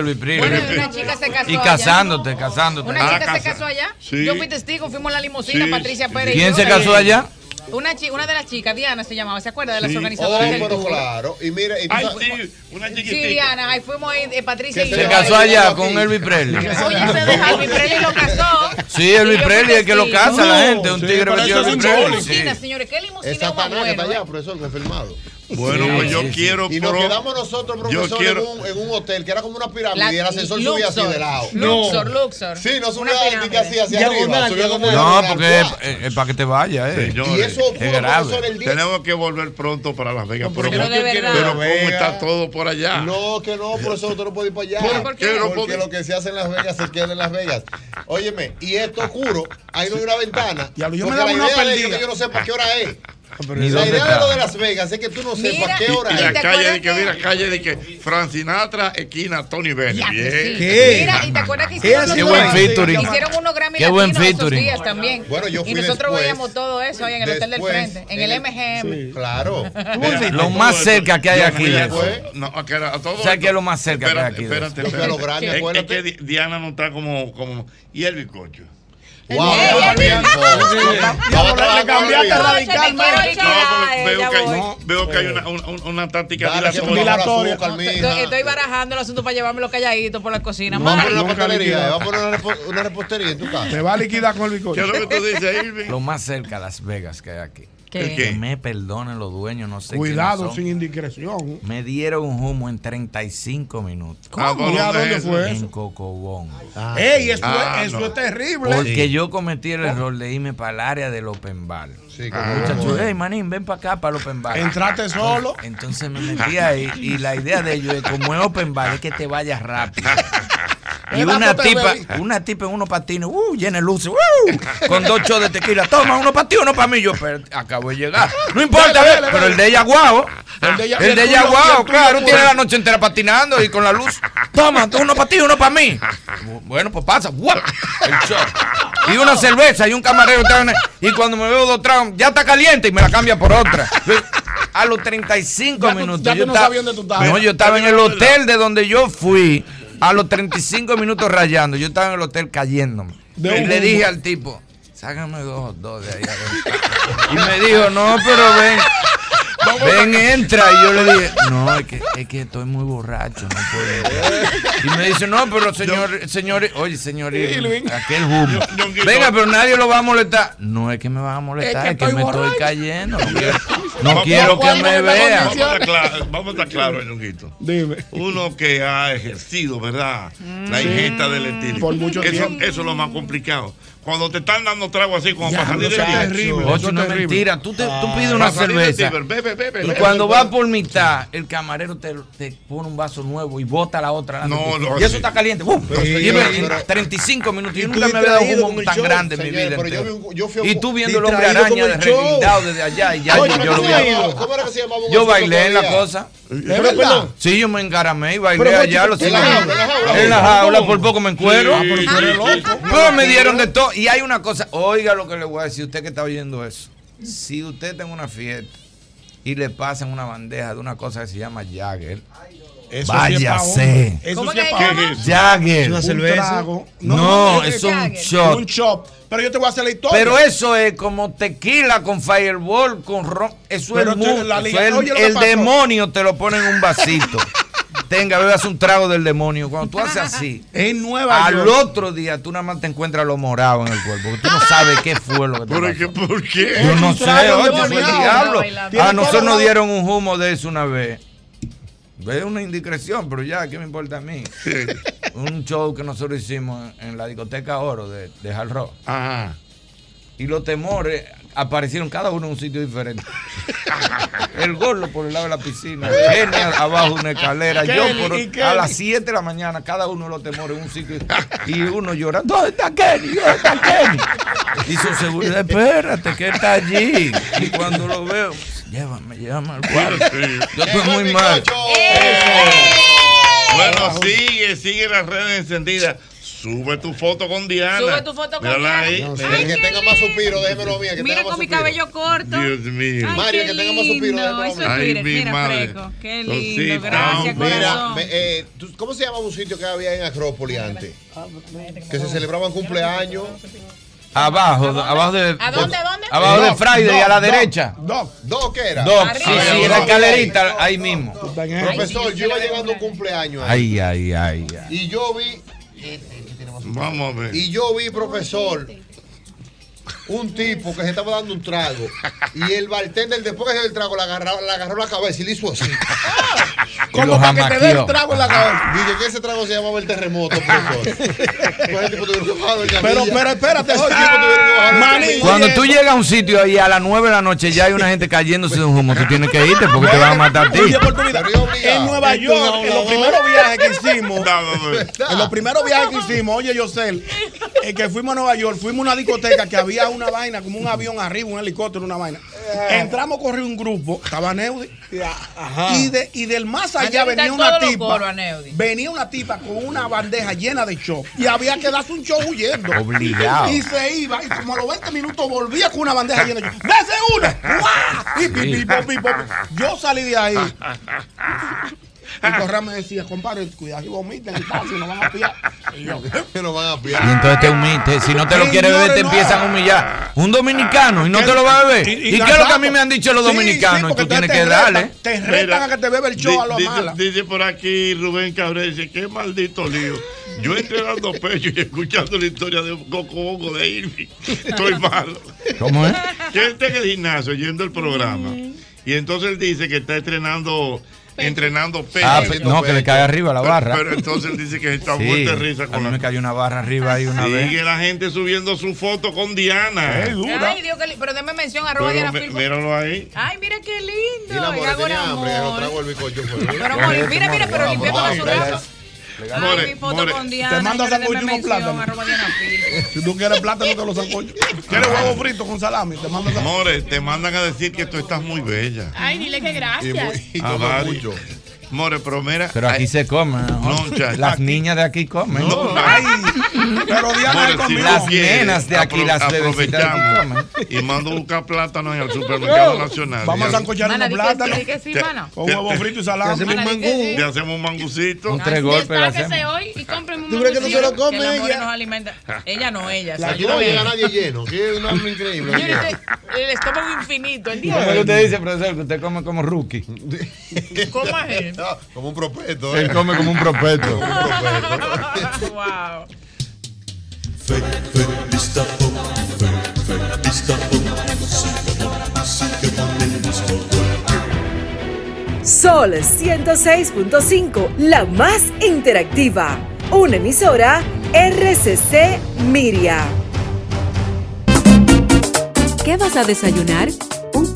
Y casándote, casándote. Una chica ah, se casó allá. Yo fui testigo, fuimos la limusina, Patricia Pérez. ¿Quién se casó allá? Una, chi una de las chicas, Diana se llamaba, ¿se acuerda de las sí. organizadoras? Oh, pero claro. Y mira, y Ay, sí, una chiquitita. Sí, Diana, ahí fuimos ahí, eh, eh Patricia y yo. Se casó allá con Elvis Presley. Oye, se deja Elvis <laughs> Presley lo casó. Sí, Elvis Presley, el que lo casa no, la gente, un sí, tigre vestido de Elvis Presley. señores, qué limusina Esa pana que está allá, profesor, confirmado. Bueno, sí, pues yo sí, quiero. Y nos quedamos nosotros, profesor, quiero... en, un, en, un, hotel que era como una pirámide La, y el ascensor Luxor, subía así de lado. Luxor, no. Luxor. Sí, no subía así, que así hacia arriba. Subía como no, porque es, es, eh, eh, para que te vayas. Eh. Señores, y eso ocurre, es grave. El día. Tenemos que volver pronto para Las Vegas. Pero, pero, pero ¿cómo está todo por allá? No, que no, profesor, usted no puede ir para allá. ¿Por qué? Porque, lo que se hace en Las Vegas se queda en Las Vegas. Óyeme, y esto juro, ahí no hay una ventana. y yo me da una perdida. Yo no sé para qué hora es. La idea está? de lo de Las Vegas es que tú no mira, sepas qué hora y, y la calle de que, mira, calle de que Francinatra, esquina, Tony Bennett. Pues ¿Qué? Mira, y te acuerdas que hicieron, unos, hicieron unos Grammy qué buen featuring. días también. Bueno, yo fui y nosotros después, veíamos todo eso ahí en el Hotel del Frente, en el, MGM. Claro. Lo más cerca que hay aquí. No, a todo o sea, que es lo más cerca que hay aquí. Espérate, espérate. Diana no está como... Y el bizcocho. Wow, <laughs> cambiaste radicalmente. Veo que hay eh. una, una, una táctica dilatoria. Estoy barajando el asunto para llevarme los calladitos por la cocina. Vamos a poner una pastelería, vamos a poner una repostería en tu casa. Te va a liquidar con el bizcocho. ¿Qué es lo que tú dices, <laughs> Irving? Lo más cerca a Las Vegas que hay aquí. ¿Qué? Que me perdonen los dueños, no sé. Cuidado son. sin indiscreción. Me dieron un humo en 35 minutos. ¿Cómo? ¿Y a dónde fue eso? En Cocobón. Ah, ¡Ey, eso, ah, es, eso no. es terrible! Porque yo cometí el ah. error de irme para el área del Open Bar. Sí, ah, Muchachos, hey, manín, ven para acá, para el Open Bar. ¿Entraste solo? <laughs> Entonces me metí ahí y la idea de ellos es como es Open Bar es que te vayas rápido. <laughs> Y una tipa, una tipa en unos patines, uh, llena de luces, uh, con dos shots de tequila. Toma, uno para ti, uno para mí. Yo, pero acabo de llegar. No importa, Dale, ve, dale, pero dale. el de ella guau. El de ella- El de el ella guau, claro, tiene la noche entera patinando y con la luz. Toma, uno para ti, uno para mí. Bueno, pues pasa. El shot. Y una cerveza y un camarero. Y cuando me veo dos tragos, ya está caliente y me la cambia por otra. A los 35 Ya tú- minutos. ya tú yo no estaba- sabías dónde tú estabas. No, yo estaba en el hotel de donde yo fui. A los 35 minutos rayando. Yo estaba en el hotel cayéndome. Y le dije al tipo, sácame dos dogs de ahí. adentro". Y me dijo, no, pero ven. Ven, entra. Y yo le dije, no, es que, es que estoy muy borracho, no puedo entrar". Y me dice, no, pero señor, señor, oye, señor, aquel humo. Venga, pero nadie lo va a molestar. No es que me van a molestar, es que, me estoy cayendo. No <laughs> quiero, no Vamos- quiero que me vean. <laughs> Vamos a estar claros, Ñonguito. Dime. Uno que ha ejercido, ¿verdad? La ingesta del etílico. Por mucho eso, tiempo. Eso es lo más complicado. Cuando te están dando trago así, como para salir del terrible, Ocho, no es mentira. Tú te- tú pides una salir del cerveza. ciber, Bebe, bebe, Y bebe. cuando va por mitad, el camarero te, te pone un vaso nuevo y bota la otra. No, de no, y eso sí. está caliente. ¡bum! Pero, y señor, en pero- 35 minutos. Yo nunca me había dado un humo tan show, grande en mi vida. yo yo fui a y tú viendo el hombre araña reguindado desde allá y ya Oye, yo, yo lo ¿cómo vi. que se llamaba un Yo bailé en la cosa. ¿Es verdad? Sí, yo me engaramé y bailé allá. En la jaula, por poco me encuero. Sí. Pero me dieron de todo. Y hay una cosa, oiga lo que le voy a decir, usted que está oyendo eso. Si usted está en una fiesta y le pasan una bandeja de una cosa que se llama Jagger, Eso sí es pa' váyase. Eso ¿Cómo sí es? Jagger. Es una cerveza. trago. No, No, es un Jagger. shot. Un shot. Pero yo te voy a hacer la historia. Pero eso es como tequila con fireball, con ron. Eso Pero es, tú- mu- la eso liga- es el, el demonio te lo pone en un vasito. <laughs> Tenga, bebas un trago del demonio. Cuando tú haces así, en Nueva al York. otro día tú nada más te encuentras lo morado en el cuerpo. Porque tú no sabes qué fue lo que te ¿Por pasó. qué? ¿Por qué? Yo no sé, oye, fue el diablo. A nosotros todo nos dieron un humo de eso una vez. Es una indiscreción, pero ya, ¿qué me importa a mí? un show que nosotros hicimos en, la discoteca Oro de, de Hard Rock. Y los temores aparecieron cada uno en un sitio diferente. <laughs> el gordo por el lado de la piscina, Kenny abajo de una escalera, yo por, a las 7 de la mañana, cada uno de los temores en un sitio y uno llorando, ¿dónde está Kenny? ¿Dónde está Kenny? Y su seguridad, espérate, que está allí. Y cuando lo veo, llévame, llévame al cuarto. Yo estoy muy mal. Bueno, sigue, sigue las redes encendidas. Sube tu foto con Diana. Sube tu foto con Mírala Diana. ahí. No, que tenga más suspiro, déjemelo a mí. el que Mira con mi cabello corto. Dios mío. Ay, Mario, que tenga más suspiro, mí. Eso es Ay, mi Mira, madre. Freco. Qué lindo. Gracias, Mira, me- eh, ¿tú- ¿cómo se llamaba un sitio que había en Acrópolis antes? Que se celebraban cumpleaños. Abajo, abajo de. ¿A dónde, dónde? Abajo de Friday, Doc, a la Doc, derecha. Doc. ¿Doc qué era? Doc, sí, sí, en la escalerita, ahí mismo. Profesor, yo iba llegando un cumpleaños ahí. Ay, ay, ay, ay. Y yo vi. Vamos a ver. Y yo vi, profesor, un tipo que se estaba dando un trago. Y el bartender, después que se dio el trago, le agarró, le agarró la cabeza y le hizo así. <laughs> Como para que te dé el trago en la cabeza. Dije que ese trago se llamaba el terremoto, profesor. <laughs> Pues Pero, pero espérate, camilla. Cuando tú llegas a un sitio y a las 9 de la noche ya hay una gente cayéndose de un humo, tú tienes que irte porque te van a matar a ti. En Nueva York, en los primeros viajes que hicimos, <laughs> en los primeros viajes que hicimos, oye, Yosel, eh, que fuimos a Nueva York, fuimos a una discoteca que había una vaina, como un avión arriba, un helicóptero, una vaina. Entramos, corrió un grupo, estaba Neudi, y, de, y del más allá venía en una tipa, Aneudi. venía una tipa con una bandeja llena de show, y había que darse un show huyendo. Obligado. Y se iba, y como a los 20 minutos volvía con una bandeja llena de show. ¡Dese una! ¡Guau! Y po, pi. Yo salí de ahí. Y Correa me decía, compadre, cuidado si vomiten el taxi, nos van a pillar. <laughs> Y yo, Que nos van a Y pillar. entonces te humillas. Si no te lo quieres beber, te no. empiezan a humillar. Un dominicano y no te lo va a beber. Y- ¿Y, y qué es lo que a mí me han dicho los Sí, dominicanos? sí, y tú tienes que te darle. retan, Te retan a que te bebe el show a lo Dice- mala. Dice por aquí Rubén Cabrera, dice, qué maldito lío. Yo entrenando pecho y escuchando la historia de Coco Bongo de Irving. Estoy malo. ¿Cómo es? Que él está en el gimnasio oyendo el programa. Y entonces él dice que está entrenando, entrenando pecho. Ah, pe- no, que le cae arriba la barra. Pero entonces él dice que está Sí, muerto de risa a con mí la me cayó una barra arriba ahí una vez. Sigue la gente subiendo su foto con Diana. Ay, Dios, que li- pero déme mención, arroba Pero Diana Filpo. míralo ahí. Ay, mira qué Y lindo. la Y more hago tenía el hambre, lo amor. trago el bizcocho. Pero, more, mira, mira, pero limpiando la surraza. Ay, More, mi foto more. con Diana. Te manda señores, sancocho unos plátanos. Si tú quieres plátano, te lo sancocho. ¿Quieres huevo frito con salami? Te mando sancocho. More, te mandan a decir que tú estás muy bella. Ay, dile que Y, gracias. muy- y A mucho. More, pero mira. Pero aquí se come. ¿no? No. Las niñas de aquí comen. No, Ay, pero Diana More. Las nenas de aquí, apro- las bebecitas de aquí aprovechamos y mando a buscar plátano en el supermercado nacional. Vamos a Mana, unos plátanos. Con huevo frito y salami. hacemos un Mana, di que mangú. sí. Le hacemos un mangucito. Un tres golpes hoy y cómpreme un ¿Tú crees que no se lo come ella? alimenta. Ella no, ella. La yo no llega nadie lleno, que es un hambre increíble. El estómago infinito, el día ¿Cómo de que hoy. usted dice, profesor, que usted come como rookie? ¿Cómo es? <laughs> Como un propeto. Él come como un propeto. wow. Sol 106.5, la más interactiva. Una emisora RCC Miria. ¿Qué vas a desayunar?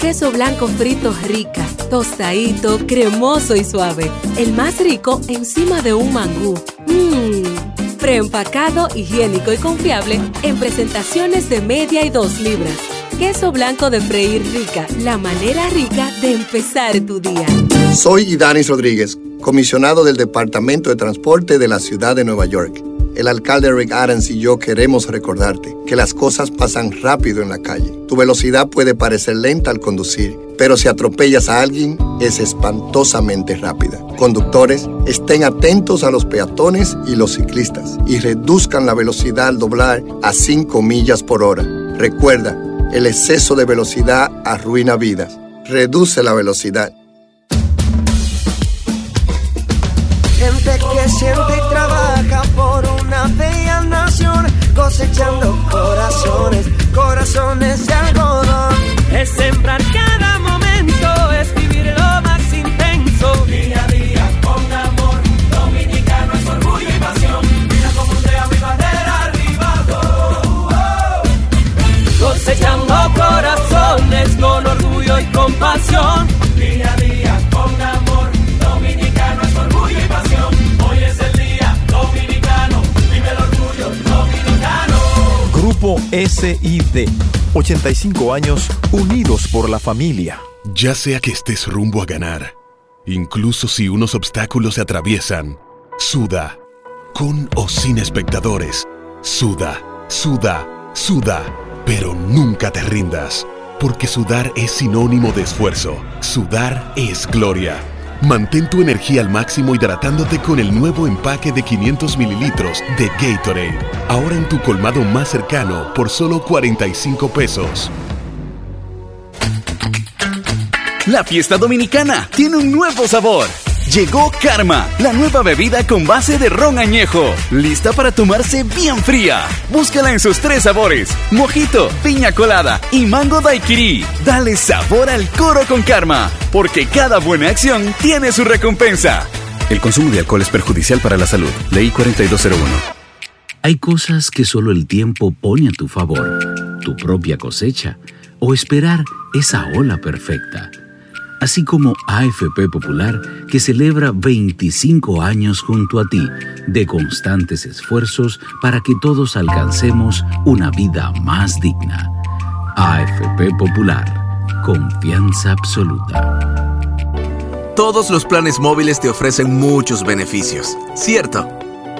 Queso blanco frito rica, tostadito, cremoso y suave. El más rico encima de un mangú. Mmm. Preempacado, higiénico y confiable en presentaciones de media y dos libras. Queso blanco de freír rica, la manera rica de empezar tu día. Soy Idanis Rodríguez, comisionado del Departamento de Transporte de la Ciudad de Nueva York. El alcalde Rick Adams y yo queremos recordarte que las cosas pasan rápido en la calle. Tu velocidad puede parecer lenta al conducir, pero si atropellas a alguien es espantosamente rápida. Conductores, estén atentos a los peatones y los ciclistas y reduzcan la velocidad al doblar a 5 millas por hora. Recuerda, el exceso de velocidad arruina vidas. Reduce la velocidad. Gente que siente cosechando corazones, corazones de algodón. Es sembrar cada momento, es vivir lo más intenso. Día a día, con amor, dominicano es orgullo y pasión. Mira como un día mi bandera arriba. oh, oh. Cosechando corazones con orgullo y compasión. Grupo SID. 85 años unidos por la familia. Ya sea que estés rumbo a ganar, incluso si unos obstáculos se atraviesan, suda, con o sin espectadores, suda, suda, suda, pero nunca te rindas, porque sudar es sinónimo de esfuerzo, sudar es gloria. Mantén tu energía al máximo hidratándote con el nuevo empaque de 500 mililitros de Gatorade, ahora en tu colmado más cercano por solo 45 pesos. La fiesta dominicana tiene un nuevo sabor. Llegó Karma, la nueva bebida con base de ron añejo, lista para tomarse bien fría. Búscala en sus tres sabores: mojito, piña colada y mango daiquiri. Dale sabor al coro con Karma, porque cada buena acción tiene su recompensa. El consumo de alcohol es perjudicial para la salud. Ley 4201. Hay cosas que solo el tiempo pone a tu favor, tu propia cosecha o esperar esa ola perfecta. Así como AFP Popular, que celebra 25 años junto a ti de constantes esfuerzos para que todos alcancemos una vida más digna. AFP Popular, confianza absoluta. Todos los planes móviles te ofrecen muchos beneficios, ¿cierto?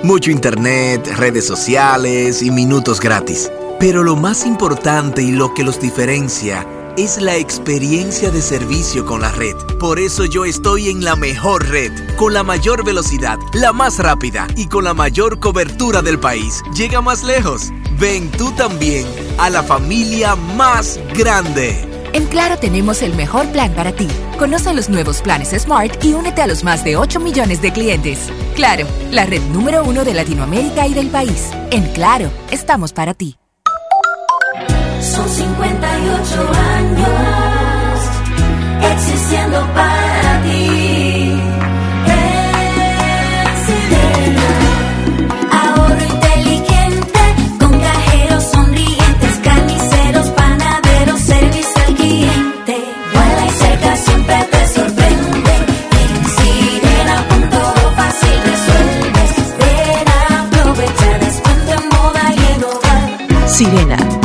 Mucho internet, redes sociales y minutos gratis. Pero lo más importante y lo que los diferencia es la experiencia de servicio con la red. Por eso yo estoy en la mejor red, con la mayor velocidad, la más rápida y con la mayor cobertura del país. Llega más lejos. Ven tú también a la familia más grande. En Claro tenemos el mejor plan para ti. Conoce los nuevos planes Smart y únete a los más de 8 millones de clientes. Claro, la red número uno de Latinoamérica y del país. En Claro, estamos para ti. Son 58 años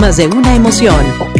más de una emoción.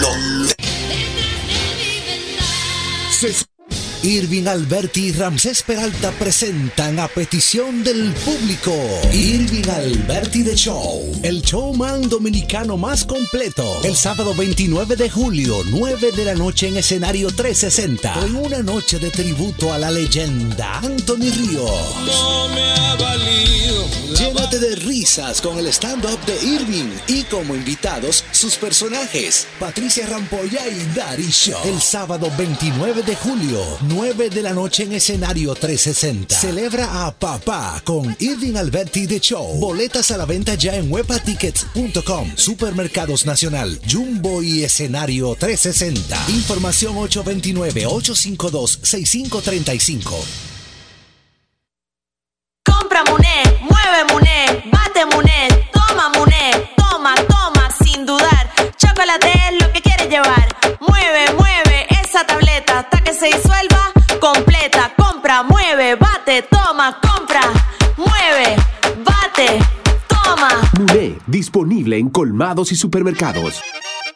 Dominicano lo... Irving Alberti y Ramsés Peralta presentan a petición del público Irving Alberti The Show, el showman dominicano más completo. El sábado 29 de julio, 9 de la noche en escenario 360, con una noche de tributo a la leyenda Anthony Ríos. No me ha valido. Llénate de risas con el stand-up de Irving y como invitados sus personajes Patricia Rampolla y Dari Show. El sábado 29 de julio, 9 de la noche en escenario 360. Celebra a papá con Irving Alberti The Show. Boletas a la venta ya en webatickets.com, Supermercados Nacional, Jumbo y Escenario 360. Información 829-852-6535. Compra Muné, mueve Muné, bate Muné, toma Muné, toma, toma, sin dudar. Chocolate es lo que quieres llevar. Hasta que se disuelva completa. Compra, mueve, bate, toma, compra, mueve, bate, toma. Muné, disponible en colmados y supermercados.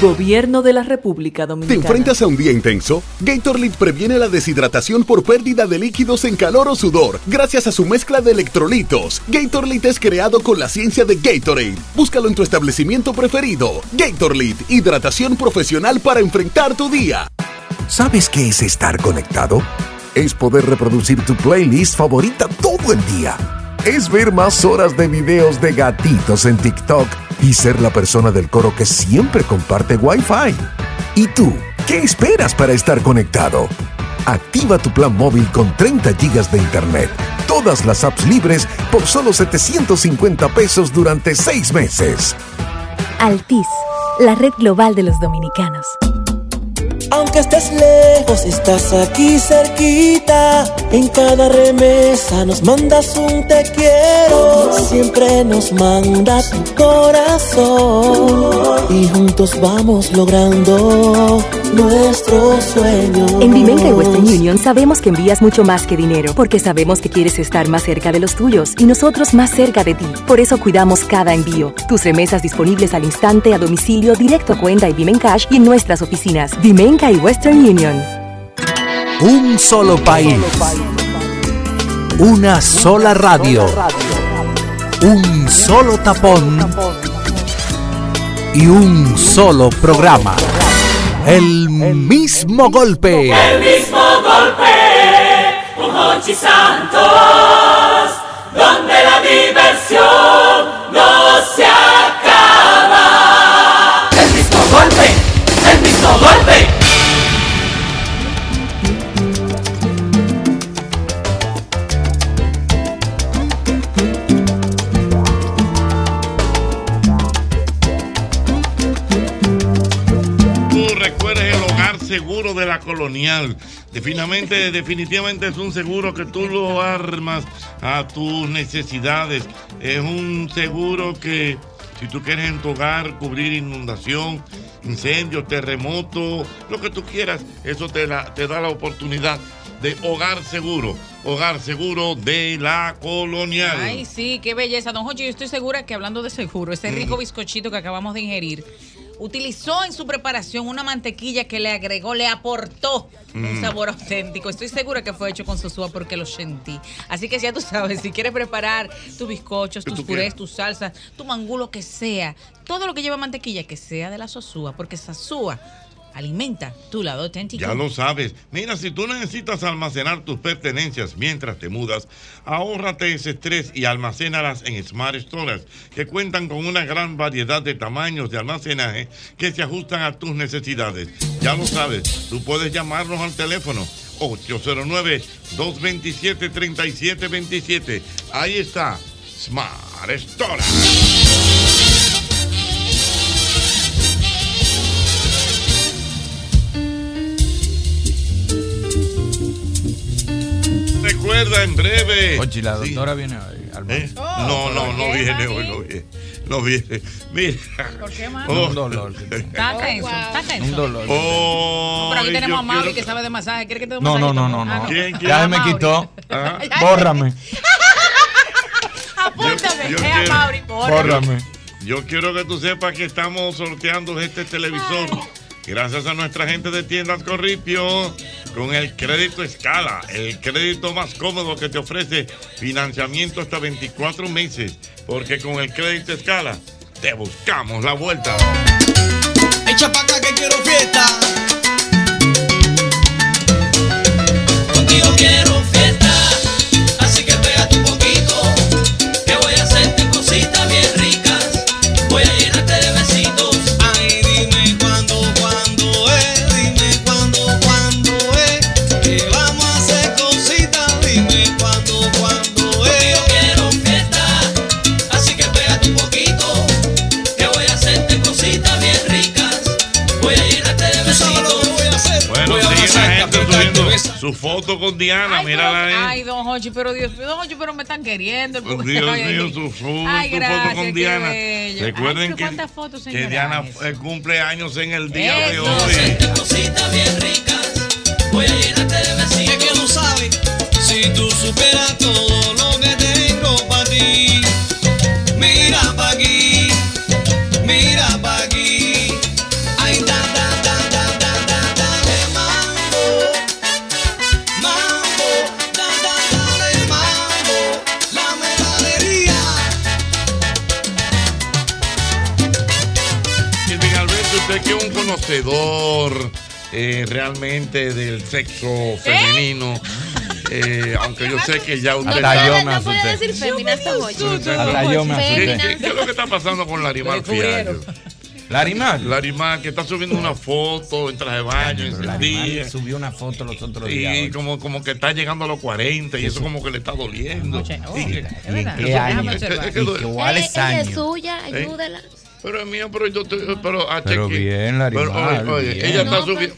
Gobierno de la República ¿Te Dominicana. enfrentas a un día intenso? Gatorade previene la deshidratación por pérdida de líquidos en calor o sudor gracias a su mezcla de electrolitos. Gatorade es creado con la ciencia de Gatorade. Búscalo en tu establecimiento preferido. Gatorade, hidratación profesional para enfrentar tu día. ¿Sabes qué es estar conectado? Es poder reproducir tu playlist favorita todo el día. Es ver más horas de videos de gatitos en TikTok y ser la persona del coro que siempre comparte Wi-Fi. ¿Y tú? ¿Qué esperas para estar conectado? Activa tu plan móvil con 30 gigas de internet, todas las apps libres por solo 750 pesos durante 6 meses. Altis, la red global de los dominicanos. Aunque estés lejos, estás aquí cerquita. En cada remesa nos mandas un te quiero. Siempre nos manda tu corazón. Y juntos vamos logrando nuestros sueños. En Vimenca y Western Union sabemos que envías mucho más que dinero, porque sabemos que quieres estar más cerca de los tuyos y nosotros más cerca de ti. Por eso cuidamos cada envío. Tus remesas disponibles al instante, a domicilio, directo a cuenta y Vimencash y en nuestras oficinas. Y Western Union. Un solo país. Una sola radio. Un solo tapón. Y un solo programa. El mismo golpe. El mismo golpe, con Hochi Santos, donde la diversión no colonial. Definitivamente, <laughs> definitivamente es un seguro que tú lo armas a tus necesidades. Es un seguro que si tú quieres en tu hogar cubrir inundación, incendio, terremoto, lo que tú quieras, eso te, la- te da la oportunidad de hogar seguro. Hogar seguro de la colonial. Ay, sí, qué belleza. Don Jochi, yo estoy segura que hablando de seguro, ese rico bizcochito que acabamos de ingerir, utilizó en su preparación una mantequilla que le agregó, le aportó un Mm. sabor auténtico. Estoy segura que fue hecho con sosúa porque lo sentí. Así que ya tú sabes, si quieres preparar tus bizcochos, tus purés, tus salsas, tu mangú, lo que sea, todo lo que lleva mantequilla, que sea de la sosúa, porque sosúa Alimenta tu lado auténtico. Ya lo sabes. Mira, si tú necesitas almacenar tus pertenencias mientras te mudas, ahórrate ese estrés y almacénalas en Smart Storage, que cuentan con una gran variedad de tamaños de almacenaje que se ajustan a tus necesidades. Ya lo sabes, tú puedes llamarnos al teléfono 809-227-3727. Ahí está, Smart Storage. Recuerda en breve. Ochi, la doctora viene hoy. al ¿Eh? No, no, no viene hoy, no viene. No viene. Mira. ¿Por qué, más? Oh. Un dolor. Está tenso, está tenso. Un dolor. Oh, Pero aquí tenemos yo a Mauri quiero- que sabe de masaje. ¿Quiere que te dé un No, no, no, no, Ah, no. ¿Quién, quién? Ya se me quitó. Ajá. <laughs> Bórrame. Apúntame, Yo es a quiero- Mauri, bórrame. Bórrame. Yo quiero que tú sepas que estamos sorteando este televisor. Gracias a nuestra gente de Tiendas Corripio, con el crédito Escala, el crédito más cómodo que te ofrece financiamiento hasta 24 meses, porque con el crédito Escala te buscamos la vuelta. Echa pa' acá que quiero fiesta. Contigo quiero fiesta. Su foto con Diana, Ay, mírala pero- ahí. Ay, don Hochi, pero Dios mío, don Hochi, pero me están queriendo. Dios Ay, mío, ay, su, su- Ay, su gracias, foto con qué Diana. bello. Recuerden Ay, que, ¿cuántas fotos, que? Diana cumple años en el día de Eso. hoy. cositas bien ricas. Voy a llenarte de besitos. Es que no sabes si tú supieras todo lo que tengo para ti. Mira pa' aquí, conocedor eh, realmente del sexo femenino, eh, aunque yo sé que ya usted Hasta está- yo me No puede asusté. decir féminas, don Hochi. Hasta yo me ¿Qué, asusté. qué- qué es lo que está pasando con Larimar Fiallo? Larimar. Larimar, que está subiendo una foto en traje de baño, en subió una foto los otros Y días. como, como que está llegando a los 40 y eso como que le está doliendo. Oh, Y ¿Y qué año? es ¿Y Eh, ella es ¿Eh? ayúdela. Pero es mío, pero yo estoy. Pero, ah, Pero bien, Larimar, Pero, oye, oye, bien. ella está No, subiendo.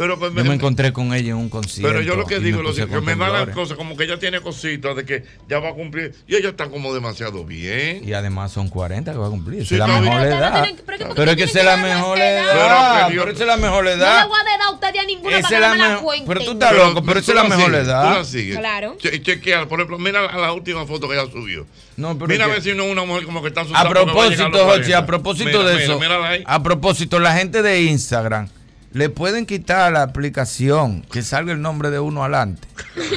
Pero, pues, Yo me encontré con ella en un concierto. pero yo lo que digo, me lo que me con da las cosas, como que ella tiene cositas de que ya va a cumplir. Y ella está como demasiado bien. Y además son 40 que va a cumplir. Sí, es la pero- mejor Pero edad. tienen- pero es que ¿por qué Pero es que la mejor edad. edad? Pero es la mejor No le edad. voy a dar a usted a ninguna para que me la pero tú estás loco, pero esa es la mejor edad. Claro. Che- chequea, por ejemplo, mira la, la última foto que ella subió. No, pero mira a ver si no es una mujer como que está A propósito, Jochi, 40. a propósito de eso, a propósito, la gente de Instagram le pueden quitar la aplicación que salga el nombre de uno adelante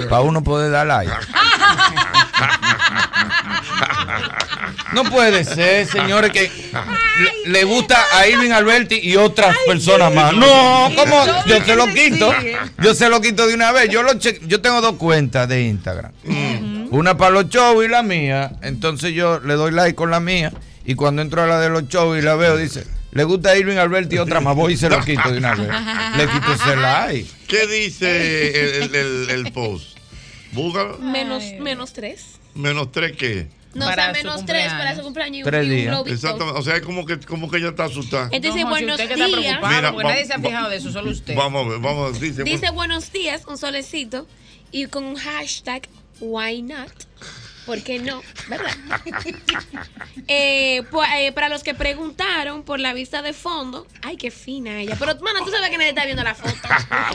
para uno poder dar like. No puede ser, señores, que le, le gusta a Irving Alberti y otras personas más. No, ¿cómo? Yo se lo quito. Yo se lo quito de una vez. Yo lo che- yo tengo dos cuentas de Instagram. Una para los shows y la mía. Entonces yo le doy like con la mía. Y cuando entro a la de los shows y la veo, dice, le gusta a Irving Alberti y otra más. Voy y se lo quito de una vez. <laughs> Le quito ese like. ¿Qué dice el, el- el- el post? Búscalo. Menos, menos tres. Menos tres qué. No, Para o sea, menos tres para su cumpleaños y un, Tres y un días. globito. Exactamente. O sea, es como que, como que ella está asustada. Entonces, Jochi, buenos usted que está días. preocupado, Mira, porque va- nadie se ha va- fijado de eso, solo usted. Vamos a ver, vamos a ver. Dice, Dice buenos días, un solecito, y con un hashtag why not. ¿Por qué no? ¿Verdad? <laughs> Eh, pues, eh, para los que preguntaron por la vista de fondo, ay, qué fina ella. Pero, mano, tú sabes que nadie está viendo la foto.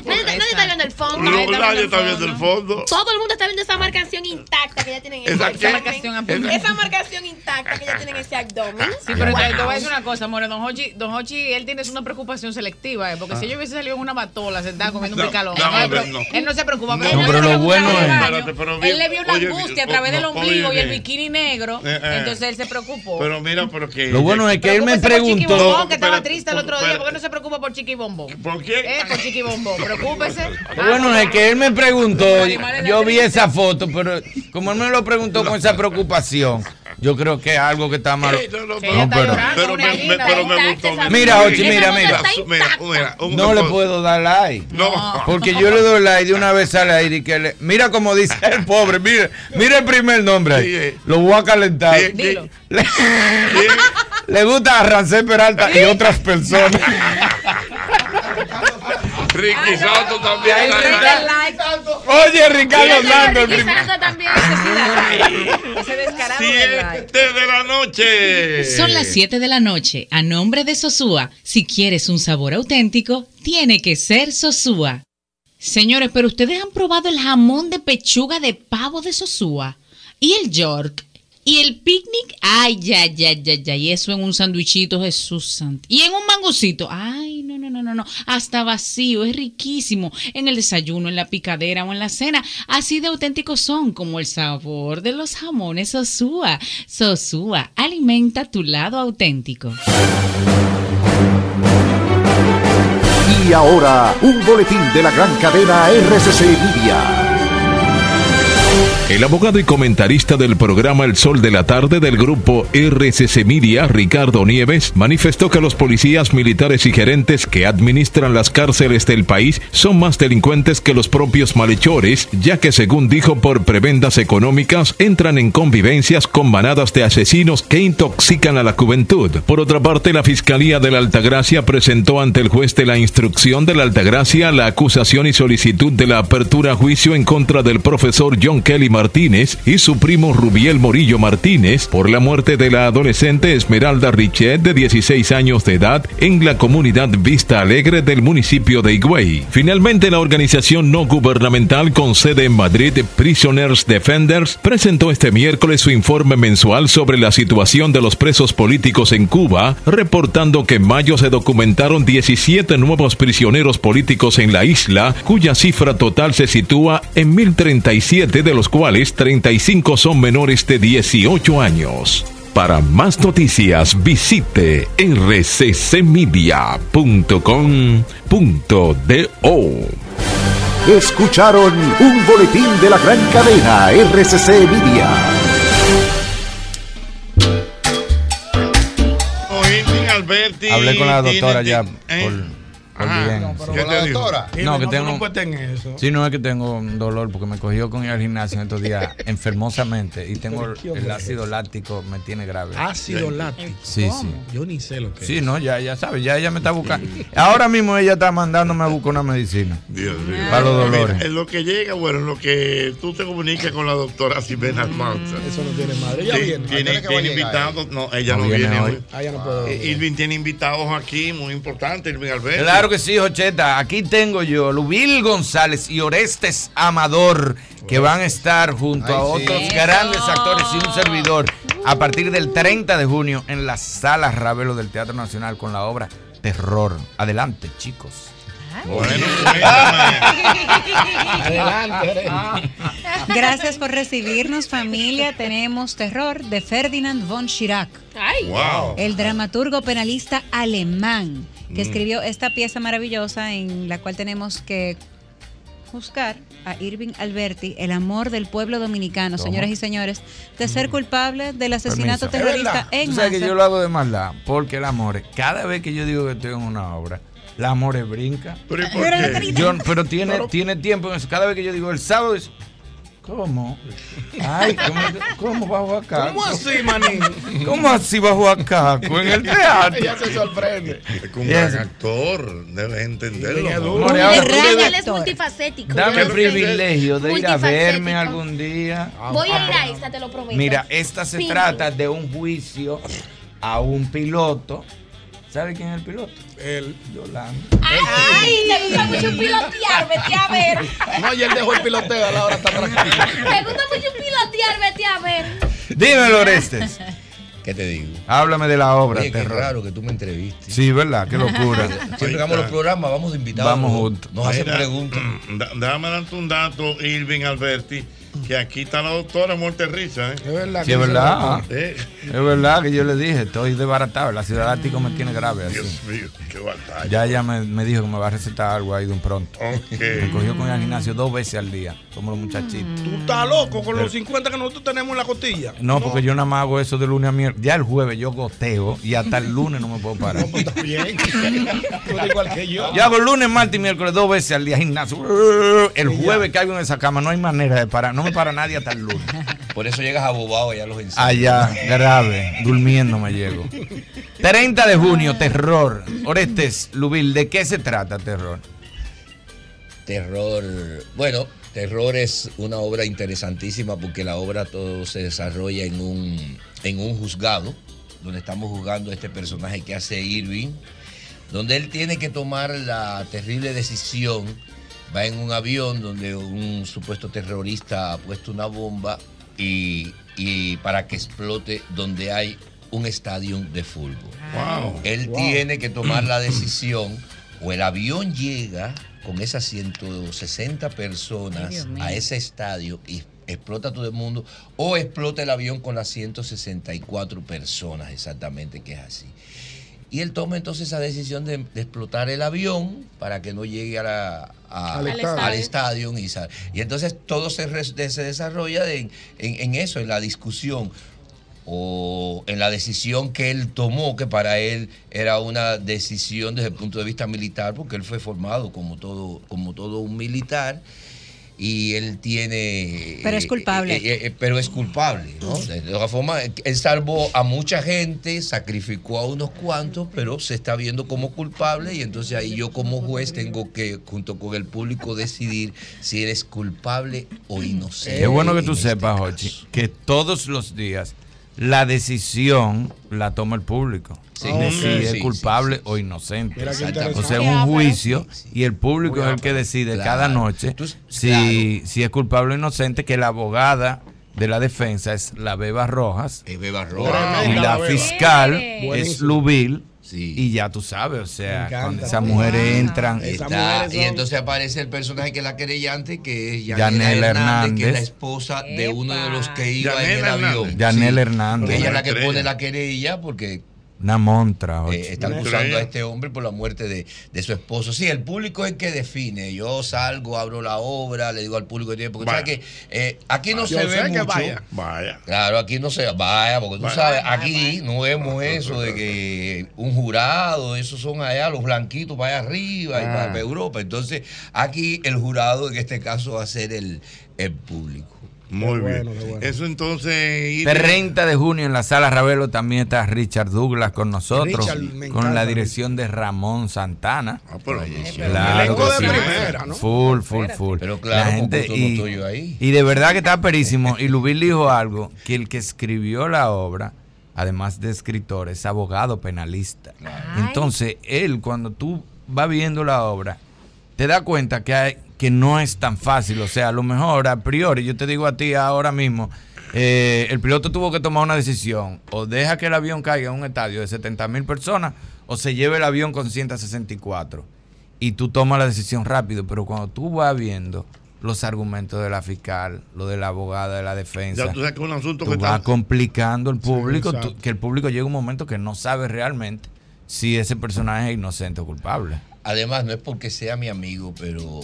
Nadie, <laughs> nadie está viendo el fondo. No, nadie está viendo el fondo. Todo el mundo está viendo esa marcación intacta que ya tienen en ¿Esa el qué? marcación. Esa marcación intacta. que ella tiene en ese abdomen. Sí, pero te, te voy a Wow. decir una cosa, More. Don Hochi, Don Hochi, él tiene una preocupación selectiva, ¿eh? porque si yo hubiese salido en una matola sentada comiendo un No, picalón, no, no, no, pero no. él no se preocupa. No, Pero él pero no se lo bueno es- pero Él le vio una angustia a o- través del no, ombligo y el bikini negro, Eh, eh. entonces él se preocupó. Pero mira, pero que. Lo bueno es que él me Preocúpese por Chiqui preguntó. Bombón, que estaba triste el otro día. ¿Por qué no se preocupa por Chiqui Bombón? ¿Por qué? Eh, por Chiqui Bombón. Preocúpese. <laughs> Lo bueno es que él me preguntó, yo vi esa foto, pero como él me lo preguntó con esa preocupación, yo creo que es algo que está mal. No, pero- Pero me, me- pero me gustó. Mira, Ochi, mira, mira. Mira, mira, un- No le puedo dar like. No. Porque yo le doy like de una vez al aire y que le. Mira como dice el pobre, mira, mira el primer nombre ahí. Lo voy a calentar. ¿Quién, <laughs> quién? Le, le gusta a Rancé Peralta y otras personas. <laughs> Ricky también. Está está. ahí. Oye, Ricardo Santos, Ricky Santos también ese <laughs> descarado. Siete de la noche. Son las 7 de la noche. A nombre de Sosúa, si quieres un sabor auténtico, tiene que ser Sosúa. Señores, pero ustedes han probado el jamón de pechuga de pavo de Sosúa y el York y el picnic. Ay, ya, ya, ya, ya. Y eso en un sandwichito, Jesús santo. Y en un mangocito. Ay, no, no, no, no, no. Hasta vacío, es riquísimo. En el desayuno, en la picadera o en la cena. Así de auténticos son como el sabor de los jamones Sosúa. Sosúa, alimenta tu lado auténtico. Y ahora, un boletín de la gran cadena RCC Media. El abogado y comentarista del programa El Sol de la Tarde del grupo RCC Media, Ricardo Nieves, manifestó que los policías militares y gerentes que administran las cárceles del país son más delincuentes que los propios malhechores, ya que según dijo por prebendas económicas entran en convivencias con manadas de asesinos que intoxican a la juventud. Por otra parte, la Fiscalía de la Altagracia presentó ante el juez de la instrucción de la Altagracia la acusación y solicitud de la apertura a juicio en contra del profesor John Kelly Martínez y su primo Rubiel Morillo Martínez por la muerte de la adolescente Esmeralda Richet de 16 años de edad en la comunidad Vista Alegre del municipio de Higüey. Finalmente, la organización no gubernamental con sede en Madrid, Prisoners Defenders, presentó este miércoles su informe mensual sobre la situación de los presos políticos en Cuba, reportando que en mayo se documentaron 17 nuevos prisioneros políticos en la isla, cuya cifra total se sitúa en 1037, de los cuales 35 son menores de 18 años. Para más noticias visite rccmedia.com.do. Escucharon un boletín de la gran cadena RCC Media. Hablé con la tiene- doctora ya ¿eh? por, Ah, no, pero ¿Qué te dijo? No, que no, tengo. en eso. Sí, no es que tengo un dolor porque me cogió con ir al gimnasio en estos días <laughs> enfermosamente y tengo ¿Pero qué el ácido láctico me tiene grave. Ácido láctico. Sí, ¿Cómo? sí. Yo ni sé lo que Sí, es. no, ya, ya sabes, ya ella me está buscando. Ahora mismo ella está mandándome a buscar una medicina. Dios mío. Para los dolores. Mira, en lo que llega, bueno, en lo que tú te comunicas con la doctora Ximena Almanza. Eso no tiene madre. Ella Sí, viene. Tiene, ¿A qué hora tiene que va a llegar invitados. No, ella No no, viene viene hoy. hoy. Ah, ya no puedo. Eh, Irving tiene invitados aquí muy importantes, Irving Alberti. Claro que sí, Jocheta. Aquí tengo yo Lubil González y Orestes Amador, que van a estar junto a sí. otros grandes actores y un servidor a partir del 30 de junio en la Sala Ravelo del Teatro Nacional con la obra Terror. Adelante, chicos. Bueno, <laughs> Gracias por recibirnos, familia. Tenemos Terror de Ferdinand von Schirach. Wow. El dramaturgo penalista alemán que Mm. escribió esta pieza maravillosa en la cual tenemos que juzgar a Irving Alberti, el amor del pueblo dominicano, ¿Cómo? señoras y señores, de ser culpable del asesinato Permiso. terrorista en Tú sabes que masa. yo lo hago de maldad, porque el amor, cada vez que yo digo que estoy en una obra, el amor brinca. Pero, ¿y por Pero qué? no te Yo- pero tiene, tiene tiempo en eso. Cada vez que yo digo el sábado es. ¿Cómo? Ay, ¿cómo, cómo bajo acá? ¿Cómo así, manín? ¿Cómo así bajo acá? En el teatro. Ella se sorprende. Es que un gran actor, debes entenderlo. Tú Él es multifacético. Dame el privilegio de ir a verme algún día. Voy a ir a esta, te lo prometo. Mira, esta se Pinto. trata de un juicio a un piloto. ¿Sabe quién es el piloto? Él. Yolanda. Ay, le gusta mucho pilotear, vete a ver. No, y él dejó el piloteo, ahora está tranquilo. Le gusta mucho pilotear, vete a ver. Dímelo, Orestes. ¿Qué te digo? Háblame de la obra, Oye, qué raro que tú me entrevistes. Sí, ¿verdad? Qué locura. <laughs> Siempre que hagamos los programas, vamos de invitados. Vamos juntos. Nos hacen preguntas. da- Déjame darte un dato, Irving Alberti, que aquí está la doctora muerte de risa. ¿eh? Es verdad. Sí, es verdad. Eh, Es verdad que yo le dije, estoy desbaratado. La ciudad de Ático me tiene grave así. Dios mío, qué batalla. Ya ella me, me dijo que me va a recetar algo ahí de un pronto. Ok. Me cogió con al gimnasio dos veces al día, como los muchachitos. Tú estás loco con Pero- los 50 que nosotros tenemos en la costilla. No, porque yo nada más hago eso de lunes a miércoles. Ya el jueves yo goteo y hasta el lunes no me puedo parar. Está bien. Tú eres igual que yo. Yo hago lunes, martes y miércoles dos veces al día gimnasio. El jueves caigo en esa cama, no hay manera de parar. No para nadie hasta el lunes. <laughs> Por eso llegas abobado allá a los ensayos. Allá, grave, durmiendo me llego. <laughs> 30 de junio, terror. Orestes, Lubil, ¿de qué se trata terror? Terror. Bueno, Terror es una obra interesantísima porque la obra todo se desarrolla en un, en un juzgado, donde estamos juzgando a este personaje que hace Irving, donde él tiene que tomar la terrible decisión. Va en un avión donde un supuesto terrorista ha puesto una bomba y, y para que explote donde hay un estadio de fútbol. Wow. Él Wow. tiene que tomar la decisión o el avión llega con esas 160 Ay, personas a ese estadio y explota todo el mundo o explota el avión con las 164 personas exactamente que es así. Y él toma entonces esa decisión de, de explotar el avión para que no llegue a la- a- Al al, estadio. estadio. y, entonces todo se, se desarrolla en- en eso, en la discusión o en la decisión que él tomó, que para él era una decisión desde el punto de vista militar, porque él fue formado como todo, como todo un militar. Y él tiene... Pero es culpable. eh, eh, eh, pero es culpable, ¿no? De todas formas, él salvó a mucha gente, sacrificó a unos cuantos, pero se está viendo como culpable y entonces ahí yo como juez tengo que, junto con el público, decidir si eres culpable o inocente. Es bueno que tú este sepas, Jochi, que todos los días la decisión la toma el público. Sí. de Ok. si es Sí, culpable o inocente. O sea, es un juicio y el público Muy es el que decide Claro. cada noche si, si es culpable o inocente, que la abogada de la defensa es la Beba Rojas Es Beba y Rojas. la fiscal es. Lubil Sí. y ya tú sabes, o sea, encanta. cuando esas mujeres entran Está- y entonces aparece el personaje que es la querellante, que es Yanela Yanela Hernández, que es la Hernández. esposa de uno de los que iba en el avión. Hernández. Yanela Hernández. Ella es la que pone la querella porque una montra. Eh, están acusando a este hombre por la muerte de, de su esposo. Sí, el público es el que define. Yo salgo, abro la obra, le digo al público que tiene, porque Vaya. sabes que eh, aquí no Yo se ve mucho. vaya. Vaya. Claro, aquí no se vaya, porque tú Vaya. sabes, aquí no vemos eso de que un jurado, esos son allá, los blanquitos para allá arriba y Ah. para, para Europa. Entonces, aquí el jurado en este caso va a ser el, el público. Muy bien. Eso entonces. Irving, 30 de junio en la sala Ravelo también está Richard Douglas con nosotros, Richard, con la dirección de Ramón Santana. pero- claro Elenco que de sí. primera, ¿no? Full, full, full. Pero claro, La gente, y, ahí. y de verdad que está perísimo. Y Lubil dijo algo, que el que escribió la obra, además de escritor, es abogado penalista. Entonces, él, cuando tú vas viendo la obra, te das cuenta que, hay, que no es tan fácil. O sea, a lo mejor a priori, yo te digo a ti ahora mismo, eh, el piloto tuvo que tomar una decisión. O deja que el avión caiga en un estadio de 70 mil personas, o se lleve el avión con 164. Y tú tomas la decisión rápido. Pero cuando tú vas viendo los argumentos de la fiscal, lo de la abogada de la defensa, Ya tú sabes que es un asunto tú que vas está. complicando el público, tú- que el público llega un momento que no sabe realmente si ese personaje es inocente o culpable. Además, no es porque sea mi amigo, pero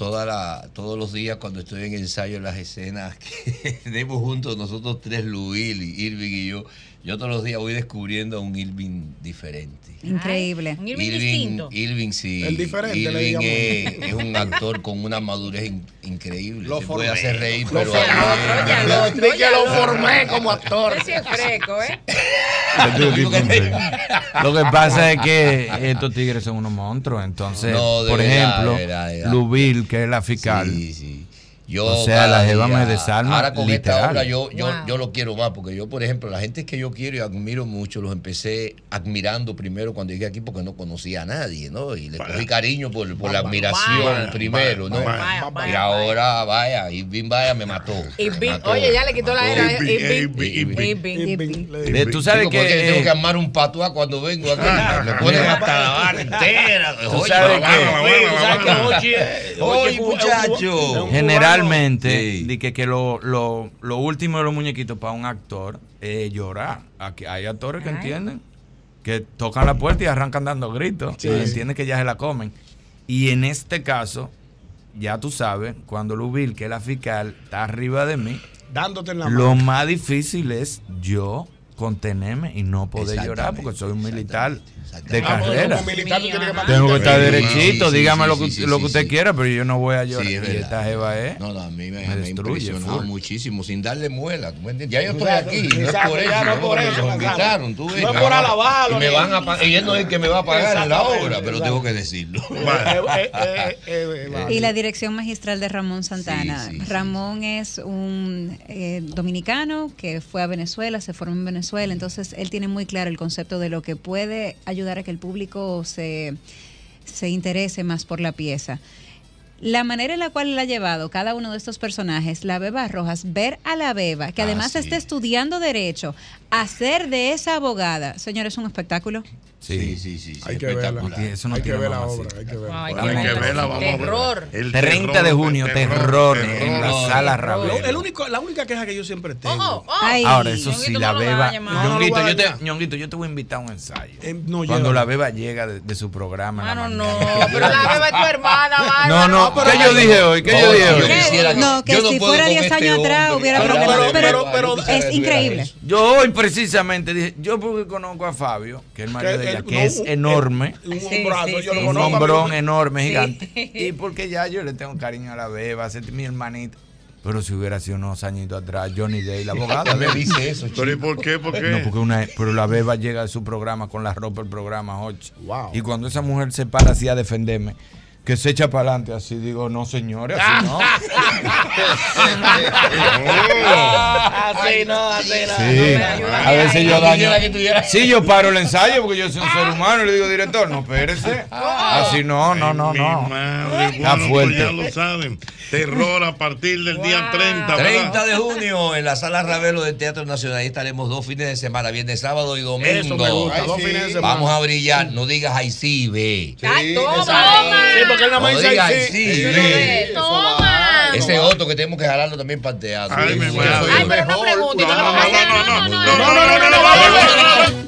toda la, todos los días cuando estoy en ensayo en las escenas que <laughs> tenemos juntos nosotros tres, Luis, Irving y yo, yo todos los días voy descubriendo a un Irving diferente. Increíble. Un Irving distinto. Irving sí. El diferente, le Irving digamos. es, es un actor con una madurez in- increíble. Lo Te puede formé. hacer reír, Lo pero formé. otro, que lo formé como actor. Ese es fresco, ¿eh? <laughs> <laughs> Lo que pasa es que estos tigres son unos monstruos. Entonces, No, por verdad, ejemplo, verdad. Lubil, que es la fiscal, Sí, sí. Yo, O sea, la jeva me desarma, Ahora con esta literal. obra yo, yo, Wow. yo lo quiero más, porque yo, por ejemplo, la gente que yo quiero y admiro mucho, los empecé admirando primero cuando llegué aquí porque no conocía a nadie, ¿no? Y le cogí cariño por, por la admiración Vaya, primero, ¿no? vaya, vaya, y ahora, vaya, Irving Vaya me mató. Mató. oye, ya le quitó la era. Irving, Irving. Irving, Irving. Irving. Eh, Tú sabes que. tengo que armar un patuá cuando vengo aquí. Me ponen hasta la barra entera. Tú Oye, sabes que- la barra, Generalmente, di que, que lo, lo, lo último de los muñequitos para un actor es llorar. Aquí hay actores que entienden que tocan la puerta y arrancan dando gritos. Sí. y entienden que ya se la comen. Y en este caso, ya tú sabes, cuando Lubil, que es la fiscal, está arriba de mí, Dándote en la lo mano. más difícil es yo contenerme y no poder llorar porque soy un militar de Ah, carrera. militar Tengo que estar derechito, sí, dígame sí, lo que, sí, sí, lo que usted sí. quiera, pero yo no voy a llorar. Sí, es esta jeva es. No, no, a mí me, me me destruye, impresionó muchísimo, sin darle muela. ¿tú me entiendes? Ya yo estoy Exacto, aquí, no es por eso. no no por eso, me invitaron, tú ves. No es por alabarlo, Y me ni- van a pa- y él no es el que me va a pagar en la obra, pero tengo que decirlo. <laughs> Eh, eh, eh, Y la dirección magistral de Ramón Santana. Ramón es un eh, dominicano que fue a Venezuela, se formó en Venezuela, entonces él tiene muy claro el concepto de lo que puede ayudar a que el público se, se interese más por la pieza. La manera en la cual él ha llevado cada uno de estos personajes, la Beba Rojas, ver a la Beba, que Ah, además sí. está estudiando derecho, hacer de esa abogada, señores, es un espectáculo. Sí, sí, sí. Hay que verla. Eso no Hay que tiene ver la obra. sí. Hay que verla. Ay, Hay que verla, vamos a ver. Terror. El 30 de junio, terror, en la sala Lo- Ravelo. el único, la única queja que yo siempre tengo. Oh, oh. Ay, Ahora, eso sí, la no beba. Ñonguito, No yo te. Ñonguito, yo te voy a invitar a un ensayo. Eh, no, Cuando la beba llega de, de su programa. Mano, no. mañana. Pero la beba es tu hermana, <laughs> No, no, ¿qué yo dije hoy? ¿Qué yo dije hoy? No, que si fuera con 10 este años atrás hubiera problemas, pero- es increíble. Yo hoy precisamente dije, yo porque conozco a Fabio, que es el marido de ella, que no, es enorme, Un Sí, brazo, sí, yo lo sí. un conozco. hombrón enorme, Sí. gigante. <laughs> Y porque ya yo le tengo cariño a la beba, es mi hermanita. Pero si hubiera sido unos añitos atrás, Johnny Day, la abogada. me dice eso, Pero ¿y por qué? ¿Por qué? No, porque una, pero la beba llega de su programa con la ropa del programa 8. Wow. Y cuando esa mujer se para así a defenderme, que se echa para adelante así, digo, no señores, así no. Así no, así no. Sí, a veces yo Yo daño. Sí, yo paro el ensayo porque yo soy un ser humano y le digo, director, no, espérese. Así no, no, no, no. Está bueno, fuerte. pues ya lo saben. Terror a partir del día 30. ¿verdad? 30 de junio en la sala Ravelo del Teatro Nacional. Ahí estaremos dos fines de semana, viernes, sábado y domingo. Vamos a brillar. No digas ahí sí, ve. Ay, toma. Sí, porque él nada más No dice digas ahí ahí sí. sí, Sí, Toma. Ese otro que tenemos que jalarlo también para el teatro. Ay, mi madre. Ay, no pregunte, no No, vamos a hacer. no, no, no, no, no, No, no, no, no, no, va, va, va, va. El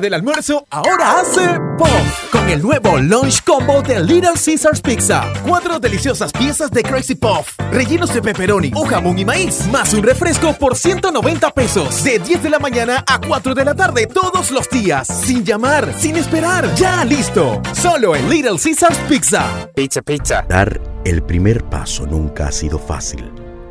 hora del almuerzo ahora hace POF con el nuevo Lunch Combo de Little Caesars Pizza. Cuatro deliciosas piezas de Crazy Puff, rellenos de pepperoni o jamón y maíz, más un refresco por 190 pesos. De 10 de la mañana a 4 de la tarde todos los días. Sin llamar, sin esperar. Ya listo. Solo en Little Caesars Pizza. Pizza, pizza. Dar el primer paso nunca ha sido fácil,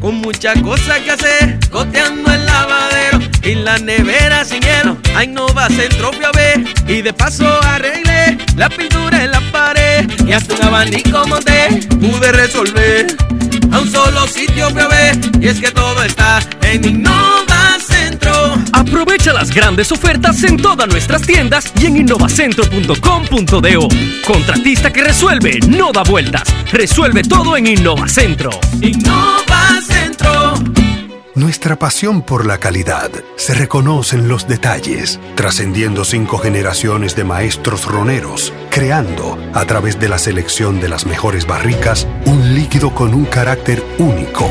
con muchas cosas que hacer, goteando el lavadero y la nevera sin hielo. Ay, no va a fui a ver y de paso arreglé la pintura en la pared y hasta un abanico monté, pude resolver. A un solo sitio ver y es que todo está en Innova Aprovecha las grandes ofertas en todas nuestras tiendas y en innovacentro.com.do. Contratista que resuelve, no da vueltas. Resuelve todo en Innovacentro. Innova Centro. Nuestra pasión por la calidad se reconoce en los detalles, trascendiendo cinco generaciones de maestros roneros, creando, a través de la selección de las mejores barricas, un líquido con un carácter único,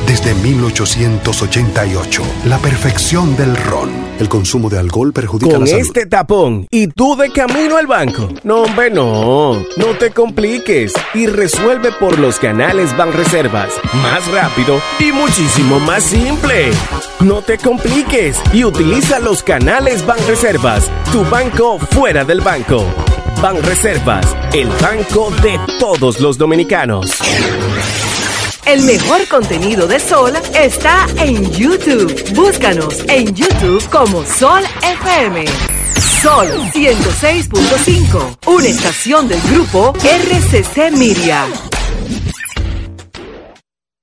desde 1888, la perfección del ron. El consumo de alcohol perjudica Con la salud. este tapón y tú de camino al banco. No, hombre, no. No te compliques y resuelve por los canales Banreservas. Más rápido y muchísimo más simple. No te compliques y utiliza los canales Banreservas. Tu banco fuera del banco. Banreservas, el banco de todos los dominicanos. El mejor contenido de Sol está en YouTube. Búscanos en YouTube como Sol FM. Sol 106.5, una estación del grupo RCC Miria.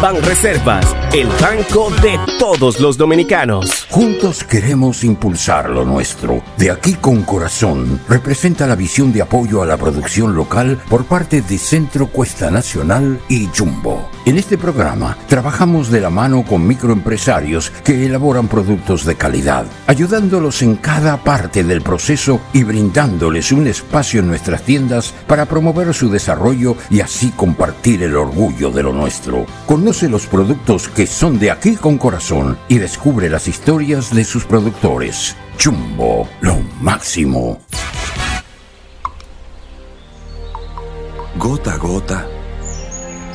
Banreservas, el banco de todos los dominicanos. Juntos queremos impulsar lo nuestro. De aquí con corazón representa la visión de apoyo a la producción local por parte de Centro Cuesta Nacional y Jumbo. En este programa trabajamos de la mano con microempresarios que elaboran productos de calidad, ayudándolos en cada parte del proceso y brindándoles un espacio en nuestras tiendas para promover su desarrollo y así compartir el orgullo de lo nuestro. Conoce los productos que son de aquí con corazón y descubre las historias de sus productores. Jumbo, lo máximo. Gota a gota,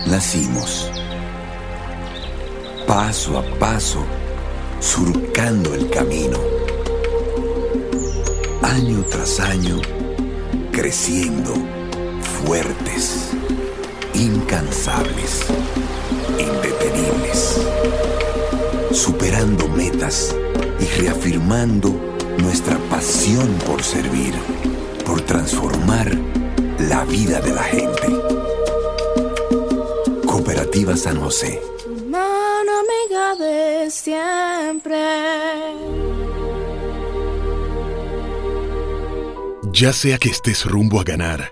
nacimos. Paso a paso, surcando el camino. Año tras año, creciendo, fuertes, incansables, indetenibles. Superando metas y reafirmando nuestra pasión por servir, por transformar la vida de la gente. Cooperativa San José. Mano amiga de siempre. Ya sea que estés rumbo a ganar,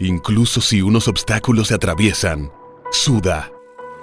incluso si unos obstáculos se atraviesan, suda,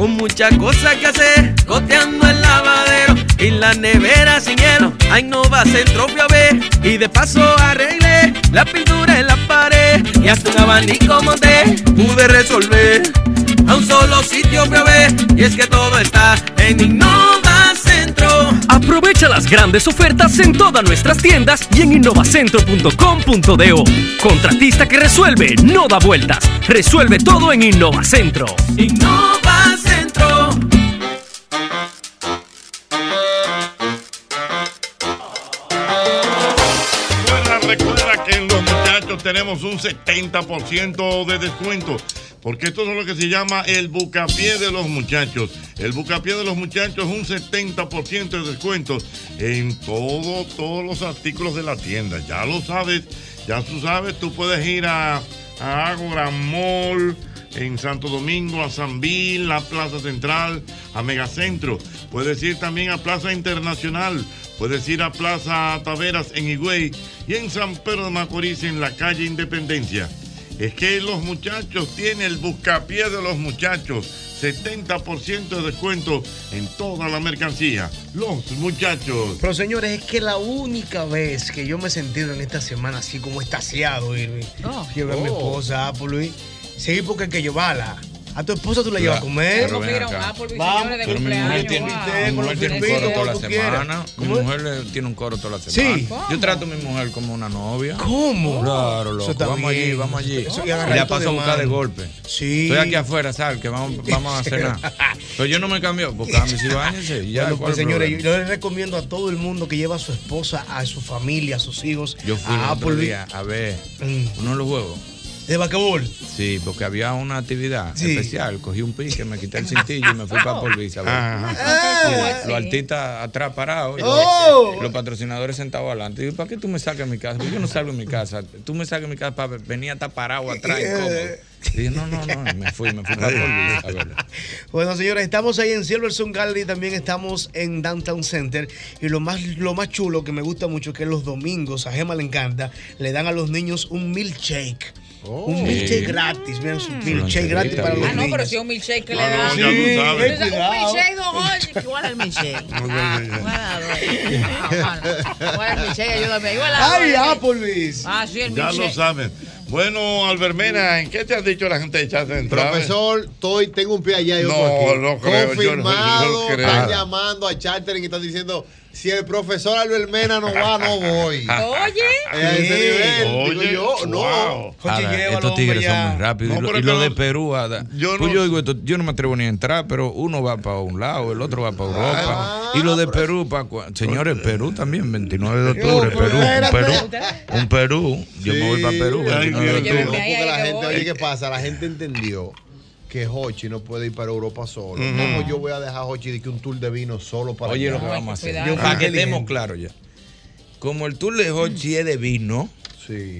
con muchas cosas que hacer, goteando el lavadero y la nevera sin hielo. Ay, no va a ser trofeo ver. Y de paso arreglé la pintura en la pared y hasta un abanico monté. Pude resolver a un solo sitio ver. Y es que todo está en Innova Centro. Aprovecha las grandes ofertas en todas nuestras tiendas y en innovacentro.com.do. Contratista que resuelve, no da vueltas. Resuelve todo en Innovacentro. Innova Centro. Tenemos un 70% de descuento. Porque esto es lo que se llama el bucapié de los muchachos. El bucapié de los muchachos es un 70% de descuento en todo, todos los artículos de la tienda. Ya lo sabes, ya tú sabes, tú puedes ir a, a Agora Mall, en Santo Domingo, a Sanvil, la Plaza Central, a Megacentro. Puedes ir también a Plaza Internacional. Puedes ir a Plaza Taveras en Higüey y en San Pedro de Macorís en la calle Independencia. es que los muchachos tienen el buscapié de los muchachos. 70% de descuento en toda la mercancía. Los muchachos. Pero señores, es que la única vez que yo me he sentido en esta semana así como estaciado, Irving, que veo a mi Oh. esposa, Appleby. Sí, porque hay que llevarla. A tu esposa tú la llevas a comer. Pero ven acá. Vamos. Pero mi mujer tiene, mi mujer tiene un coro toda la semana. Mi mujer le- tiene un coro toda la semana. Sí. Yo trato a mi mujer como una novia. ¿Cómo? Claro, loco. Vamos allí, vamos allí. Eso, y y la agarradito paso a de buscar de golpe. Sí. Estoy aquí afuera, sal, que vamos, <laughs> vamos a cenar. Pero yo no me cambio, pues cámbiese y báñese. y Ya, Bueno, ¿cuál pues señores, yo les recomiendo a todo el mundo que lleva a su esposa, a su familia, a sus hijos, Yo fui a día a ver Mm. uno de los juegos. ¿De basquetbol? Sí, porque había una actividad Sí. especial. Cogí un pique, me quité el cintillo y me fui para Polvisa. Ah. Los artistas atrás parados. y Oh. Los patrocinadores sentados adelante. Y ¿para qué tú me sacas de mi casa? Porque yo no salgo de mi casa. Tú me sacas de mi casa para venir a estar parado atrás. Y dije, no, no, no. Me fui, me fui para Polvisa. Bueno, señores, estamos ahí en Silverstone Gallery, también estamos en Downtown Center. Y lo más, lo más chulo que me gusta mucho que los domingos, a Gema le encanta, le dan a los niños un milkshake. Un milkshake gratis, miren su milkshake gratis para los Ah, no, niños. pero si es un milkshake que le tú sabes. Entonces, Cuidado. Un milkshake, don Jorge. ¿Cuál es el milkshake? ¿Cuál es el milkshake? Ayúdame. ahí. ¿Cuál es ¡Ay, el- Applebee's! Ah, sí, el Ya lo milkshake. saben. Bueno, Albermena, ¿en qué te han dicho la gente de Chat Central? Profesor, estoy, tengo un pie allá y otro No, aquí. no creo, yo no- Confirmado, yo no creo. están llamando a Chartering y están diciendo, si el profesor Albert Mena no va, no voy. <laughs> Oye. A ese nivel, digo Oye, yo, no. wow. Jochi, Ahora, estos tigres son muy rápidos. No, y lo, y de no- Perú, Ada, yo pues no- yo digo esto, yo no me atrevo ni a entrar, pero uno va para un lado, el otro va para Europa. Ah, y lo de Perú, para señores, Perú también, 29 de octubre, Perú, un. Perú, un Perú. Yo me voy para Perú, 29 de No, octubre. porque la gente, oye, ¿qué pasa? La gente entendió que Hochi no puede ir para Europa solo. ¿Cómo yo voy a dejar a Hochi de que un tour de vino solo para Oye, allá? lo que vamos a hacer. Yo Para que estemos claros ya. Como el tour de Hochi es de vino,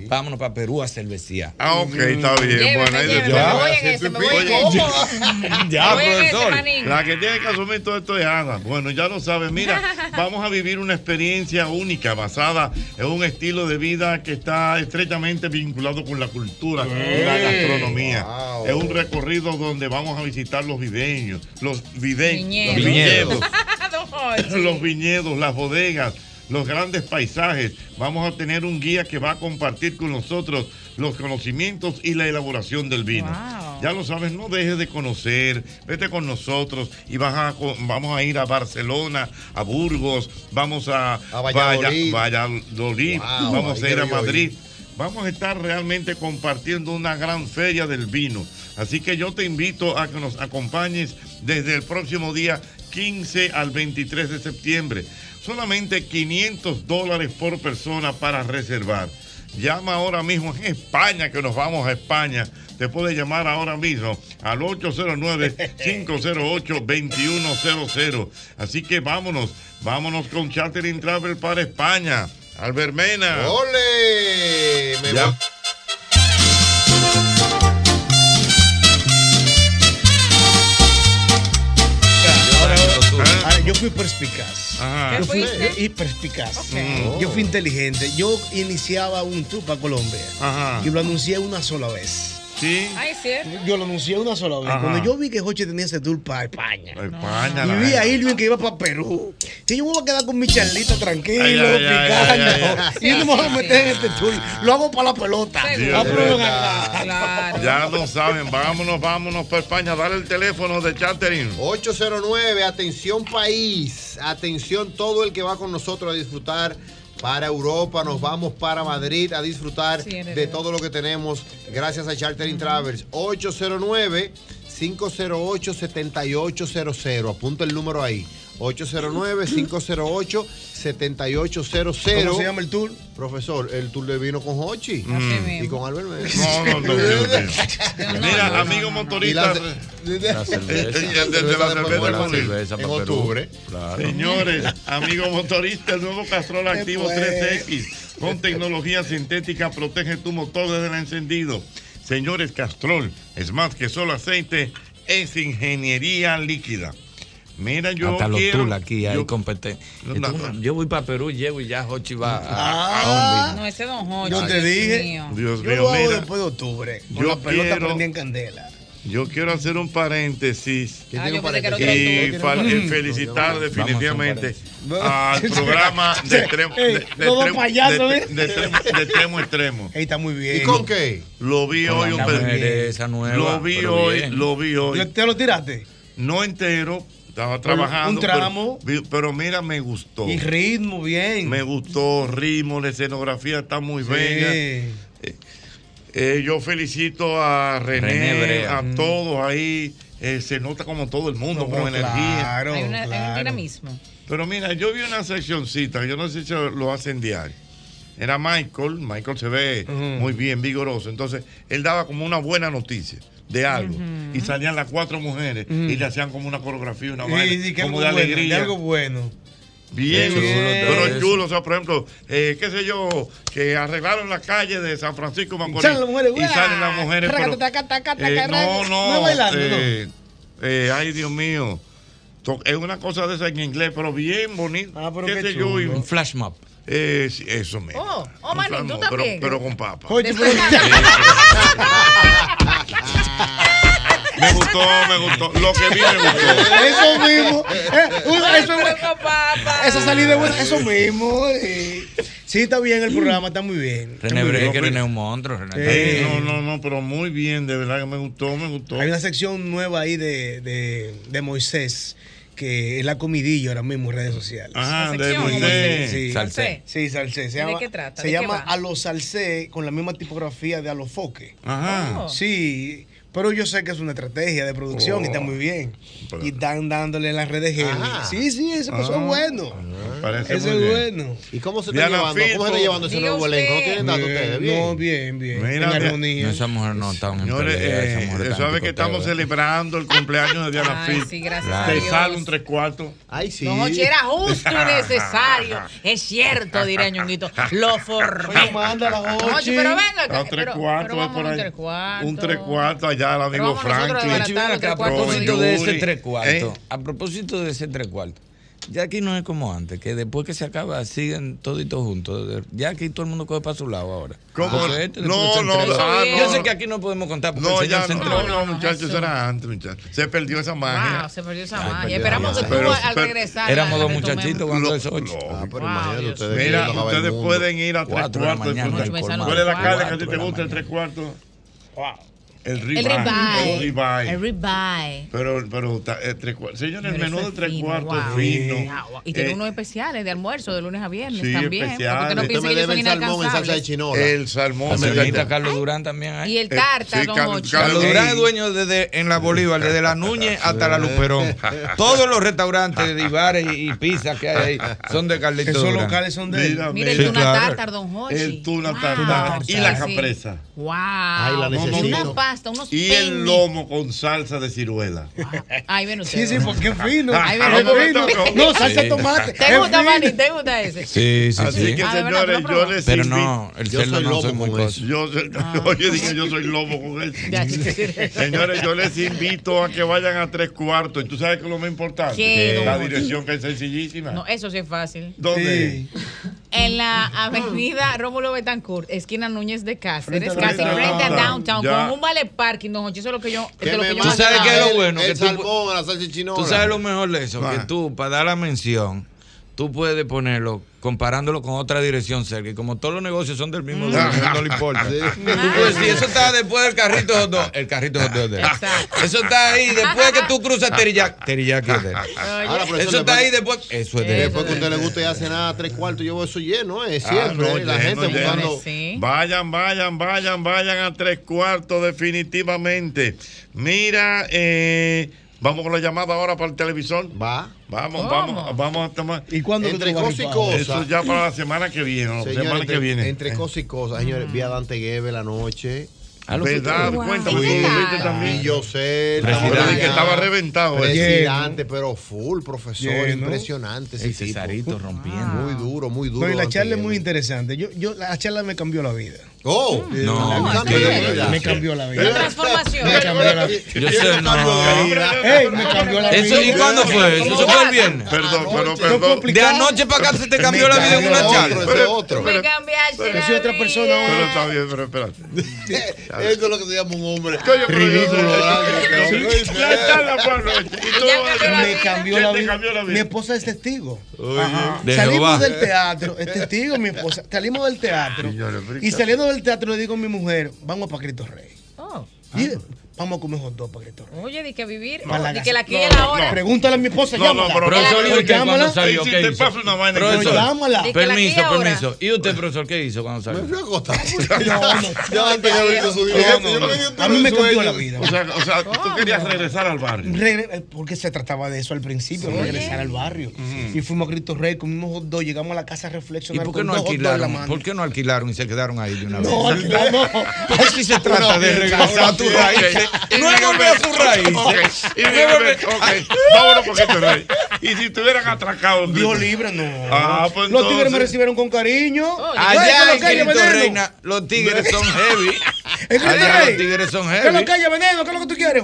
vámonos para Perú a cervecear. Ah, ok, está bien. Lléveme, bueno, ahí lléveme, ya. me voy en ese, me voy en Oye, ese. Ya, <laughs> Me voy en ese, profesor. La que tiene que asumir todo esto es Ana. Bueno, ya lo saben. Mira, <laughs> vamos a vivir una experiencia única basada en un estilo de vida que está estrechamente vinculado con la cultura y la gastronomía. Es un recorrido donde vamos a visitar los viveños, los vide- Viñedos. los viñedos, <laughs> los viñedos, las bodegas, los grandes paisajes. Vamos a tener un guía que va a compartir con nosotros los conocimientos y la elaboración del vino. Ya lo sabes, no dejes de conocer, vete con nosotros y vas a vamos a ir a Barcelona, a Burgos, vamos a, A Valladolid. Valla- Valladolid, Wow, vamos a ir a ir. Madrid. Vamos a estar realmente compartiendo una gran feria del vino. Así que yo te invito a que nos acompañes desde el próximo día 15 al 23 de septiembre. Solamente 500 dólares por persona para reservar. Llama ahora mismo en España, que nos vamos a España. Te puedes llamar ahora mismo al 809-508-2100. Así que vámonos, vámonos con Chartering Travel para España. Albert Mena. ¡Ole! Me yo fui perspicaz. Ajá. Yo fui y perspicaz. Ok. Yo fui inteligente. Yo iniciaba un tour para Colombia Ajá. y lo anuncié una sola vez. Sí. Ay, cierto. Yo lo anuncié una sola vez. Ajá. Cuando yo vi que Joche tenía ese tour para España. España, Y vi a. Irving que iba para Perú. Y yo me voy a quedar con mi charlito tranquilo, Ay, ay, ay, picando. ay, ay, ay. Y no me voy a meter en este tour. Lo hago para la pelota. Dios mío. Ya lo saben, vámonos, vámonos para España. Dale el teléfono de Chartering. 809, atención país, atención todo el que va con nosotros a disfrutar para Europa, nos vamos para Madrid a disfrutar Sí, de todo lo que tenemos gracias a Chartering Travels. 809 508 7800, apunta el número ahí. 809 508 7800. ¿Cómo se llama el tour? Profesor, el tour de vino con Hochi Mm. y con Albert. No, no, no, mío. <laughs> Mira, amigo motorista. La cerveza. El de la cerveza En octubre. Claro. Señores, amigo motorista, el nuevo Castrol Activo pues. 3X con tecnología sintética protege tu motor desde el encendido. Señores, Castrol es más que solo aceite, es ingeniería líquida. Mira, yo Hasta los quiero, aquí hay competencia. yo voy para Perú, llego y ya Hochi va ah, No, ese don Hochi. Yo te dije. Mío. Dios mío, yo después de octubre. Yo la pelota en candela. Yo quiero hacer un paréntesis ah, y, eh, felicitar definitivamente al programa <laughs> de extremo de, extremo ¿eh? extremo. está muy bien. ¿Y con qué? Lo vi hoy, un Lo vi hoy, lo vi hoy. ¿Te lo tiraste? No entero, estaba trabajando. Un tramo. Pero, mira, me gustó. Y ritmo, bien. Me gustó, ritmo, la escenografía está muy sí. bella. Eh, eh, yo felicito a René, a todos ahí. Eh, se nota como todo el mundo, con energía. Claro, hay, una, claro. Pero mira, yo vi una seccioncita, yo no sé si lo hacen diario. Era Michael, Michael se ve muy bien, vigoroso. Entonces, él daba como una buena noticia de algo. Uh -huh. Y salían las cuatro mujeres uh -huh. y le hacían como una coreografía, una vaina, sí, sí, como de alegría. Bueno, de algo bueno. Bien, pero chulo, o sea, por ejemplo, eh, qué sé yo, que arreglaron la calle de San Francisco Macorís. Salen mujeres, y salen las mujeres, pero, eh, no, no, no, bailando, eh, no. ay Dios mío, es una cosa de esa en inglés, pero bien bonito, ah, pero qué, qué sé yo, y, un flash map. Eh, eso mismo. Oh, oh Manny, tú también. Pero, pero con papa. <laughs> Me gustó, me gustó. Lo que vi me gustó. Eso mismo. Eh, eso, eso salí de buena. Eso mismo. Eh. Sí, está bien el programa, está muy bien. René Brecker, que René un monstruo, René. No, no, no, pero muy bien, de verdad que me gustó, me gustó. Hay una sección nueva ahí de, de, de Moisés que es la comidilla ahora mismo en redes sociales. Ah, de Moisés. Sí, salsé. Sí, salsé. Se llama, ¿De qué trata? Se llama A los salsé con la misma tipografía de A los foques. Ajá. Sí, pero yo sé que es una estrategia de producción y está oh. muy bien. Y están dándole en las redes ah, Sí, sí, eso pasó ah, bueno. Eso es bueno. ¿Y cómo se está llevando? ¿Cómo se está llevando ese nuevo elenco? ¿Qué tienen dado ustedes? Bien. No, bien, bien. Mira, en eh, armonía. No, esa mujer no está en Señores, eh, sabe que estamos eh. celebrando el cumpleaños de Diana Fit. Te sale un tres cuartos. Ay, sí. No, era <laughs> justo y necesario. es cierto, diría Ñonguito. Lo formé. Oye, manda las ocho. Pero venga. Un tres cuartos. Un tres cuartos allá al amigo Franklin. a propósito de ese tres cuartos. ¿eh? A propósito de ese tres cuartos. Ya aquí no es como antes, que después que se acaba siguen toditos juntos. Ya aquí todo el mundo coge para su lado ahora. ¿Cómo? Este no, no, no, Yo sé que aquí no podemos contar porque no, ya, se no, no, no, muchachos, eso era antes, muchachos. Se perdió esa magia. Wow, se perdió esa magia. Esperamos que tú al regresar. Éramos dos muchachitos cuando es ocho. Ah, pero imagínate, ustedes Mira, ustedes pueden ir a tres cuartos. ¿Cuál es la carne que a ti te gusta, el tres cuartos? Wow. El ribeye. El ribeye. El ribeye. Pero, pero eh, señores, el menú de tres cuartos wow. fino. Y tiene eh, unos especiales de almuerzo de lunes a viernes también. Porque no piensen que son. El salmón. El salmón. Carlos Durán también hay. Y el tarta, eh, don Carlos Durán es dueño desde, en la Bolívar, <laughs> desde la Núñez hasta la Luperón. <laughs> Todos los restaurantes de bares y, pizzas que hay ahí son de Carlos Durán. Esos locales son de. Mira, el tuna tartar, don Jorge. El tuna ah, tartar. Y la capresa. Wow. Ay, la necesito. Y el lomo con salsa de ciruela. Ah, Ay, ven ustedes. Sí, sí, porque fino. Ay, ven fino. No, salsa de tomate. ¿Te gusta, Manny? ¿Te gusta ese? Sí, sí, Así sí. que, ah, señores, yo les Pero no, el yo lomo no con eso. Yo, <laughs> ah. Oye, dije, yo soy lomo con eso. <laughs> señores, yo les invito a que vayan a tres cuartos. ¿Y tú sabes que es lo más importante? ¿Qué? La dirección que es sencillísima. No, eso sí es fácil. ¿Dónde? En la avenida Rómulo Betancourt, esquina Núñez de Cáceres, casi frente a Downtown, con un vale parking, don Jochi, eso es lo que yo. Que lo que yo ¿Tú sabes qué es lo bueno? El, que el tú, salmón, la salsa chinola. Tú sabes lo mejor de eso, Man. que tú, para dar la mención, tú puedes ponerlo comparándolo con otra dirección, Sergio. Como todos los negocios son del mismo, mm. lugar, no le importa. <laughs> ¿sí? Tú puedes decir, ah, eso está después del carrito hot dog. El carrito hot dog. Eso está ahí. Después que tú cruzas Teriyaki. Teriyaki es de eso, está ahí después. Eso es de. Después que a usted le guste ya cenar a tres cuartos, yo voy eso lleno, es siempre. Ah, no, ¿eh? la gente buscando. Vayan, vayan, vayan, vayan a tres cuartos, definitivamente. Mira, eh. Vamos con la llamada ahora para el televisor. Va. Vamos, vamos, vamos, vamos a tomar. ¿Y cuándo Entre cosas y cosas. Eso ya para la semana que viene, la semana entre, que viene. Entre eh. cosas y cosas, señores. Vi a Dante Gueve la noche. ¿Verdad? Wow. Cuéntame, sí, también. Y yo sé. Que estaba reventado. ¿eh? Presidente, pero full, profesor, impresionante. Ese el Cesarito rompiendo. Muy duro, muy duro. No, y la charla es muy interesante. Yo, yo, la charla me cambió la vida. Oh, no, me, cambió la vida. La transformación. Me cambió la vida. Yo sé, no. Ey, me cambió la Eso, vida. ¿Y cuándo fue eso? ¿Eso fue el viernes? Perdón, pero perdón. De anoche para acá se te cambió la vida en una charla. otro. Me cambiaste. Yo soy otra persona Pero está bien, pero espérate. <laughs> Eso es lo que se llama un hombre. Ridículo, <laughs> La charla fue anoche. Y tú- Me cambió ¿Qué la vida. la? Mi esposa es testigo. Salimos del teatro, es testigo mi esposa. Salimos del teatro. Y saliendo del teatro le digo a mi mujer, vamos para Cristo Rey. Oh. Y vamos a comer hot dog Rey. Oye, di que vivir. La Di que la casa. quiera No, no, ahora. no. Pregúntale a mi esposa, No, llámala. no, pero Profesor, ¿y usted cuando llámala. salió? ¿Qué hizo? pasa una vaina Profesor, Llámala. Permiso, permiso. ¿Y usted, profesor, qué hizo cuando salió? Me fui a acostar. <laughs> No, no. Yo antes de abrir su No, directo, no, yo no. me di un A mí me cambió la vida. O sea, o sea, tú querías regresar al barrio. Eh, Porque se trataba de eso al principio, regresar al barrio. Y fuimos a Cristo Rey, comimos hot dog, llegamos a la casa a ¿Y reflexionar por qué no alquilaron? ¿Por qué no alquilaron y se quedaron ahí de una vez? No, no. Aquí se trata de regresar a tus raíces. Y No es volver a sus raíces. Ok, y dígame, ok, vámonos porque te rey. Y si te hubieran atracado. Dios libre, no. Ah, pues Los tigres me recibieron con cariño. Allá en los tigres son heavy. ¿En Cristo Allá los tigres son ¿Qué es lo heavy. que hay, veneno? ¿Qué es lo que tú quieres?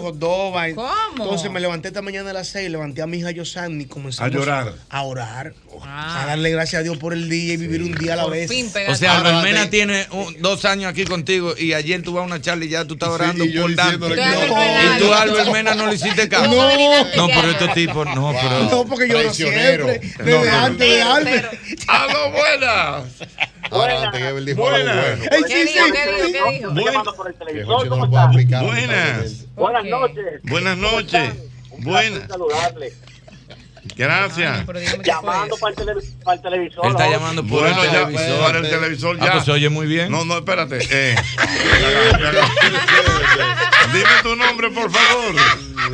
Vaina. ¿Cómo? Entonces me levanté esta mañana a las 6, levanté a mi hija Yosani y comenzamos A llorar. A orar. A darle gracias a Dios por el día y vivir un día a la Por vez. fin. O sea, Albermena tiene un- dos años aquí contigo y ayer tú vas a una charla y ya tú estás Sí, orando y por tanto. no. Y tú a Albermena no le hiciste caso. No. No, pero este tipo, no, pero. No, porque yo Traicionero. siempre. Desde antes de Albert. ¡A lo buenas! Lo. Buenas. Buenas noches. Buenas noches. Buenas. Gracias. Llamando para el, tele- para el televisor. Él está ¿no? llamando por Bueno, el ya, televisor. para el televisor Ah, ya. pues se oye muy bien. No, no, espérate. Eh. <laughs> Dime tu nombre, por favor.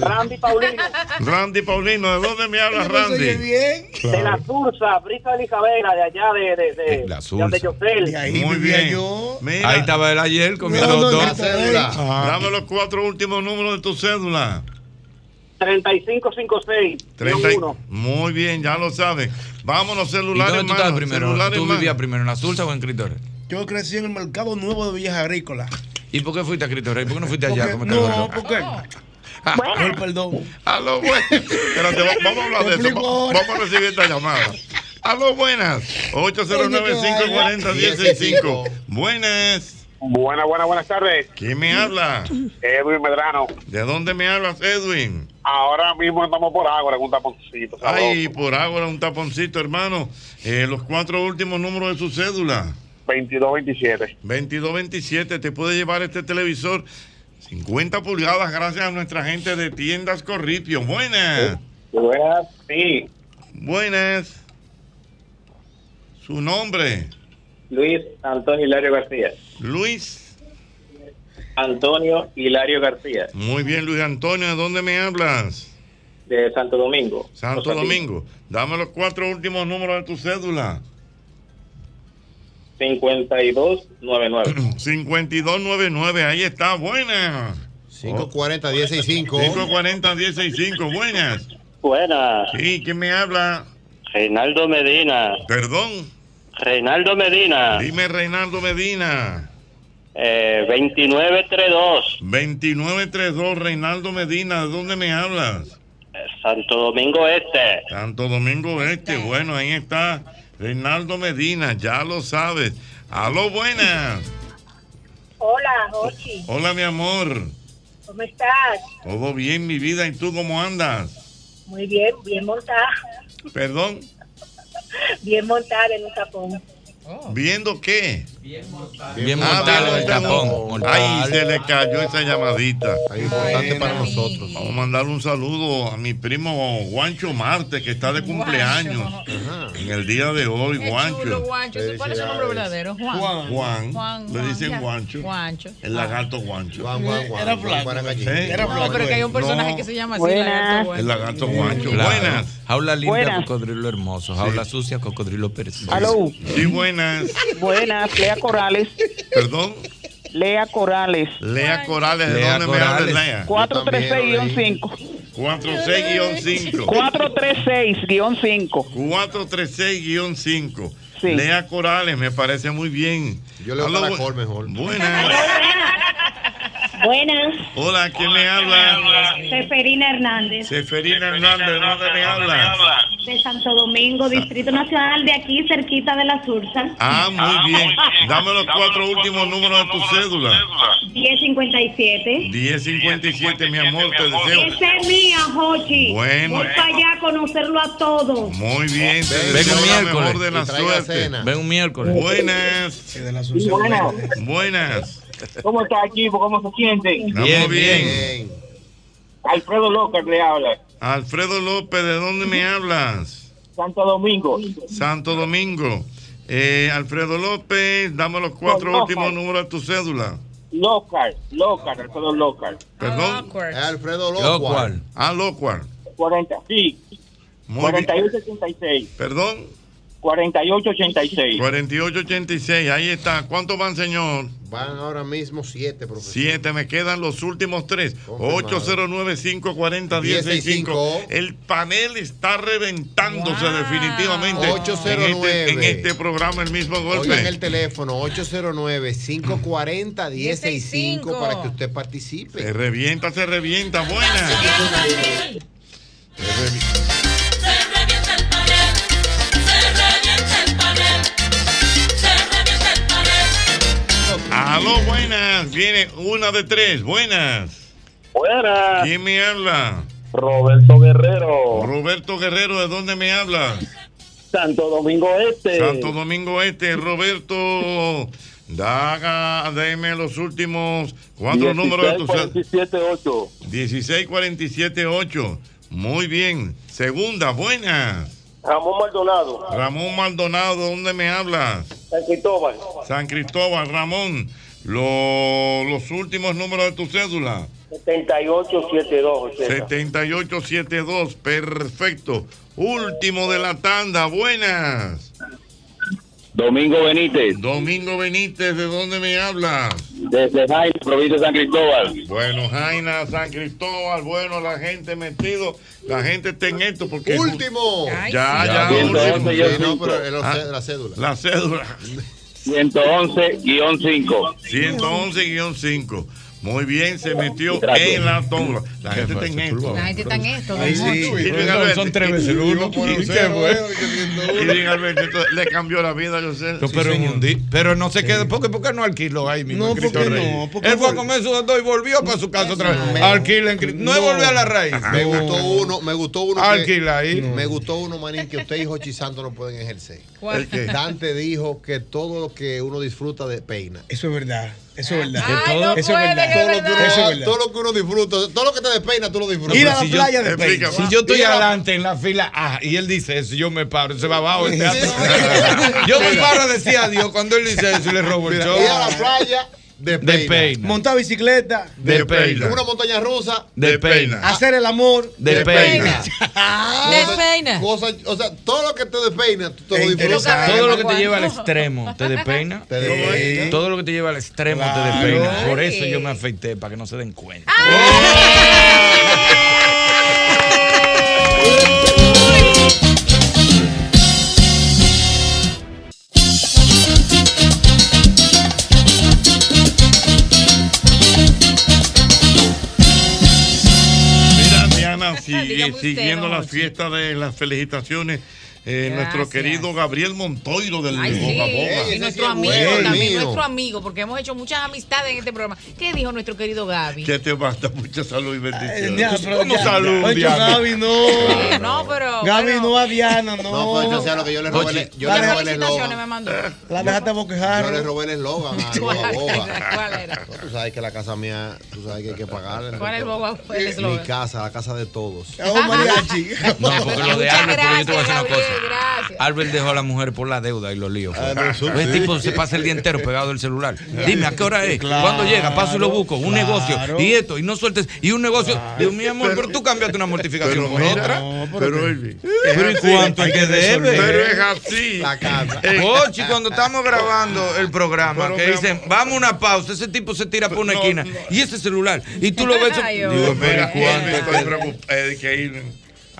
Randy Paulino, Randy Paulino, ¿de dónde me hablas, Randy? bien. de la Sursa, Brisa de Isabela, de allá de, de, de, La de Sursa. donde Yosel. De ahí Muy bien. yo. Mira, Ahí estaba él ayer comiendo No, no, dos. dame los cuatro últimos números de tu cédula. 3556, 30. 1. Muy bien, ya lo sabes. Vámonos, ¿Y celulares, dónde tú primero? ¿Tú vivías primero en la Sursa o en Cristo Rey? Yo crecí en el mercado nuevo de Villas Agrícolas. ¿Y por qué fuiste a Cristo Rey? ¿Por qué no fuiste allá a Porque- no, carne? porque. Ay, perdón. Aló, buenas. Espérate, va- vamos a hablar de eso. ahora. Vamos a recibir esta llamada. Aló, buenas. 809-540-165. Buenas. Buenas, buenas, buenas tardes. ¿Quién me habla? Edwin Medrano. ¿De dónde me hablas, Edwin? Ahora mismo estamos por Ágora un taponcito. Ay, por ahora un taponcito, hermano. Eh, los cuatro últimos números de su cédula. 2227. 2227. Te puede llevar este televisor 50 pulgadas gracias a nuestra gente de tiendas Corripio. Buenas. Buenas, sí. Buenas. Su nombre. Luis Antonio Hilario García. Luis. Antonio Hilario García, Muy bien, Luis Antonio. ¿De dónde me hablas? de Santo Domingo. Santo. Domingo. Dame los cuatro últimos números de tu cédula. 5299. 5299. <clears throat> Ahí está. Buenas. 540 165. 540 165. Buenas. Buenas. Sí, ¿quién me habla? Reinaldo Medina. Perdón. Reinaldo Medina. Dime, Reinaldo Medina. Eh, 2932. 2932, Reinaldo Medina. ¿De dónde me hablas? Santo Domingo Este. Santo Domingo Este. Bueno, ahí está. Reinaldo Medina, ya lo sabes. Aló, buenas. Hola, Jochi. Hola, mi amor. ¿Cómo estás? Todo bien, mi vida. ¿Y tú cómo andas? Muy bien, bien montada. Perdón. Bien montada en un tapón. ¿Viendo qué? Bien Ah, montado viendo el tapón. mortal. Ay, se le cayó esa llamadita. importante para nosotros. Vamos a mandarle un saludo a mi primo Juancho Marte, que está de cumpleaños en el día de hoy, Qué chulo, Guancho. ¿Cuál es su nombre verdadero? Juan. Juan. Juan, Le Juan, dicen ya. Guancho. Guancho. El lagarto Guancho. Juan, Juan, Juan. Era Juan flaco. Era No, flaco. pero que hay un personaje No. que se llama así, Buenas. Lagarto El Guancho. lagarto Guancho. Claro. Buenas. Jaula Buenas. cocodrilo hermoso. Jaula sucia, cocodrilo perezoso. Aló. Sí, buenas. Buenas, Lea Corales. Perdón. Lea Corales. Lea Corales. ¿De Lea dónde me hablas. Lea? 436-5. 46-5. 436-5. 436-5. Sí. Lea Corales, me parece muy bien. Yo leo Aló, Caracol mejor. Buenas. <laughs> Buenas, Hola, ¿quién me habla? Seferina Hernández, Seferina Hernández, ¿de dónde me habla? de Santo Domingo, Distrito Nacional, de aquí cerquita de la Sursa. Ah, muy bien. Dame los cuatro últimos números de tu cédula. 1057. 1057, mi amor, te deseo. Esa es mía, Jochi. Bueno. Voy para allá a conocerlo a todos. Muy bien, te Ven deseo un la miércoles. mejor de la suerte. cena. Ven un miércoles. Buenas. Buenas. Buenas. ¿Cómo está equipo? ¿Cómo se siente? Estamos bien. Alfredo López le habla. Alfredo López, ¿de dónde me hablas? Santo Domingo. Santo Domingo. Eh, Alfredo López, dame los cuatro No, últimos no. números de tu cédula. Local, local, Alfredo Local. Perdón. Alfredo Locual. Ah, Locual. 40, sí. Muy bien. 4886. Perdón. 4886. 4886, ahí está. ¿Cuántos van, señor? Van ahora mismo siete, profesor. Siete, me quedan los últimos tres. 809-540-165. El panel está reventándose definitivamente en este, 809. en este programa, el mismo Oigan golpe. el teléfono 809-540-165 para que usted participe. Se revienta, se revienta. Buena. Se revi- Aló, buenas. Viene una de tres. Buenas. Buenas. ¿Quién me habla? Roberto Guerrero. Roberto Guerrero, ¿de dónde me hablas? Santo Domingo Este. Santo Domingo Este, Roberto. Daga, deme los últimos cuatro números de tu cel- 16478. 16478. Muy bien. Segunda, buena. Ramón Maldonado. Ramón Maldonado, ¿dónde me hablas? San Cristóbal. San Cristóbal, Ramón. Lo- los últimos números de tu cédula. 7872. 7872, perfecto. Último de la tanda, buenas. Domingo Benítez. Domingo Benítez, ¿de dónde me hablas? Desde Jaime, provincia de San Cristóbal. Bueno, Jaina, San Cristóbal, bueno, la gente metido, la gente está en esto porque... Último. Ya, ya, último. sí, no, pero Ah, la cédula. La cédula. 111-5. 111-5. Muy bien, se metió Gracias. en la tómbola. La gente está en esto. La gente está en esto. Ahí don sí. Moncho. Y Luis Alberto- Son tres veces el uno. Y- ¿Y y- qué fue? Y Luis Alberto, entonces, le cambió la vida a José. Pero, no se quedó. ¿Por qué, por qué no alquiló ahí mismo? No, en Cristo ¿por qué Rey? no? ¿Por qué Él fue a comer su dos y volvió para su casa otra vez. Alquila en. No, es volver a la raíz. Me gustó uno, me gustó uno. Alquila ahí. Me gustó uno, Manín, que usted y Jochi Santos no pueden ejercer. ¿Cuál? Dante dijo que todo lo que uno disfruta de peina. Eso es verdad. Eso es verdad. Ay, no Eso es verdad. que es verdad. Eso es verdad. Todo lo que uno disfruta, todo lo que te despeina, tú lo disfrutas. Ir a la Si yo- playa de Peina. Si yo estoy adelante en la fila A y él dice eso, yo me paro, se va abajo. el <laughs> teatro. yo me paro a decir adiós cuando él dice eso y le robo el show. ir a la playa de De peina. peina. Montar bicicleta. De peina. Una montaña rusa De peina. Hacer el amor. De peina. Despeina. Cosas, o sea, todo lo que te despeina, tú te lo disfrutas. <laughs> Todo lo que te lleva al extremo te despeina. Te. Todo lo que te lleva al extremo te despeina. Por eso yo me afeité, para que no se den cuenta. Si- Dígame usted, siguiendo la fiesta de las felicitaciones, eh, nuestro querido Gabriel Montoiro del Ay, sí. Boga Boga. Y nuestro amigo bueno. también, mío. nuestro amigo, porque hemos hecho muchas amistades en este programa. ¿Qué dijo nuestro querido Gaby? Que te basta mucha salud y bendiciones. Pero ¿Cómo ya. salud, Oye, Diana? Gaby, no. No, pero. Gaby, bueno, no a Diana, no. No, pues sea lo que yo le robé. Oye, Yo le robé el eslogan. me mandó. La dejaste boquejar. Yo le robé el eslogan a Boga Boga. ¿Cuál era? Tú sabes que la casa mía, tú sabes que hay que pagarla. ¿Cuál es el boba- el Mi casa, la casa de todos. Oh, mariachi. No, porque lo de Albert, porque yo te voy a decir una cosa. Gracias. Albert dejó a la mujer por la deuda y los líos. fue. Ah, el sí. tipo se pasa el día entero pegado del celular. Dime, ¿a qué hora es? Claro, ¿Cuándo llega? Paso y lo busco. Un claro. negocio. Y esto, y no sueltes. Y un negocio. Dios mío, amor, pero tú cambiaste una mortificación por otra. pero, Elvi, Pero ¿y es cuánto es que debe? Pero es así. La casa. Eh, Ochi, cuando estamos grabando el programa, Pero, que dicen, vamos a una pausa, ese tipo se tira por una No, esquina. no. Y ese celular. Y tú lo ves. <laughs> Ay, Digo, pero Mira, ¿y cuánto estoy preocupado. eh, que ir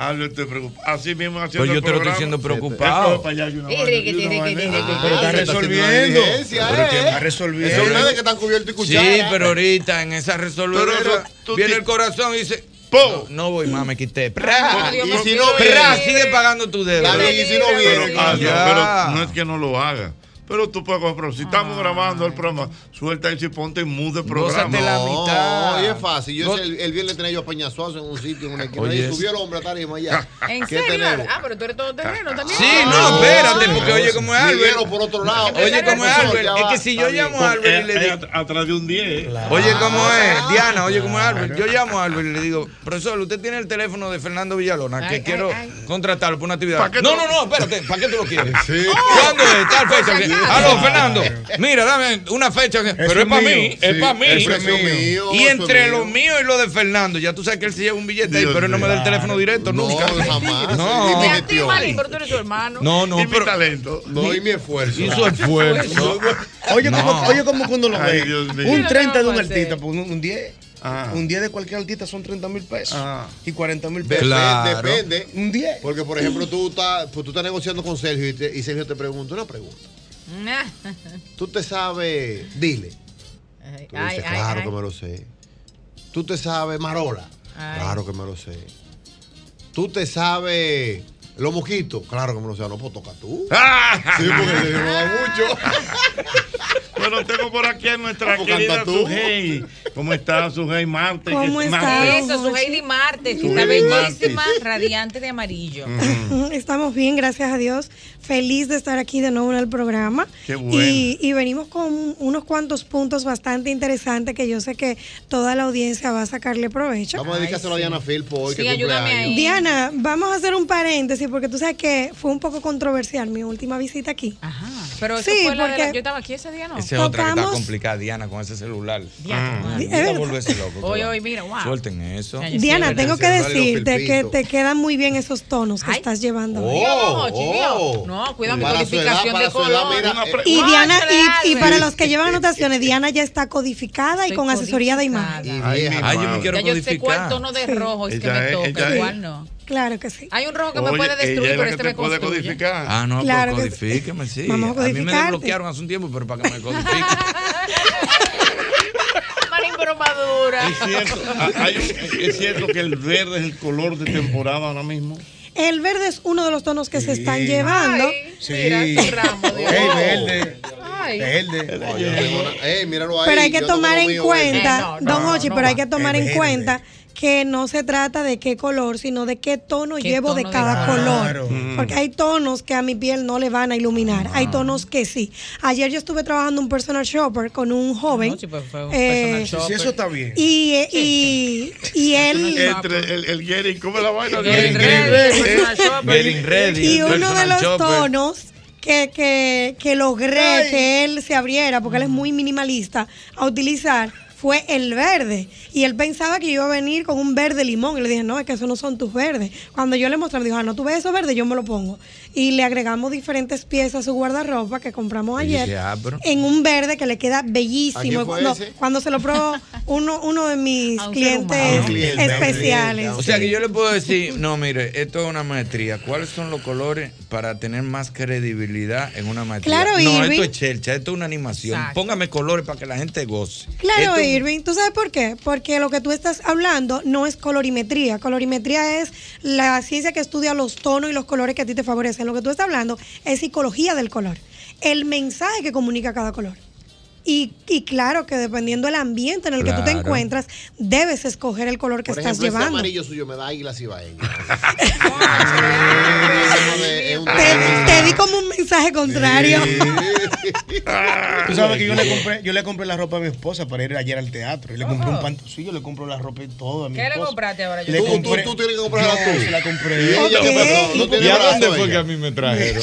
Albert, te preocupa. Así mismo haciendo Pues yo te lo estoy diciendo preocupado. es Ah. Pero está resolviendo. Pero eh. que está Esos resolviendo. ustedes que están cubiertos y cuchara. Sí, pero ahorita en esa Pero resolvedera eso, tú viene el corazón y dice, ¡Po! no, no voy más, me quité. ¡Pra! Y si no ¡Pra! viene, Sigue pagando tu deuda. Y si no Pero, viene. Ya. pero no es que no lo haga. Pero tú puedes coger, pero si estamos grabando el programa, suelta eso y ponte en mood de programa. Gózate la No, mitad. oye, es fácil. Yo ese- el, el viernes tenía yo a Peñasuazo en un sitio, en una esquina. Oye, Y subió el hombre a tarima allá. <laughs> ¿En ¿Qué serio? tenemos? Ah, pero tú eres todo terreno también. Sí, no, espérate, porque oye cómo es Albert. por otro lado. Oye, cómo es Albert. Es que si yo llamo a Albert y le digo, atrás de un 10. Oye, ¿cómo es? Diana, oye, ¿cómo es Albert? Yo llamo a Albert y le digo, profesor, usted tiene el teléfono de Fernando Villalona, que Ay, quiero ay, contratarlo por una actividad. ¿Para qué No, no, no, espérate, ¿para qué tú lo quieres? Sí. ¿Cuándo es? Tal fecha. Aló, Fernando, mira, dame una fecha. Pero es para mío. mí, es Sí, para mí. eso es mío, Y entre es mío. lo mío y lo de Fernando, ya tú sabes que él se lleva un billete ahí, Dios pero él no me da el teléfono directo No, nunca. jamás. <laughs> No. Y mi Y. Malin, pero tú eres su hermano. No, no, y mi pero talento. No, y mi esfuerzo. hizo esfuerzo. <laughs> Oye, No. como, oye, como cuando lo ve. Un 30 de un ¿Qué es artista, pues un, un 10. Ah. Un 10 de cualquier artista son 30 mil pesos. Ah. Y 40 mil pesos. Claro. depende. Un 10. Porque, por ejemplo, tú estás, pues, tú estás negociando con Sergio y, te- y Sergio te pregunta una pregunta. <laughs> Tú te sabes, dile. Ay, Tú dices, ay, claro ay. que me lo sé. Tú te sabes Marola. Claro que me lo sé. Tú te sabes los mosquitos. Claro que me lo sé. No puedo tocar tú. <laughs> Sí, porque Sergio no da mucho. <laughs> Bueno, tengo por aquí a nuestra ¿Cómo querida? Sujei. ¿Cómo está Sujei Marte? ¿Cómo está? Marte. Eso, su Heidi Martes, que Su está bellísima, radiante de amarillo. <laughs> Estamos bien, gracias a Dios. Feliz de estar aquí de nuevo en el programa. Qué bueno. Y, y venimos con unos cuantos puntos bastante interesantes que yo sé que toda la audiencia va a sacarle provecho. Vamos a dedicárselo a Diana Filpo hoy, Sí, que ayúdame ahí. Diana, vamos a hacer un paréntesis porque tú sabes que fue un poco controversial mi última visita aquí. Ajá. Pero eso Sí, fue la de la- yo estaba aquí ese día, ¿no? Esa es otra que está Tocamos- complicada, Diana, con ese celular. Diana, Ah, volverse loco. Oye, oye, mira, wow. Suelten eso. Diana, tengo que decirte que te quedan muy bien esos tonos que Ay. estás llevando. Oh, oh. No, cuida mi Para su edad, codificación de color. mira, pre- Y Diana, y, para los que llevan anotaciones, Diana ya está codificada y con asesoría de imagen. Ay, Ay, yo me quiero Ya yo sé cuál tono de rojo es que me toca, igual no. Claro que sí. Hay un rojo que me puede destruir, pero este te me puede construye. codificar. Ah, no, Claro pues que sí. codifíqueme, sí. Vamos a a mí me desbloquearon hace un tiempo, pero para que me <laughs> pero madura. Es cierto, ah, hay es cierto que el verde es el color de temporada ahora mismo. El verde es uno de los tonos que se están llevando. Ay, mira, Sí. ese ramo, Dios. Ey, verde. Ay. Verde. Ey, míralo ahí. Pero hay que yo tomar en mío cuenta, Eh, no, don no, Ochi, no pero hay que tomar en verde. Que no se trata de qué color, sino de qué tono ¿Qué llevo de tono de cada color? color. Claro. Porque hay tonos que a mi piel no le van a iluminar. Hay tonos que sí. Ayer yo estuve trabajando un personal shopper con un joven. No, sí, pues fue un eh, Sí, eso está bien. y, eh, y, y él. Entre el, el Gary, ¿cómo es la vaina? Getting ready. Getting ready. Y el uno de los shopper. tonos que, que, que logré Ay. que él se abriera, porque él es muy minimalista, a utilizar fue el verde. Y él pensaba que iba a venir con un verde limón. Y le dije, no, es que esos no son tus verdes. Cuando yo le mostré, me dijo, ah, no, tú ves esos verdes, yo me lo pongo. Y le agregamos diferentes piezas a su guardarropa que compramos ayer ah, en un verde que le queda ¿A bellísimo. quién fue Cuando, ese? cuando se lo probó <laughs> uno, uno de mis clientes. Cliente, especiales. cliente. O sea que yo le puedo decir, no, mire, esto es una maestría. ¿Cuáles son los colores para tener más credibilidad en una maestría? Claro, no, Irving. esto es chelcha, esto es una animación. Exacto. Póngame colores para que la gente goce. Claro, Esto Irving. ¿Tú sabes por qué? Porque lo que tú estás hablando no es colorimetría. Colorimetría es la ciencia que estudia los tonos y los colores que a ti te favorecen. Lo que tú estás hablando es psicología del color. El mensaje que comunica cada color. Y, y claro que dependiendo del ambiente en el que tú te encuentras, debes escoger el color que Por estás ejemplo, ese llevando. amarillo suyo me da águila cibaeña. <laughs> Te, te di como un mensaje contrario. <laughs> Tú sabes que yo le compré, yo le compré la ropa a mi esposa para ir ayer al teatro. Y le compré un pantalón. Sí, yo le compro la ropa y todo a mi ¿Qué le esposa. compraste ahora? Le Tú- tú- compré. tú tienes que comprarla Yo tú. se la compré. ¿Y pasó? ¿No tiene ¿Y a brazo dónde fue que a mí me trajeron?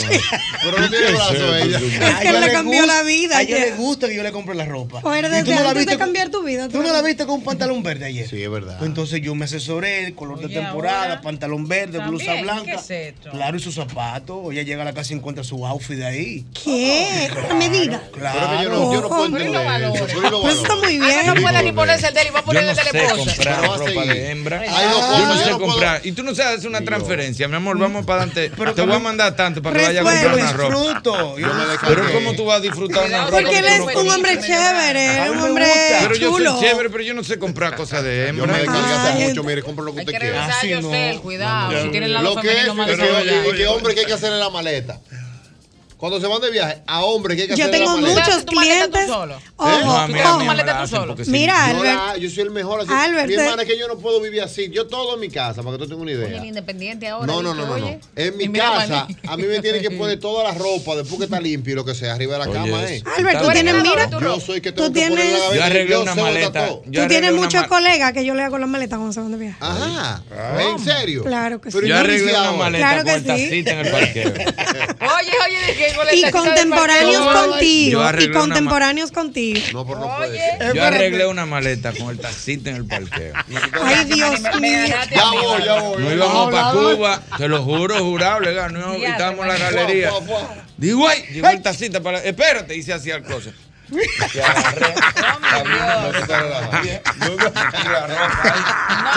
Pero no tiene brazo ella. <laughs> A que le le cambió la vida A ella le gusta que yo le compre la ropa. O tú desde no la antes de viste cambiar tu vida. Tú no la viste con un pantalón verde ayer. Sí, es verdad. Pues entonces yo me asesoré, el color de temporada, ahora, pantalón verde, blusa blanca. ¿qué es esto? Claro, y sus zapatos. Ella llega a la casa y encuentra su outfits de ahí. ¿Qué? ¿A medida? Claro. Pero que yo no, yo no puedo Oh, entender eso. Pues eso está muy bien. Ah, no puede ni ponerse el de él y va a ponerle no el de la sé esposa. comprar ropa de hembra. Yo no sé comprar. Y tú no sabes hacer una transferencia, mi amor. Vamos para adelante. <laughs> Pero Te voy a mandar tanto para que vayas a comprar lo una ropa. disfruto. Yo me Pero ¿cómo tú vas a disfrutar una ropa? Porque que él tú es no un conoces? Hombre chévere, un me hombre gusta. Pero yo chulo. soy chévere, pero yo no sé comprar cosas de Yo hembra. me descargué hace Ay, mucho, mire, compre lo que usted quiera. Así yo no. cuidado. Si tiene el Lo que, y desarrollado. y que hombre que hay que hacer en la maleta. Cuando se van de viaje, a hombres que hay que Yo hacer en la tengo maleta. muchos ¿Tú tú clientes. solo? Ojo, ¿Eh? No, a mí, a ojo. mí me maleta la tú hacen solo. porque sí. Mira, Yo, Albert. la- yo soy el mejor así. Albert, Mi hermana es que yo no puedo vivir así. Yo todo en mi casa, para que tú tengas una idea. independiente ahora. No, no, no, no, no. En mi casa, a mí me tienen que poner <laughs> toda la ropa después que está limpio y lo que sea, arriba de la cama. ¿eh? Albert, tú tienes, mira, Yo soy que tú tengo que poner tienes- la Yo arreglé una maleta. tú tienes muchos colegas que yo le hago las maletas cuando se van de viaje. Ajá. ¿En serio? Claro que sí. Pero Yo arreglé una maleta con tacita en el parqueo. <laughs> Oye, oye, ¿de qué? Con la Y contemporáneos contigo. Y contemporáneos contigo. No, pero no puede. Yo arreglé una maleta con el tacita en el parqueo. <laughs> Ay, Dios mío. Ya voy, ya voy. No íbamos para Cuba, te lo juro, jurado, le ganó y Ya, estábamos en la galería. Digo, ay, llegó el tacita para. Espérate, se hacía el closet. Agarré.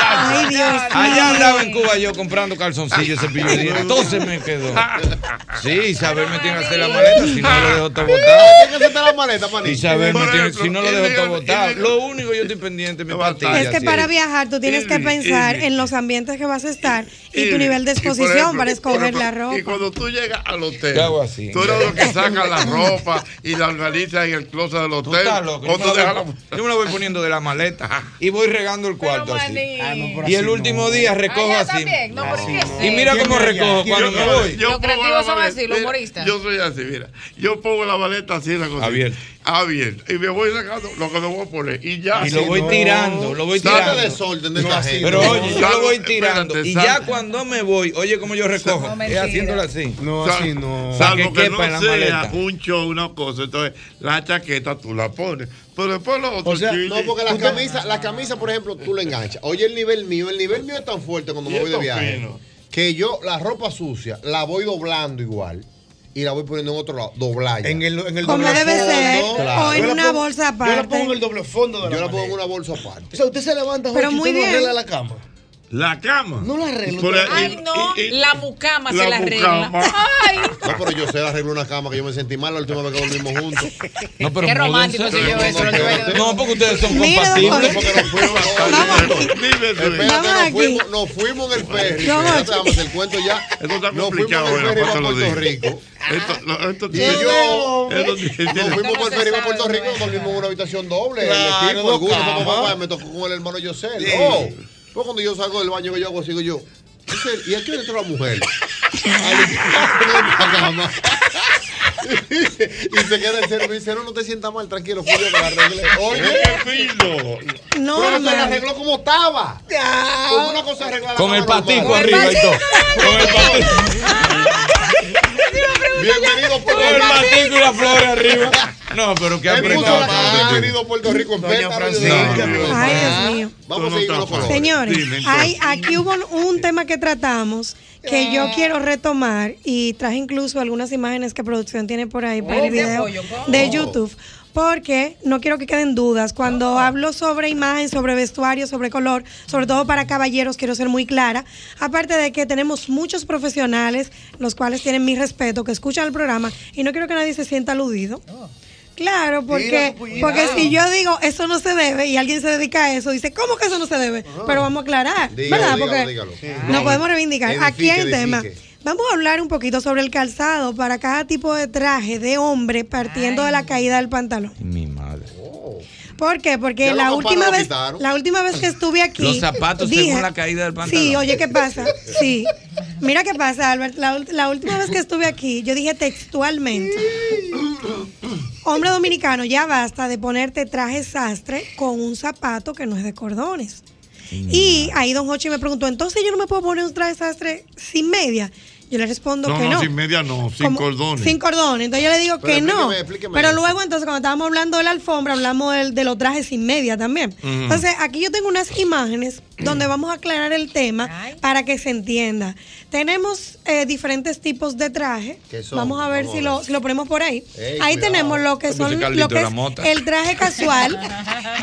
Ay, Dios Allá andaba en Cuba yo comprando calzoncillos, cepillo de dientes. Entonces me quedó. Sí, Isabel me tiene que hacer la maleta, si no lo dejo todo botado. Tienes que hacerte la maleta, manito. Isabel me tiene, si no lo y dejo todo y botado. Lo único que yo estoy pendiente es mi pastilla. Es que para viajar tú tienes que pensar en los ambientes que vas a estar y tu Y- nivel de y exposición para escoger la Y ropa. cuando tú llegas al hotel, Yo hago así. tú eres lo que saca la ropa y la organizas en el closet del Tú hotel. loco. O Yo tú me, la... yo me la voy poniendo de la maleta y voy regando el cuarto así. Ah, no, Y el último no. día recojo Allá así. también. No, pero ¿qué es Y mira cómo ¿Quién es recojo cuando Yo- me voy. yo Los creativos son así, los humoristas. Yo soy así, mira. Yo pongo la maleta así, la cosa. Abierta. Abierta. Y me voy sacando lo que me voy a poner. Y ya. Y lo voy no. tirando, lo voy tirando. desorden de No, esta así gente. Pero oye, yo lo voy tirando. espérate, Y ya cuando me voy, oye cómo yo recojo. No, es haciéndolo así. No, así no. Sal- Salvo que no sea maleta. un show, una cosa. Entonces, la chaqueta tú la pones. Pero después lo otro O sea, chile, No, porque la camisa, la camisa, por ejemplo, tú la enganchas. Oye, el nivel mío, el nivel mío es tan fuerte cuando me voy de viaje fino. que yo la ropa sucia la voy doblando igual y la voy poniendo en otro lado, doblada. En el, en el Como doble debe ser, fondo. Claro. o en Yo la una pongo- bolsa Yo la aparte. pongo en el doble fondo de la Yo la pongo en una bolsa O aparte. sea, usted se levanta, Pero y muy usted no bien. arregla la cama. La cama. No la arreglo. Ay, no, Y- y- la mucama la se la arregla. mucama. Ay, No, pero yo sé arreglar una cama que yo me sentí mal la última vez que dormimos juntos. No, pero qué romántico soy yo eso. No, porque ustedes son compatibles. Porque nos fuimos, espérate, Vamos nos aquí. fuimos, nos fuimos en el ferry. Voy. vamos el cuento ya. Esto está Nos fuimos complicado, en el ferry Puerto. Rico. Esto, no, esto Y tiene- yo, esto tiene- nos fuimos por el ferry para sabe Puerto Rico, dónde dormimos en una habitación doble. El equipo, dos el gusto, camas. papá, papá, me tocó con el hermano Yosel. Sí. Pues cuando yo salgo del baño que yo hago, sigo yo. ¿Y aquí entró la mujer? <laughs> <laughs> Y se queda el cero y dice, no, no te sientas mal, tranquilo, fui yo que la arreglé. Oye, ¡Qué fino! No, pero se la arregló como estaba. Como una cosa arreglada. Con el patico arriba y todo. Con el patico. Bienvenido Puerto el Rico. y la flor arriba. No, pero qué apretado. bienvenido a Puerto Rico en Doña. Francisca, No, no, no. Ay, Dios mío. Vamos a seguir con los. Señores, hay, aquí hubo un tema que tratamos que yo quiero retomar y traje incluso algunas imágenes que producción tiene por ahí para el de video de YouTube. Porque no quiero que queden dudas. Cuando hablo sobre imagen, sobre vestuario, sobre color, sobre todo para caballeros, quiero ser muy clara. Aparte de que tenemos muchos profesionales, los cuales tienen mi respeto, que escuchan el programa y no quiero que nadie se sienta aludido. Claro, porque, Mira, porque si yo digo eso no se debe y alguien se dedica a eso, dice, ¿cómo que eso no se debe? Pero vamos a aclarar, Dígalo, ¿verdad? dígalo, porque dígalo. no podemos reivindicar. Aquí hay un Edifique, tema. edifique. Vamos a hablar un poquito sobre el calzado para cada tipo de traje de hombre partiendo de la caída del pantalón. Mi madre. ¿Por qué? Porque la última vez, la última vez que estuve <laughs> aquí, Los zapatos dije- según la caída del pantalón. Sí, oye, ¿qué pasa? <laughs> Sí. Mira qué pasa, Albert. La, la última vez que estuve aquí, yo dije textualmente, <laughs> hombre dominicano, ya basta de ponerte traje sastre con un zapato que no es de cordones. Y ahí don Hochi me preguntó, entonces yo no me puedo poner un traje sastre sin media. Yo le respondo No, que no, no. sin media no, sin Como- cordones. Sin cordones. Entonces yo le digo Pero que no. explíqueme, Pero eso. luego, entonces, cuando estábamos hablando de la alfombra, hablamos del- de, los trajes sin media también. Entonces, aquí yo tengo unas imágenes donde vamos a aclarar el tema para que se entienda. Tenemos eh, diferentes tipos de traje. Vamos a ver Vamos si a lo, si lo ponemos por ahí. Ey, ahí cuidado. tenemos lo que son lo que es el traje casual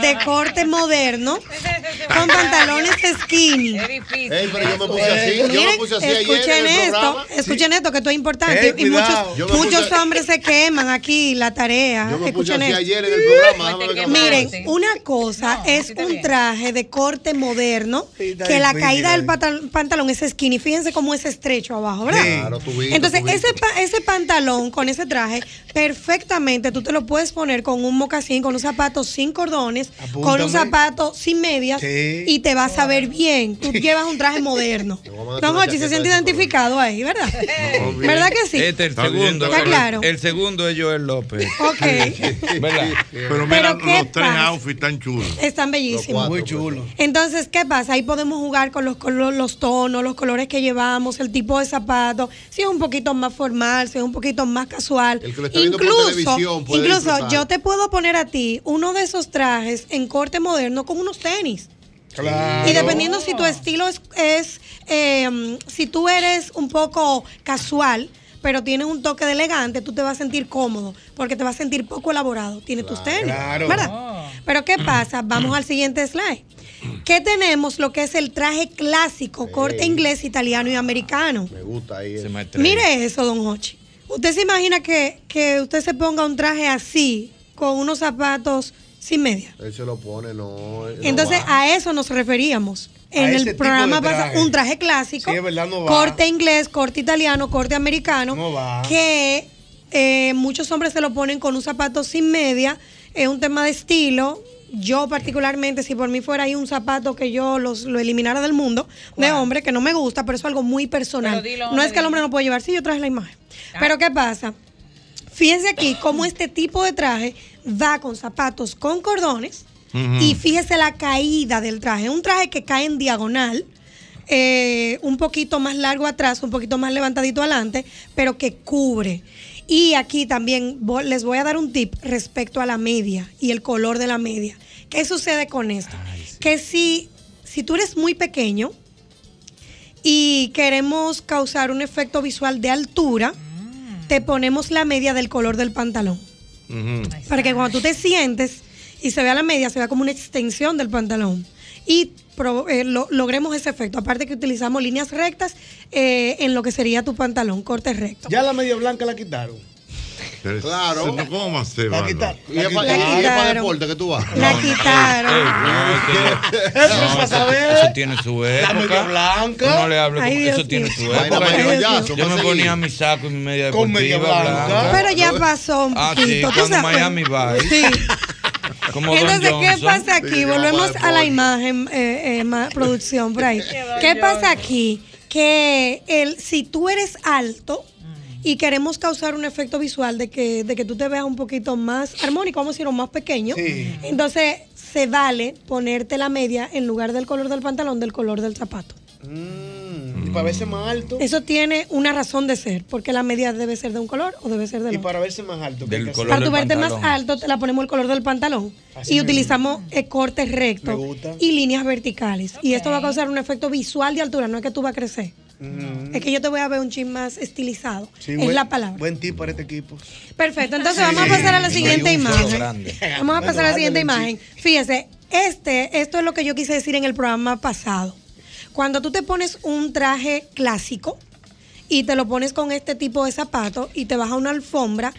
de corte moderno con <laughs> pantalones skinny. Ey, pero yo me puse así, yo me Miren, puse así ayer en escuchen el esto, escuchen esto que esto es importante Ey, y muchos. Yo puse- muchos hombres se queman aquí la tarea. Yo me puse escuchen así esto. ayer en el programa, Miren, una cosa es un traje de corte moderno que la caída del pantal- pantalón es skinny. Fíjense cómo es estrecho abajo, ¿verdad? Claro, tubito, Entonces, tubito. ese, pa- ese pantalón con ese traje, perfectamente tú te lo puedes poner con un mocasín, con un zapato sin cordones, con un zapato sin medias Sí. y te vas a ver bien. Tú llevas un traje moderno. Don Hochi se siente identificado ahí, ¿verdad? <laughs> ¿Verdad que sí? Este es el Está bien, segundo. está el- claro. El segundo es Joel López. Ok. <laughs> ¿Verdad? Pero mira, Pero, ¿qué los tres pasa? outfits tan chulos. Están bellísimos. Muy chulo. Entonces, ¿qué pasa? Ahí podemos jugar con los, colo- los tonos, los colores que llevamos, el tipo de zapato, si es un poquito más formal, si es un poquito más casual. El que lo está viendo por incluso, televisión puede incluso disfrutar. yo te puedo poner a ti uno de esos trajes en corte moderno con unos tenis. Claro. Y dependiendo si tu estilo es, es, eh, si tú eres un poco casual, pero tienes un toque de elegante, tú te vas a sentir cómodo, porque te vas a sentir poco elaborado. Tienes tus tenis, Claro. ¿verdad? Pero ¿qué pasa? Vamos al siguiente slide. ¿Qué tenemos? Lo que es el traje clásico, corte inglés, italiano y americano. Me gusta ahí. Mire eso, don Hochi. ¿Usted se imagina que, que usted se ponga un traje así, con unos zapatos sin media? Él se lo pone, no. Entonces va. a eso nos referíamos. En el programa pasado, un traje clásico, Sí, es verdad, no va. corte inglés, corte italiano, corte americano, No va. que eh, muchos hombres se lo ponen con un zapato sin media, es un tema de estilo. Yo particularmente, si por mí fuera ahí un zapato que yo los, lo eliminara del mundo de hombre, que no me gusta, pero eso es algo muy personal. Dilo, no hombre, es que el hombre no puede llevar, sí, yo traje la imagen. Pero ¿qué pasa? Fíjense aquí cómo este tipo de traje va con zapatos con cordones y fíjese la caída del traje. Un traje que cae en diagonal, eh, un poquito más largo atrás, un poquito más levantadito adelante, pero que cubre. Y aquí también les voy a dar un tip respecto a la media y el color de la media. ¿Qué sucede con esto? Que si, si tú eres muy pequeño y queremos causar un efecto visual de altura, te ponemos la media del color del pantalón. Para que cuando tú te sientes y se vea la media, se vea como una extensión del pantalón. Y pro- eh, lo- logremos ese efecto. Aparte que utilizamos líneas rectas eh, en lo que sería tu pantalón, corte recto. Ya la media blanca la quitaron. Claro. ¿Cómo más se va? Y es para La y es pa' quitaron. deporte que tú vas. La quitaron. No, eso, eso tiene su época. media blanca. No le hable Ay, Dios eso tiene su época. Yo, ya, yo somos me ponía mi saco y mi media deportiva Con media blanca. blanca. Pero ya <laughs> pasó un Ah, sí, poquito. ¿tú cuando sabes? Miami va. Sí. Como Entonces, ¿qué pasa aquí? Volvemos a la imagen, eh, eh, ma- <laughs> producción, por ahí. ¿Qué pasa aquí? Que el, si tú eres alto y queremos causar un efecto visual de que, de que tú te veas un poquito más armónico, vamos a decir, más pequeño, entonces se vale ponerte la media en lugar del color del pantalón, del color del zapato. Mm, para verse más alto. Eso tiene una razón de ser, porque la media debe ser de un color o debe ser del Y otro. para verse más alto. ¿qué hay Del que color? Para tu verte más alto, te la ponemos el color del pantalón. Así y utilizamos cortes rectos y líneas verticales. Y esto va a causar un efecto visual de altura, no es que tú vas a crecer. Es que yo te voy a ver un chin más estilizado. Sí, es buen- la palabra. Buen tip para este equipo. Perfecto, entonces vamos a pasar a la <laughs> siguiente imagen. Vamos a Bueno, pasar a la siguiente imagen. Fíjese, este, esto es lo que yo quise decir en el programa pasado. Cuando tú te pones un traje clásico y te lo pones con este tipo de zapatos y te vas a una alfombra,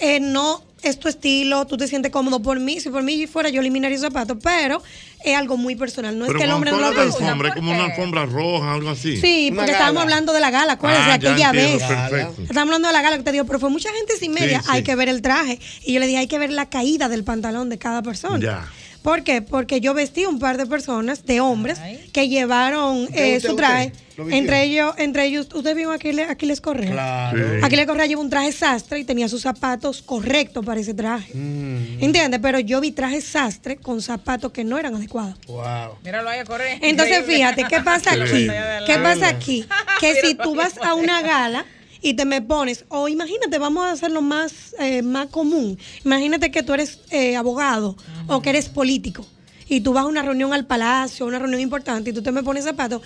eh, no es tu estilo, tú te sientes cómodo por mí. Si por mí fuera, yo eliminaría esos zapatos, pero es algo muy personal. No Pero es que el hombre no lo alfombra, es como una alfombra roja, algo así. Sí, porque estábamos hablando de la gala, acuérdense, Ah, aquella vez. Estamos hablando de la gala que te digo, pero fue mucha gente sin media, Sí, hay sí. que ver el traje. Y yo le dije, hay que ver la caída del pantalón de cada persona. Ya. ¿Por qué? Porque yo vestí un par de personas, de hombres, que llevaron ¿Usted, eh, usted, su traje. usted? Entre ellos, entre ellos, ¿usted vio a Aquiles, Aquiles Correa? Claro. Sí. Aquiles Correa lleva un traje sastre y tenía sus zapatos correctos para ese traje. Mm. ¿Entiendes? Pero yo vi trajes sastre con zapatos que no eran adecuados. Wow. Míralo ahí a correr. Entonces, fíjate, ¿qué pasa aquí? ¿Qué pasa aquí? <laughs> Que si tú vas a una gala y te me pones, o imagínate, vamos a hacerlo más, eh, más común. Imagínate que tú eres eh, abogado o que eres político y tú vas a una reunión al palacio, una reunión importante y tú te me pones zapatos.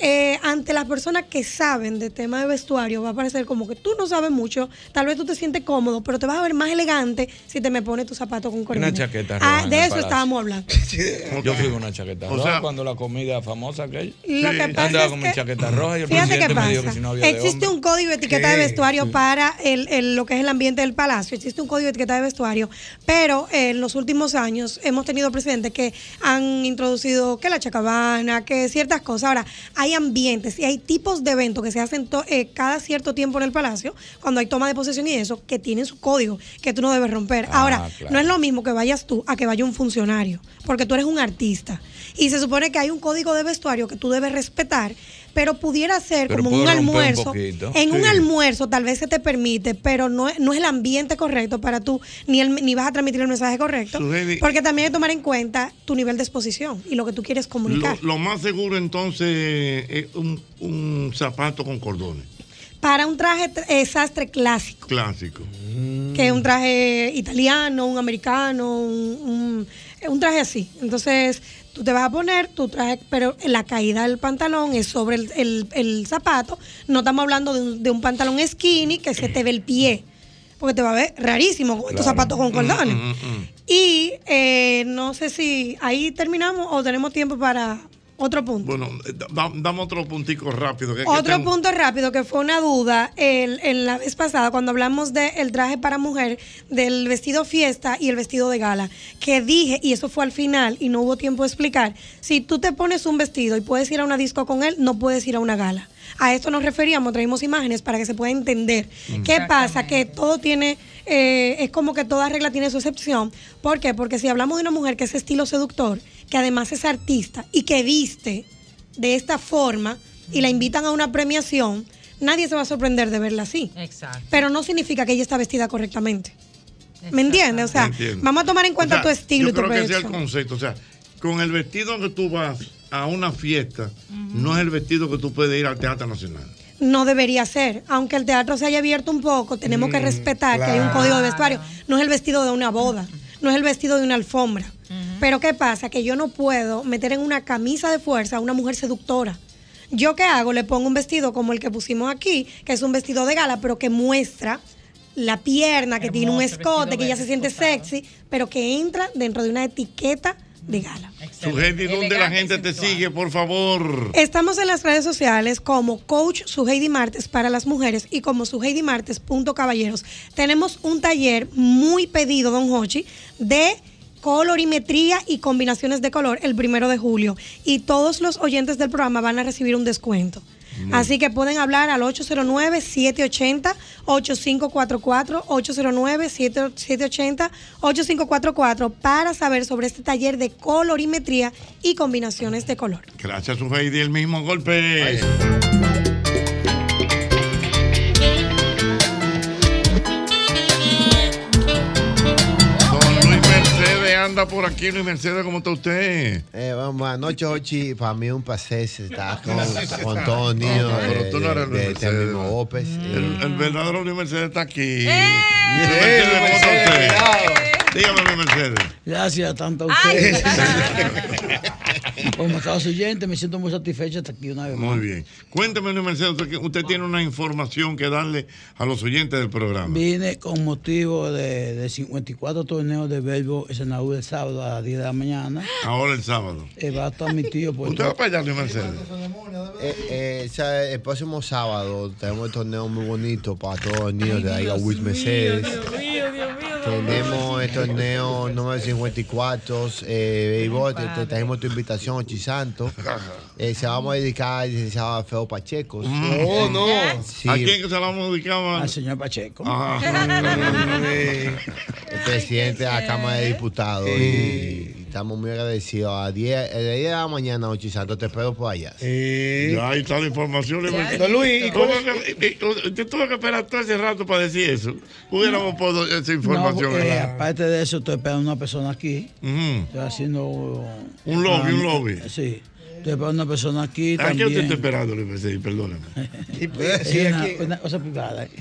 Eh, ante las personas que saben de tema de vestuario, va a parecer como que tú no sabes mucho, tal vez tú te sientes cómodo, pero te vas a ver más elegante si te me pones tus zapatos con cordón. Una chaqueta Ah, de eso palacio. estábamos hablando. <laughs> Yo fui con una chaqueta O roja sea- cuando la comida famosa aquella. Lo que pasa andaba es con que- mi chaqueta roja y el Fíjate qué presidente me dijo que pasa. si no había Existe un código de etiqueta de vestuario Sí. para el, el- lo que es el ambiente del palacio. Existe un código de etiqueta de vestuario, pero eh, en los últimos años hemos tenido presidentes que han introducido que la chacabana, que ciertas cosas. Ahora, hay ambientes y hay tipos de eventos que se hacen eh, cada cierto tiempo en el palacio, cuando hay toma de posesión y eso, que tienen su código, que tú no debes romper. Ah, Ahora, claro. no es lo mismo que vayas tú a que vaya un funcionario, porque tú eres un artista. Y se supone que hay un código de vestuario que tú debes respetar, pero pudiera ser Pero como un almuerzo. en un almuerzo tal vez se te permite, pero no, es- no es el ambiente correcto para tú, ni, el, ni vas a transmitir el mensaje correcto, porque también hay que tomar en cuenta tu nivel de exposición y lo que tú quieres comunicar. Lo, lo más seguro entonces es un, un zapato con cordones, Para un traje eh, sastre clásico, clásico. que es un traje italiano, un americano, un, un- un traje así. Entonces, tú te vas a poner tu traje, pero la caída del pantalón es sobre el, el- el zapato. No estamos hablando de un, de un pantalón skinny que se te ve el pie, porque te va a ver rarísimo con estos zapatos con cordones. Mm, mm, mm. Y eh, no sé si ahí terminamos o tenemos tiempo para otro punto. Bueno, eh, da- dame otro puntico rápido. que- que Otro tengo- punto rápido que fue una duda el- en la vez pasada cuando hablamos del traje para mujer, del vestido fiesta y el vestido de gala, que dije, y eso fue al final y no hubo tiempo de explicar, si tú te pones un vestido y puedes ir a una disco con él, no puedes ir a una gala. A esto nos referíamos, traímos imágenes para que se pueda entender. ¿Qué pasa? Que todo tiene, eh, es como que toda regla tiene su excepción. ¿Por qué? Porque si hablamos de una mujer que es estilo seductor, que además es artista y que viste de esta forma y la invitan a una premiación, nadie se va a sorprender de verla así. Exacto. Pero no significa que ella está vestida correctamente. ¿Me entiendes? O sea, Entiendo. vamos a tomar en cuenta O sea, tu estilo y Yo tu creo que ese es el concepto. O sea, con el vestido que tú vas a una fiesta, no es el vestido que tú puedes ir al Teatro Nacional. No debería ser. Aunque el teatro se haya abierto un poco, tenemos que Mm, respetar que hay un código de vestuario. No es el vestido de una boda, no es el vestido de una alfombra. Pero ¿qué pasa? Que yo no puedo meter en una camisa de fuerza a una mujer seductora. ¿Yo qué hago? Le pongo un vestido como el que pusimos aquí, que es un vestido de gala, pero que muestra la pierna, que tiene un escote, que ya se siente sexy, pero que entra dentro de una etiqueta de gala. Sujeti, ¿dónde la gente te sigue, por favor? Estamos en las redes sociales como Coach Suheidi Martes para las mujeres y como Suheidi Martes punto caballeros. Tenemos un taller muy pedido, don Hochi, de colorimetría y combinaciones de color el primero de julio. Y todos los oyentes del programa van a recibir un descuento. Muy Así que pueden hablar al 809-780-8544, 809-780-8544 para saber sobre este taller de colorimetría y combinaciones de color. Gracias, Suheidi, el mismo golpe. Anda por aquí. Luis Mercedes, ¿cómo está usted? Eh, bueno, buenas noches, Ochi. Para mí un placer estar <laughs> con, con todos los niños Pero tú no eres Luis de Mercedes. López. El, el verdadero Luis Mercedes está aquí. ¡Eh! Luis Mercedes, ¿cómo está usted? Dígame, Luis Mercedes. Gracias tanto a ustedes. <laughs> Como estaba oyente, me siento muy satisfecho de estar aquí una vez más. Muy bien. Cuénteme, Luis Mercedes, usted, tiene una información que darle a los oyentes del programa. Vine con motivo de, de 54 torneos de se inaugura el sábado a las 10 de la mañana. Ahora el sábado. Eh, va a estar mi tío. Por ¿Usted va para allá, Luis Mercedes? Eh, eh, o sea, el próximo sábado tenemos un torneo muy bonito para todos los niños de Aiga Luis Mercedes. Tenemos el torneo número 54, eh, béisbol, te, te trajimos tu invitación, Chisanto. Eh, se vamos a dedicar al licenciado Alfredo Pacheco. No, no. Sí. ¿A quién que se la vamos a dedicar? Al señor Pacheco. <laughs> El presidente de la Cámara de Diputados. Y Estamos muy agradecidos. A 10, el día de la mañana, Ochi Santo, te espero por allá. Ya ahí está la información. Ya. Don Luis, ¿y ¿cómo cuál que- y- y- Usted tuvo que esperar todo ese rato para decir eso. Hubiéramos podido esa información. No, eh, aparte de eso, estoy esperando una persona aquí. Estoy haciendo. Un lobby, un lobby. Sí. Estoy esperando una persona aquí. ¿A qué también. usted está esperando, Luis Mercedes? Perdóname. Sí, una, una cosa privada. <laughs>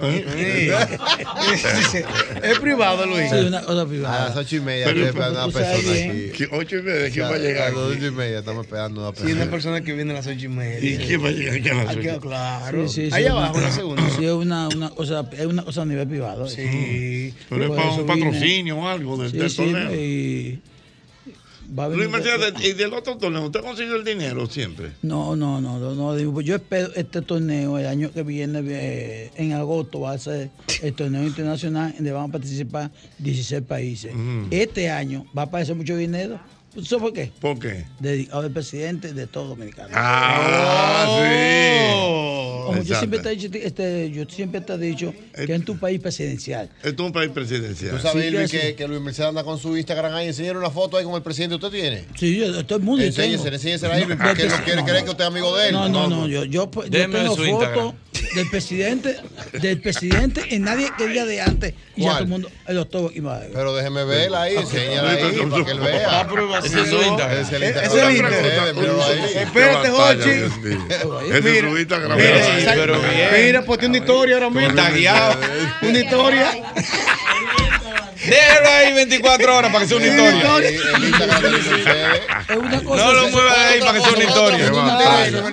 Es privado, Luis. Sí, una cosa privada. A las ocho y media Pero, estoy esperando una persona aquí. ¿Qué- ocho y media? ¿Quién O sea, va a llegar A las ocho y media estamos esperando una Sí, una persona. persona que viene a las ocho y media. ¿Y quién va a llegar aquí a las Aquí, ocho? Claro. Sí, sí, sí, Allá una- abajo, la segunda. Sí, es una, una cosa, es una cosa a nivel privado. Sí. Pero es Por para un patrocinio o algo del, Sí, del sí, torneo. Va a Luis Mercedes, ¿y del otro torneo usted consiguió el dinero siempre? No, no, no, no, no, digo, Yo espero este torneo el año que viene, eh, en agosto, va a ser el torneo internacional donde van a participar 16 países. Este año va a aparecer mucho dinero. ¿Sabes por qué? ¿Por qué? Dedicado al presidente de todo Dominicano. Ah, sí. Como yo siempre, te he dicho, este, yo siempre te he dicho que en tu país presidencial. Es un país presidencial. ¿Tú sabes, Sí, Luis, que que, Luis Mercedes anda con su Instagram ahí? Enseñale una foto ahí con el presidente. ¿Usted tiene? Sí, yo, todo el mundo. Enséñesela, enséñesela ahí, porque no quiere no, creer que usted es amigo de él. No, no, no, yo, yo, yo tengo su fotos del presidente, del presidente en nadie que diga de antes y ya todo el mundo, el doctor Ibae. Pero déjeme verla ahí, enséñala ahí para que él vea. Ese es su Instagram. Ese es el Instagram. Espérate, Jochi. Ese es su Instagram. Mira, ponte una historia ahora mismo. Está guiado. <laughs> Una historia. Déjalo ahí 24 horas para que sea una historia. No lo muevas de ahí para que sea una historia.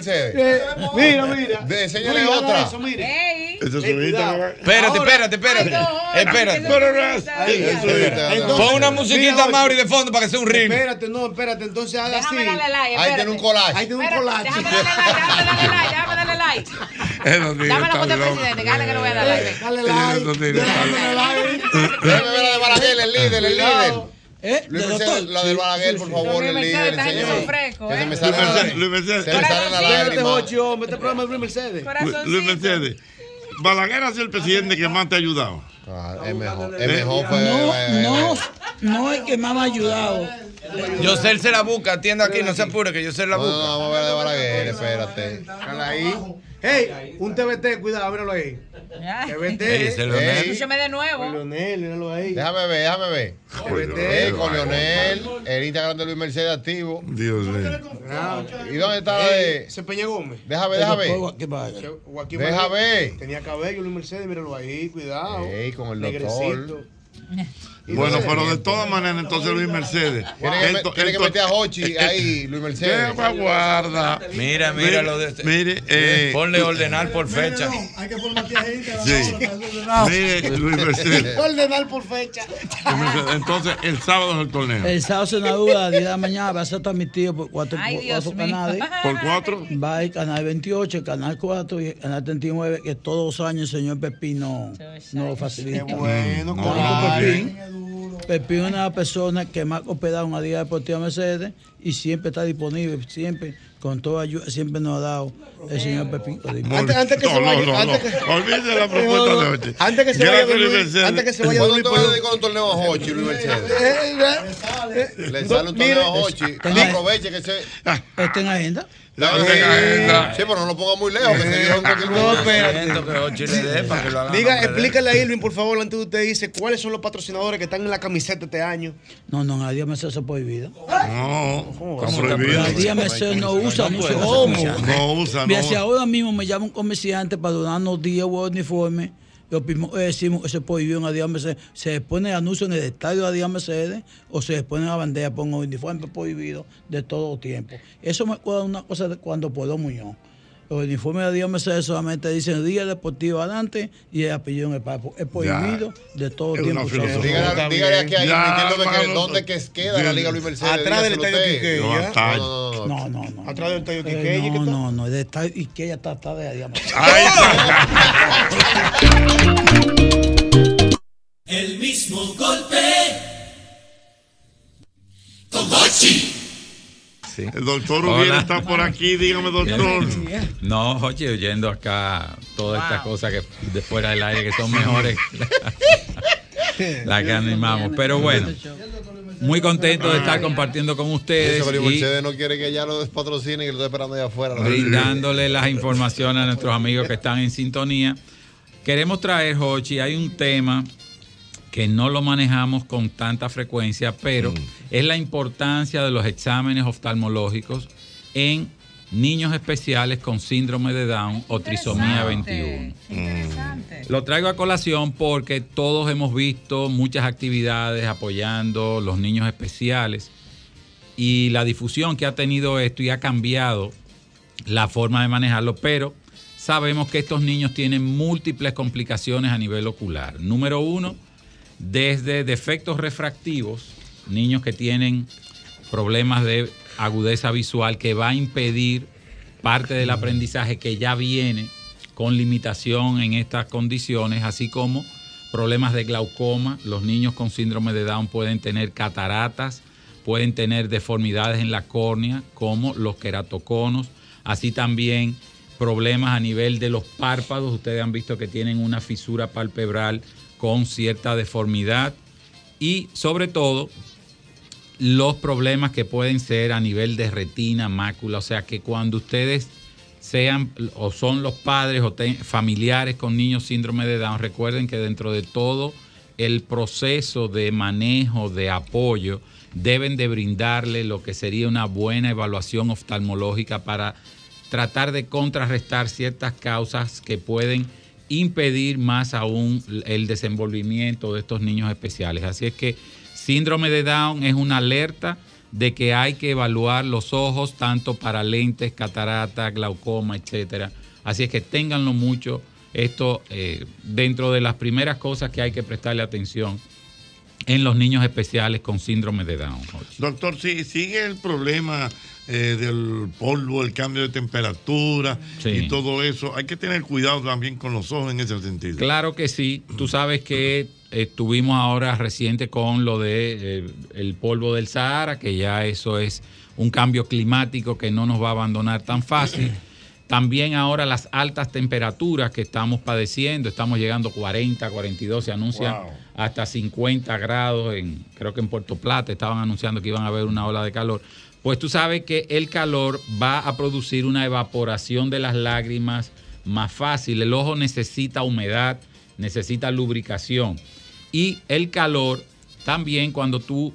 Eh, Mira, mira. Enséñale otra. eso, es. Espérate, espérate, espérate. Espérate. Pon una musiquita Mauri de fondo para que sea un ring. Espérate, no, espérate. Entonces haga así. Like, Ahí tiene un collage. Ahí tiene un collage. Déjame darle like, déjame darle like, déjame darle like. Eso sí, Dame la foto del presidente, dale que le voy a dar like. ven. Dale like. sí, está <laughs> Balaguer, el líder, el líder. ¿Eh? Luis ¿De Mercedes, doctor? la del Balaguer, por favor, Luis el Mercedes líder. ¿eh? me Luis Mercedes, Luis Mercedes. Se me sale la lágrima. Este programa es Luis Mercedes. Luis Mercedes. Balaguer ha sido el presidente que más te ha ayudado. Ah, Es mejor, es mejor. fue- No, eh, no, no es que me han ayudado. Yo sé, él se la busca, atienda aquí, no se apure, que yo sé la No, no, busca. vamos a ver la de Balaguer, espérate. Ahí. Hey, un TBT, cuidado, míralo ahí. TBT. Escúchame de nuevo. Leonel, míralo ahí. Déjame ver, déjame ver. Eh, con Leonel, el Instagram de Luis Mercedes activo. Dios mío. ¿Y dónde está la de.? Peña Gómez. Deja ver, deja ver. Manuel. ver. Tenía cabello Luis Mercedes, míralo ahí, cuidado. Ey, con el doctor. <laughs> Bueno, pero de todas maneras, entonces Luis Mercedes. Tiene que, tiene que meter a Hochi <laughs> ahí, Luis Mercedes. Guarda. Mira, mira lo de este. Mire, eh, Ponle ordenar por fecha. Hay que formatear gente. Sí. Mire, Luis Mercedes. <laughs> Ordenar por fecha. Entonces, el sábado es el torneo. El sábado se inaugura a las 10 de la mañana, va a ser transmitido por cuatro, Ay, por Dios cuatro mío. canales. ¿Por cuatro? Va el canal 28, el canal 4 y el canal 39, que todos los años el señor Pepino nos lo facilita. bueno, Con claro. Pepín. Pepín es una persona que más ha operado en la Liga Deportiva Mercedes y siempre está disponible, siempre, con toda ayuda, siempre nos ha dado el señor Pepín. Antes, antes que no, se vaya. no, no, antes no. que, Olvídese la propuesta No, no, de hoy. Antes que se vaya Gracias, Luis Luis, Mercedes. antes que se vaya Don ¿Cuándo Luis, te vas a perdón. dedicar un torneo a Hochi, Luis Mercedes? Eh, eh, Le sale un torneo a Hochi. Aproveche que se. Está en agenda. La agenda. Sí, pero no lo ponga muy lejos, que <laughs> No, espérate. Diga, explícale a Irving, por favor, antes de usted dice cuáles son los patrocinadores que están en la camiseta este año. No, no, en la Liga Mercedes es prohibido. No, La prohibido. Liga Mercedes no usa ¿Cómo? comerciales. No usa, Mira, no. si ahora mismo me llama un comerciante para donarnos 10 huevos uniformes, lo que decimos que se prohibió en Liga Mercedes. Se pone el anuncio en el estadio de Liga Mercedes o se pone la bandera, pongo uniforme prohibido de todo tiempo. Eso me acuerda una cosa de cuando Pueblo Muñoz. Los uniformes de Liga Mercedes solamente dicen Liga Deportiva adelante y el apellido en el papo. Es prohibido de todo Es tiempo. Dígale, dígale aquí a Ya, Irving, ¿qué es lo que-. ¿dónde que queda la Liga Luis Mercedes? Atrás del estadio. Quiqueya. No, No, no, no. Atrás del estadio Eh, Quiqueya, ¿qué no, no, no, el estadio ella está atrás de la Liga Mercedes. El mismo golpe con Hochi. El doctor Hola. Ubiera está por aquí, dígame, doctor. No, oye, oyendo acá todas estas cosas que de fuera del aire que son mejores <laughs> las que animamos. Pero bueno, muy contento de estar compartiendo con ustedes Eso y no quiere que ya lo despatrocine, que lo estoy esperando allá afuera. brindándole las informaciones a nuestros amigos que están en sintonía. Queremos traer, Jochi, hay un tema que no lo manejamos con tanta frecuencia, pero es la importancia de los exámenes oftalmológicos en niños especiales con síndrome de Down o trisomía 21. Lo traigo a colación porque todos hemos visto muchas actividades apoyando los niños especiales y la difusión que ha tenido esto y ha cambiado la forma de manejarlo, pero sabemos que estos niños tienen múltiples complicaciones a nivel ocular. Número uno, desde defectos refractivos, niños que tienen problemas de agudeza visual que va a impedir parte del aprendizaje que ya viene con limitación en estas condiciones, así como problemas de glaucoma. Los niños con síndrome de Down pueden tener cataratas, pueden tener deformidades en la córnea, como los queratoconos, así también problemas a nivel de los párpados. Ustedes han visto que tienen una fisura palpebral con cierta deformidad y sobre todo los problemas que pueden ser a nivel de retina, mácula, o sea que cuando ustedes sean o son los padres o familiares con niños síndrome de Down, recuerden que dentro de todo el proceso de manejo, de apoyo, deben de brindarle lo que sería una buena evaluación oftalmológica para tratar de contrarrestar ciertas causas que pueden impedir más aún el desenvolvimiento de estos niños especiales. Así es que síndrome de Down es una alerta de que hay que evaluar los ojos tanto para lentes, catarata, glaucoma, etcétera. Así es que ténganlo mucho esto eh, dentro de las primeras cosas que hay que prestarle atención en los niños especiales con síndrome de Down. Doctor, si sigue el problema eh, del polvo, el cambio de temperatura Sí. y todo eso, hay que tener cuidado también con los ojos en ese sentido. Claro que sí. Tú sabes que estuvimos ahora reciente con lo de eh, el polvo del Sahara, que ya eso es un cambio climático que no nos va a abandonar tan fácil. <clears throat> También ahora las altas temperaturas que estamos padeciendo, estamos llegando a 40, 42, se anuncian Wow. hasta 50 grados, en, creo que en Puerto Plata estaban anunciando que iban a haber una ola de calor. Pues tú sabes que el calor va a producir una evaporación de las lágrimas más fácil. El ojo necesita humedad, necesita lubricación. Y el calor, también cuando tú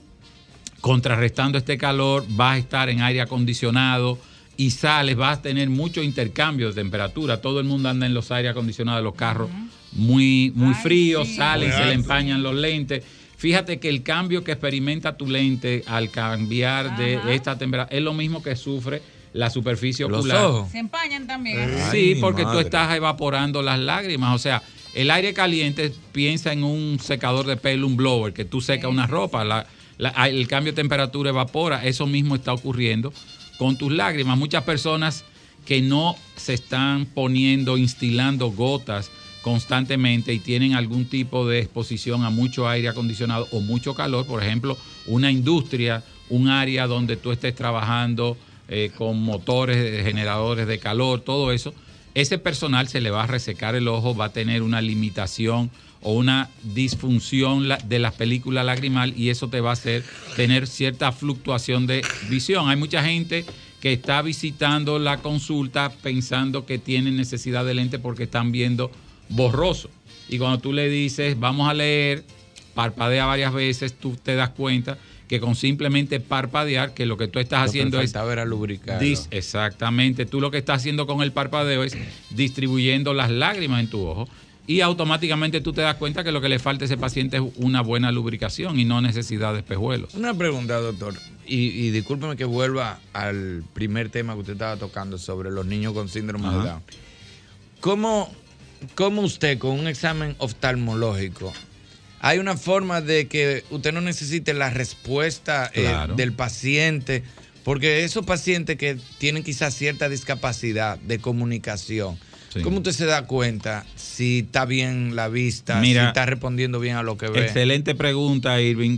contrarrestando este calor, vas a estar en aire acondicionado y sales, vas a tener mucho intercambio de temperatura. Todo el mundo anda en los aires acondicionados de los carros muy, muy fríos, salen, se le empañan los lentes. Fíjate que el cambio que experimenta tu lente al cambiar de esta temperatura es lo mismo que sufre la superficie Los ocular. ojos. Se empañan también. Sí, Ay, porque tú estás evaporando las lágrimas. O sea, el aire caliente, piensa en un secador de pelo, un blower, que tú secas una ropa. la- la- el cambio de temperatura evapora. Eso mismo está ocurriendo con tus lágrimas. Muchas personas que no se están poniendo, instilando gotas constantemente y tienen algún tipo de exposición a mucho aire acondicionado o mucho calor, por ejemplo, una industria, un área donde tú estés trabajando eh, con motores, eh, generadores de calor, todo eso, ese personal se le va a resecar el ojo, va a tener una limitación o una disfunción de la película lagrimal y eso te va a hacer tener cierta fluctuación de visión. Hay mucha gente que está visitando la consulta pensando que tienen necesidad de lente porque están viendo borroso. Y cuando tú le dices, vamos a leer, parpadea varias veces, tú te das cuenta que con simplemente parpadear, que lo que tú estás Lo haciendo es... faltaba era lubricarlo. dis- exactamente, tú lo que estás haciendo con el parpadeo es distribuyendo las lágrimas en tu ojo y automáticamente tú te das cuenta que lo que le falta a ese paciente es una buena lubricación y no necesidad de espejuelos. Una pregunta, doctor. Y, y discúlpeme que vuelva al primer tema que usted estaba tocando sobre los niños con síndrome Ajá. de Down. ¿Cómo, ¿Cómo usted, con un examen oftalmológico, hay una forma de que usted no necesite la respuesta eh, del paciente? Porque esos pacientes que tienen quizás cierta discapacidad de comunicación, Sí. ¿cómo usted se da cuenta si está bien la vista, Mira, si está respondiendo bien a lo que ve? Excelente pregunta, Irving.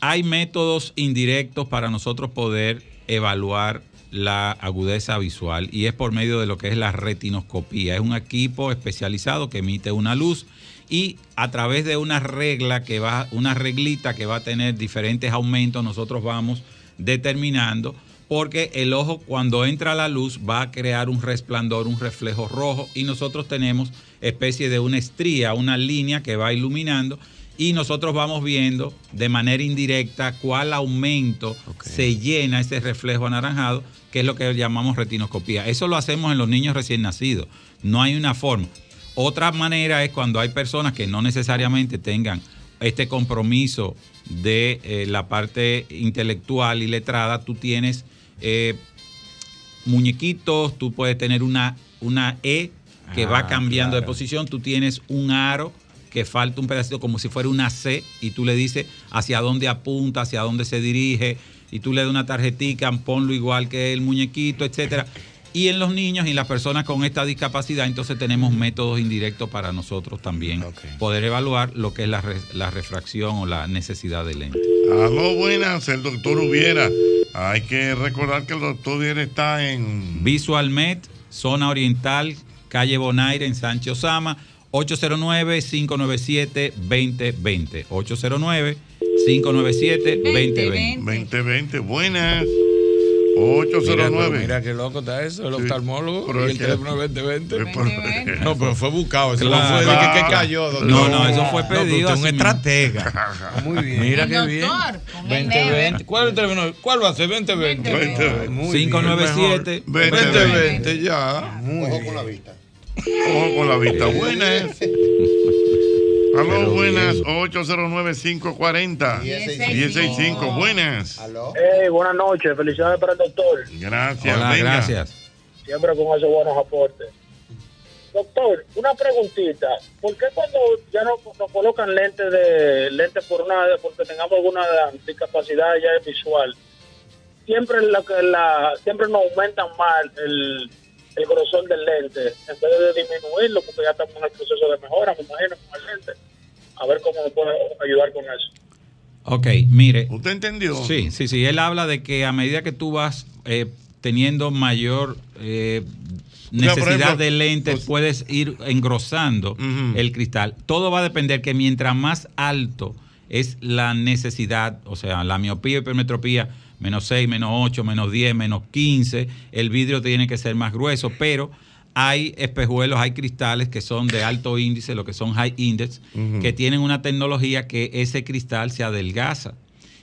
Hay métodos indirectos para nosotros poder evaluar la agudeza visual y es por medio de lo que es la retinoscopía. Es un equipo especializado que emite una luz y a través de una regla que va, una reglita que va a tener diferentes aumentos, nosotros vamos determinando porque el ojo cuando entra la luz va a crear un resplandor, un reflejo rojo y nosotros tenemos especie de una estría, una línea que va iluminando y nosotros vamos viendo de manera indirecta cuál aumento se llena ese reflejo anaranjado, que es lo que llamamos retinoscopía. Eso lo hacemos en los niños recién nacidos, no hay una forma. Otra manera es cuando hay personas que no necesariamente tengan este compromiso de eh, la parte intelectual y letrada, tú tienes eh, muñequitos, tú puedes tener una, una E que va Ah, cambiando de posición, tú tienes un aro que falta un pedacito como si fuera una C y tú le dices hacia dónde apunta, hacia dónde se dirige y tú le das una tarjetica, ponlo igual que el muñequito, etcétera. Y en los niños y las personas con esta discapacidad, entonces tenemos métodos indirectos para nosotros también poder evaluar lo que es la, re- la refracción o la necesidad de lente. Aló, buenas, el doctor Hubiera. Hay que recordar que el doctor Hubiera está en Visualmet, zona oriental, calle Bonaire, en Sánchez Osama, 809-597-2020. 809-597-2020. 2020, buenas. Mira, 809. pero mira qué loco está eso, el Sí. oftalmólogo Pero y el teléfono 2020. 2020. <laughs> No, pero fue buscado, eso Claro. no fue de que, que cayó. doctor. No, no, eso fue No, pedido es un estratega. <laughs> Muy bien. Mira qué bien. doctor, con el 2020. ¿Cuál es el teléfono? ¿Cuál va a ser? 2020. 2020. Muy bien. 597 Mejor. 2020 ya. Ojo con la vista. Ojo con la vista. Buenas. <laughs> Aló, Pero buenas. bien. 809-540. 1065. Buenas. Hey, buenas noches, felicidades para el doctor. Gracias. Hola, venga. gracias. Siempre con esos buenos aportes. Doctor, una preguntita. ¿Por qué cuando ya nos, nos colocan lentes de lentes por una porque tengamos alguna discapacidad ya visual, siempre la que la siempre nos aumentan más el, el grosor del lente en vez de disminuirlo porque ya estamos en el proceso de mejora, me imagino con el lente. A ver cómo me puede ayudar con eso. Ok, mire. ¿Usted entendió? Sí, sí, sí. Él habla de que a medida que tú vas eh, teniendo mayor eh, sea, por necesidad ejemplo, de lentes, puedes ir engrosando el cristal. Todo va a depender que mientras más alto es la necesidad, o sea, la miopía y hipermetropía, menos 6, menos 8, menos 10, menos 15, el vidrio tiene que ser más grueso, pero hay espejuelos, hay cristales que son de alto índice, lo que son high index, que tienen una tecnología que ese cristal se adelgaza.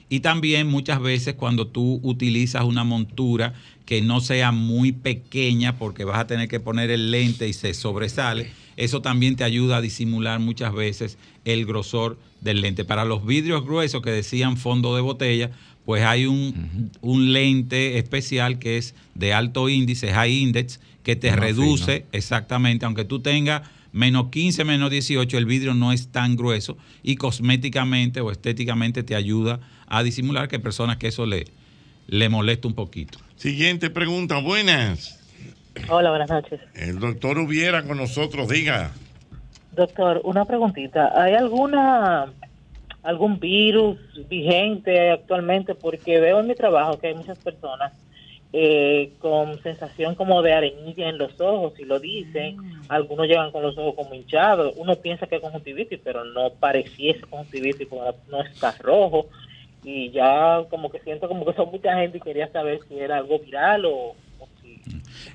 Y también muchas veces cuando tú utilizas una montura que no sea muy pequeña porque vas a tener que poner el lente y se sobresale, eso también te ayuda a disimular muchas veces el grosor del lente. Para los vidrios gruesos que decían fondo de botella, pues hay un, un lente especial que es de alto índice, high index, que te reduce exactamente, aunque tú tengas menos 15, menos 18, el vidrio no es tan grueso y cosméticamente o estéticamente te ayuda a disimular que hay personas que eso le, le molesta un poquito. Siguiente pregunta. Buenas. Hola, buenas noches. El doctor Hubiera con nosotros. Diga. Doctor, una preguntita. ¿Hay alguna algún virus vigente actualmente? Porque veo en mi trabajo que hay muchas personas eh, con sensación como de arenilla en los ojos y lo dicen. Algunos llegan con los ojos como hinchados. Uno piensa que es conjuntivitis, pero no pareciese conjuntivitis porque no está rojo. Y ya como que siento como que son mucha gente y quería saber si era algo viral o...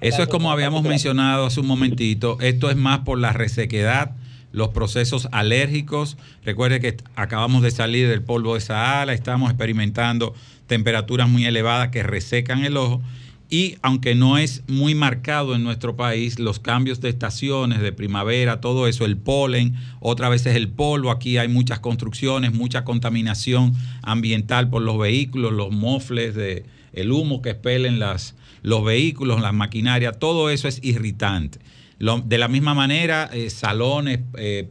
Eso es como habíamos mencionado hace un momentito, esto es más por la resequedad, los procesos alérgicos. Recuerde que acabamos de salir del polvo de Sahara, estamos experimentando temperaturas muy elevadas que resecan el ojo. Y aunque no es muy marcado en nuestro país, los cambios de estaciones, de primavera, todo eso, el polen, otra vez es el polvo, aquí hay muchas construcciones, mucha contaminación ambiental por los vehículos, los mofles, de, el humo que expelen las, los vehículos, las maquinarias, todo eso es irritante. Lo- de la misma manera, eh, salones, eh,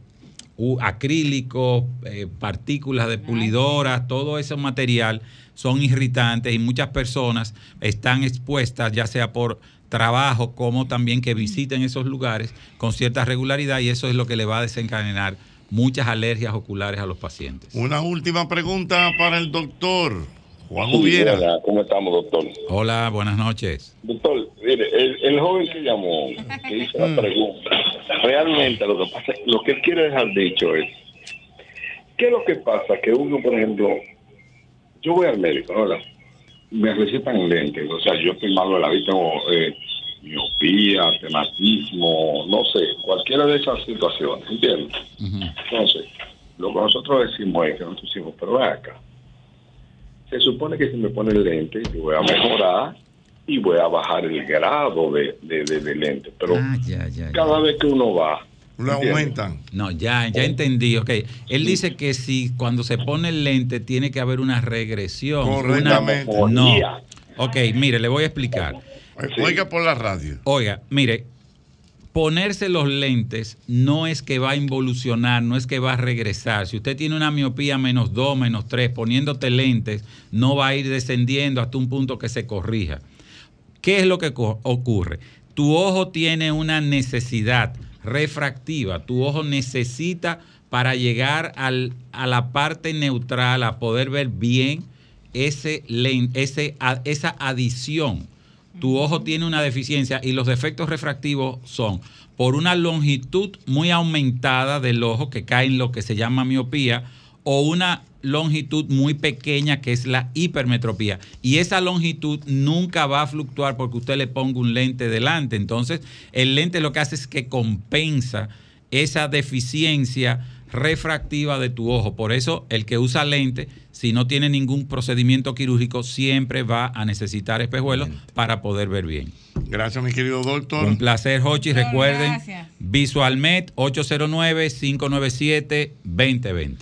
u- acrílicos, eh, partículas de pulidoras, todo ese material son irritantes y muchas personas están expuestas, ya sea por trabajo como también que visiten esos lugares con cierta regularidad y eso es lo que le va a desencadenar muchas alergias oculares a los pacientes. Una última pregunta para el doctor. Juan Sí, hola, ¿Cómo estamos, doctor? Hola, buenas noches. Doctor, mire, el, el joven que llamó, que hizo Mm. la pregunta, realmente lo que pasa, lo que él quiere dejar dicho es, ¿qué es lo que pasa? Que uno, por ejemplo, yo voy al médico. ¿verdad? Me recetan lentes, o sea, yo estoy malo de la vista, tengo eh, miopía, tematismo, no sé, cualquiera de esas situaciones, ¿entiendes? Entonces, lo que nosotros decimos es que nosotros decimos, pero ven acá, se supone que si me pone el lente, yo voy a mejorar y voy a bajar el grado de, de, de- de lente, pero Ah, ya, ya, ya. cada vez que uno va, Lo aumentan. No, ya, ya entendí. Ok. Él dice que si cuando se pone el lente tiene que haber una regresión. Correctamente. Una- no. Ok, mire, le voy a explicar. Oiga por la radio. Oiga, mire, ponerse los lentes no es que va a involucionar, no es que va a regresar. Si usted tiene una miopía menos 2, menos 3, poniéndote lentes, no va a ir descendiendo hasta un punto que se corrija. ¿Qué es lo que ocurre? Tu ojo tiene una necesidad refractiva. Tu ojo necesita para llegar al- a la parte neutral, a poder ver bien esa adición. Tu ojo tiene una deficiencia y los defectos refractivos son por una longitud muy aumentada del ojo que cae en lo que se llama miopía o una longitud muy pequeña que es la hipermetropía. Y esa longitud nunca va a fluctuar porque usted le ponga un lente delante. Entonces, el lente lo que hace es que compensa esa deficiencia refractiva de tu ojo. Por eso, el que usa lente, si no tiene ningún procedimiento quirúrgico, siempre va a necesitar espejuelos para poder ver bien. Gracias, mi querido doctor. Un placer, Hochi. Recuerden, gracias. Visualmet 809-597-2020.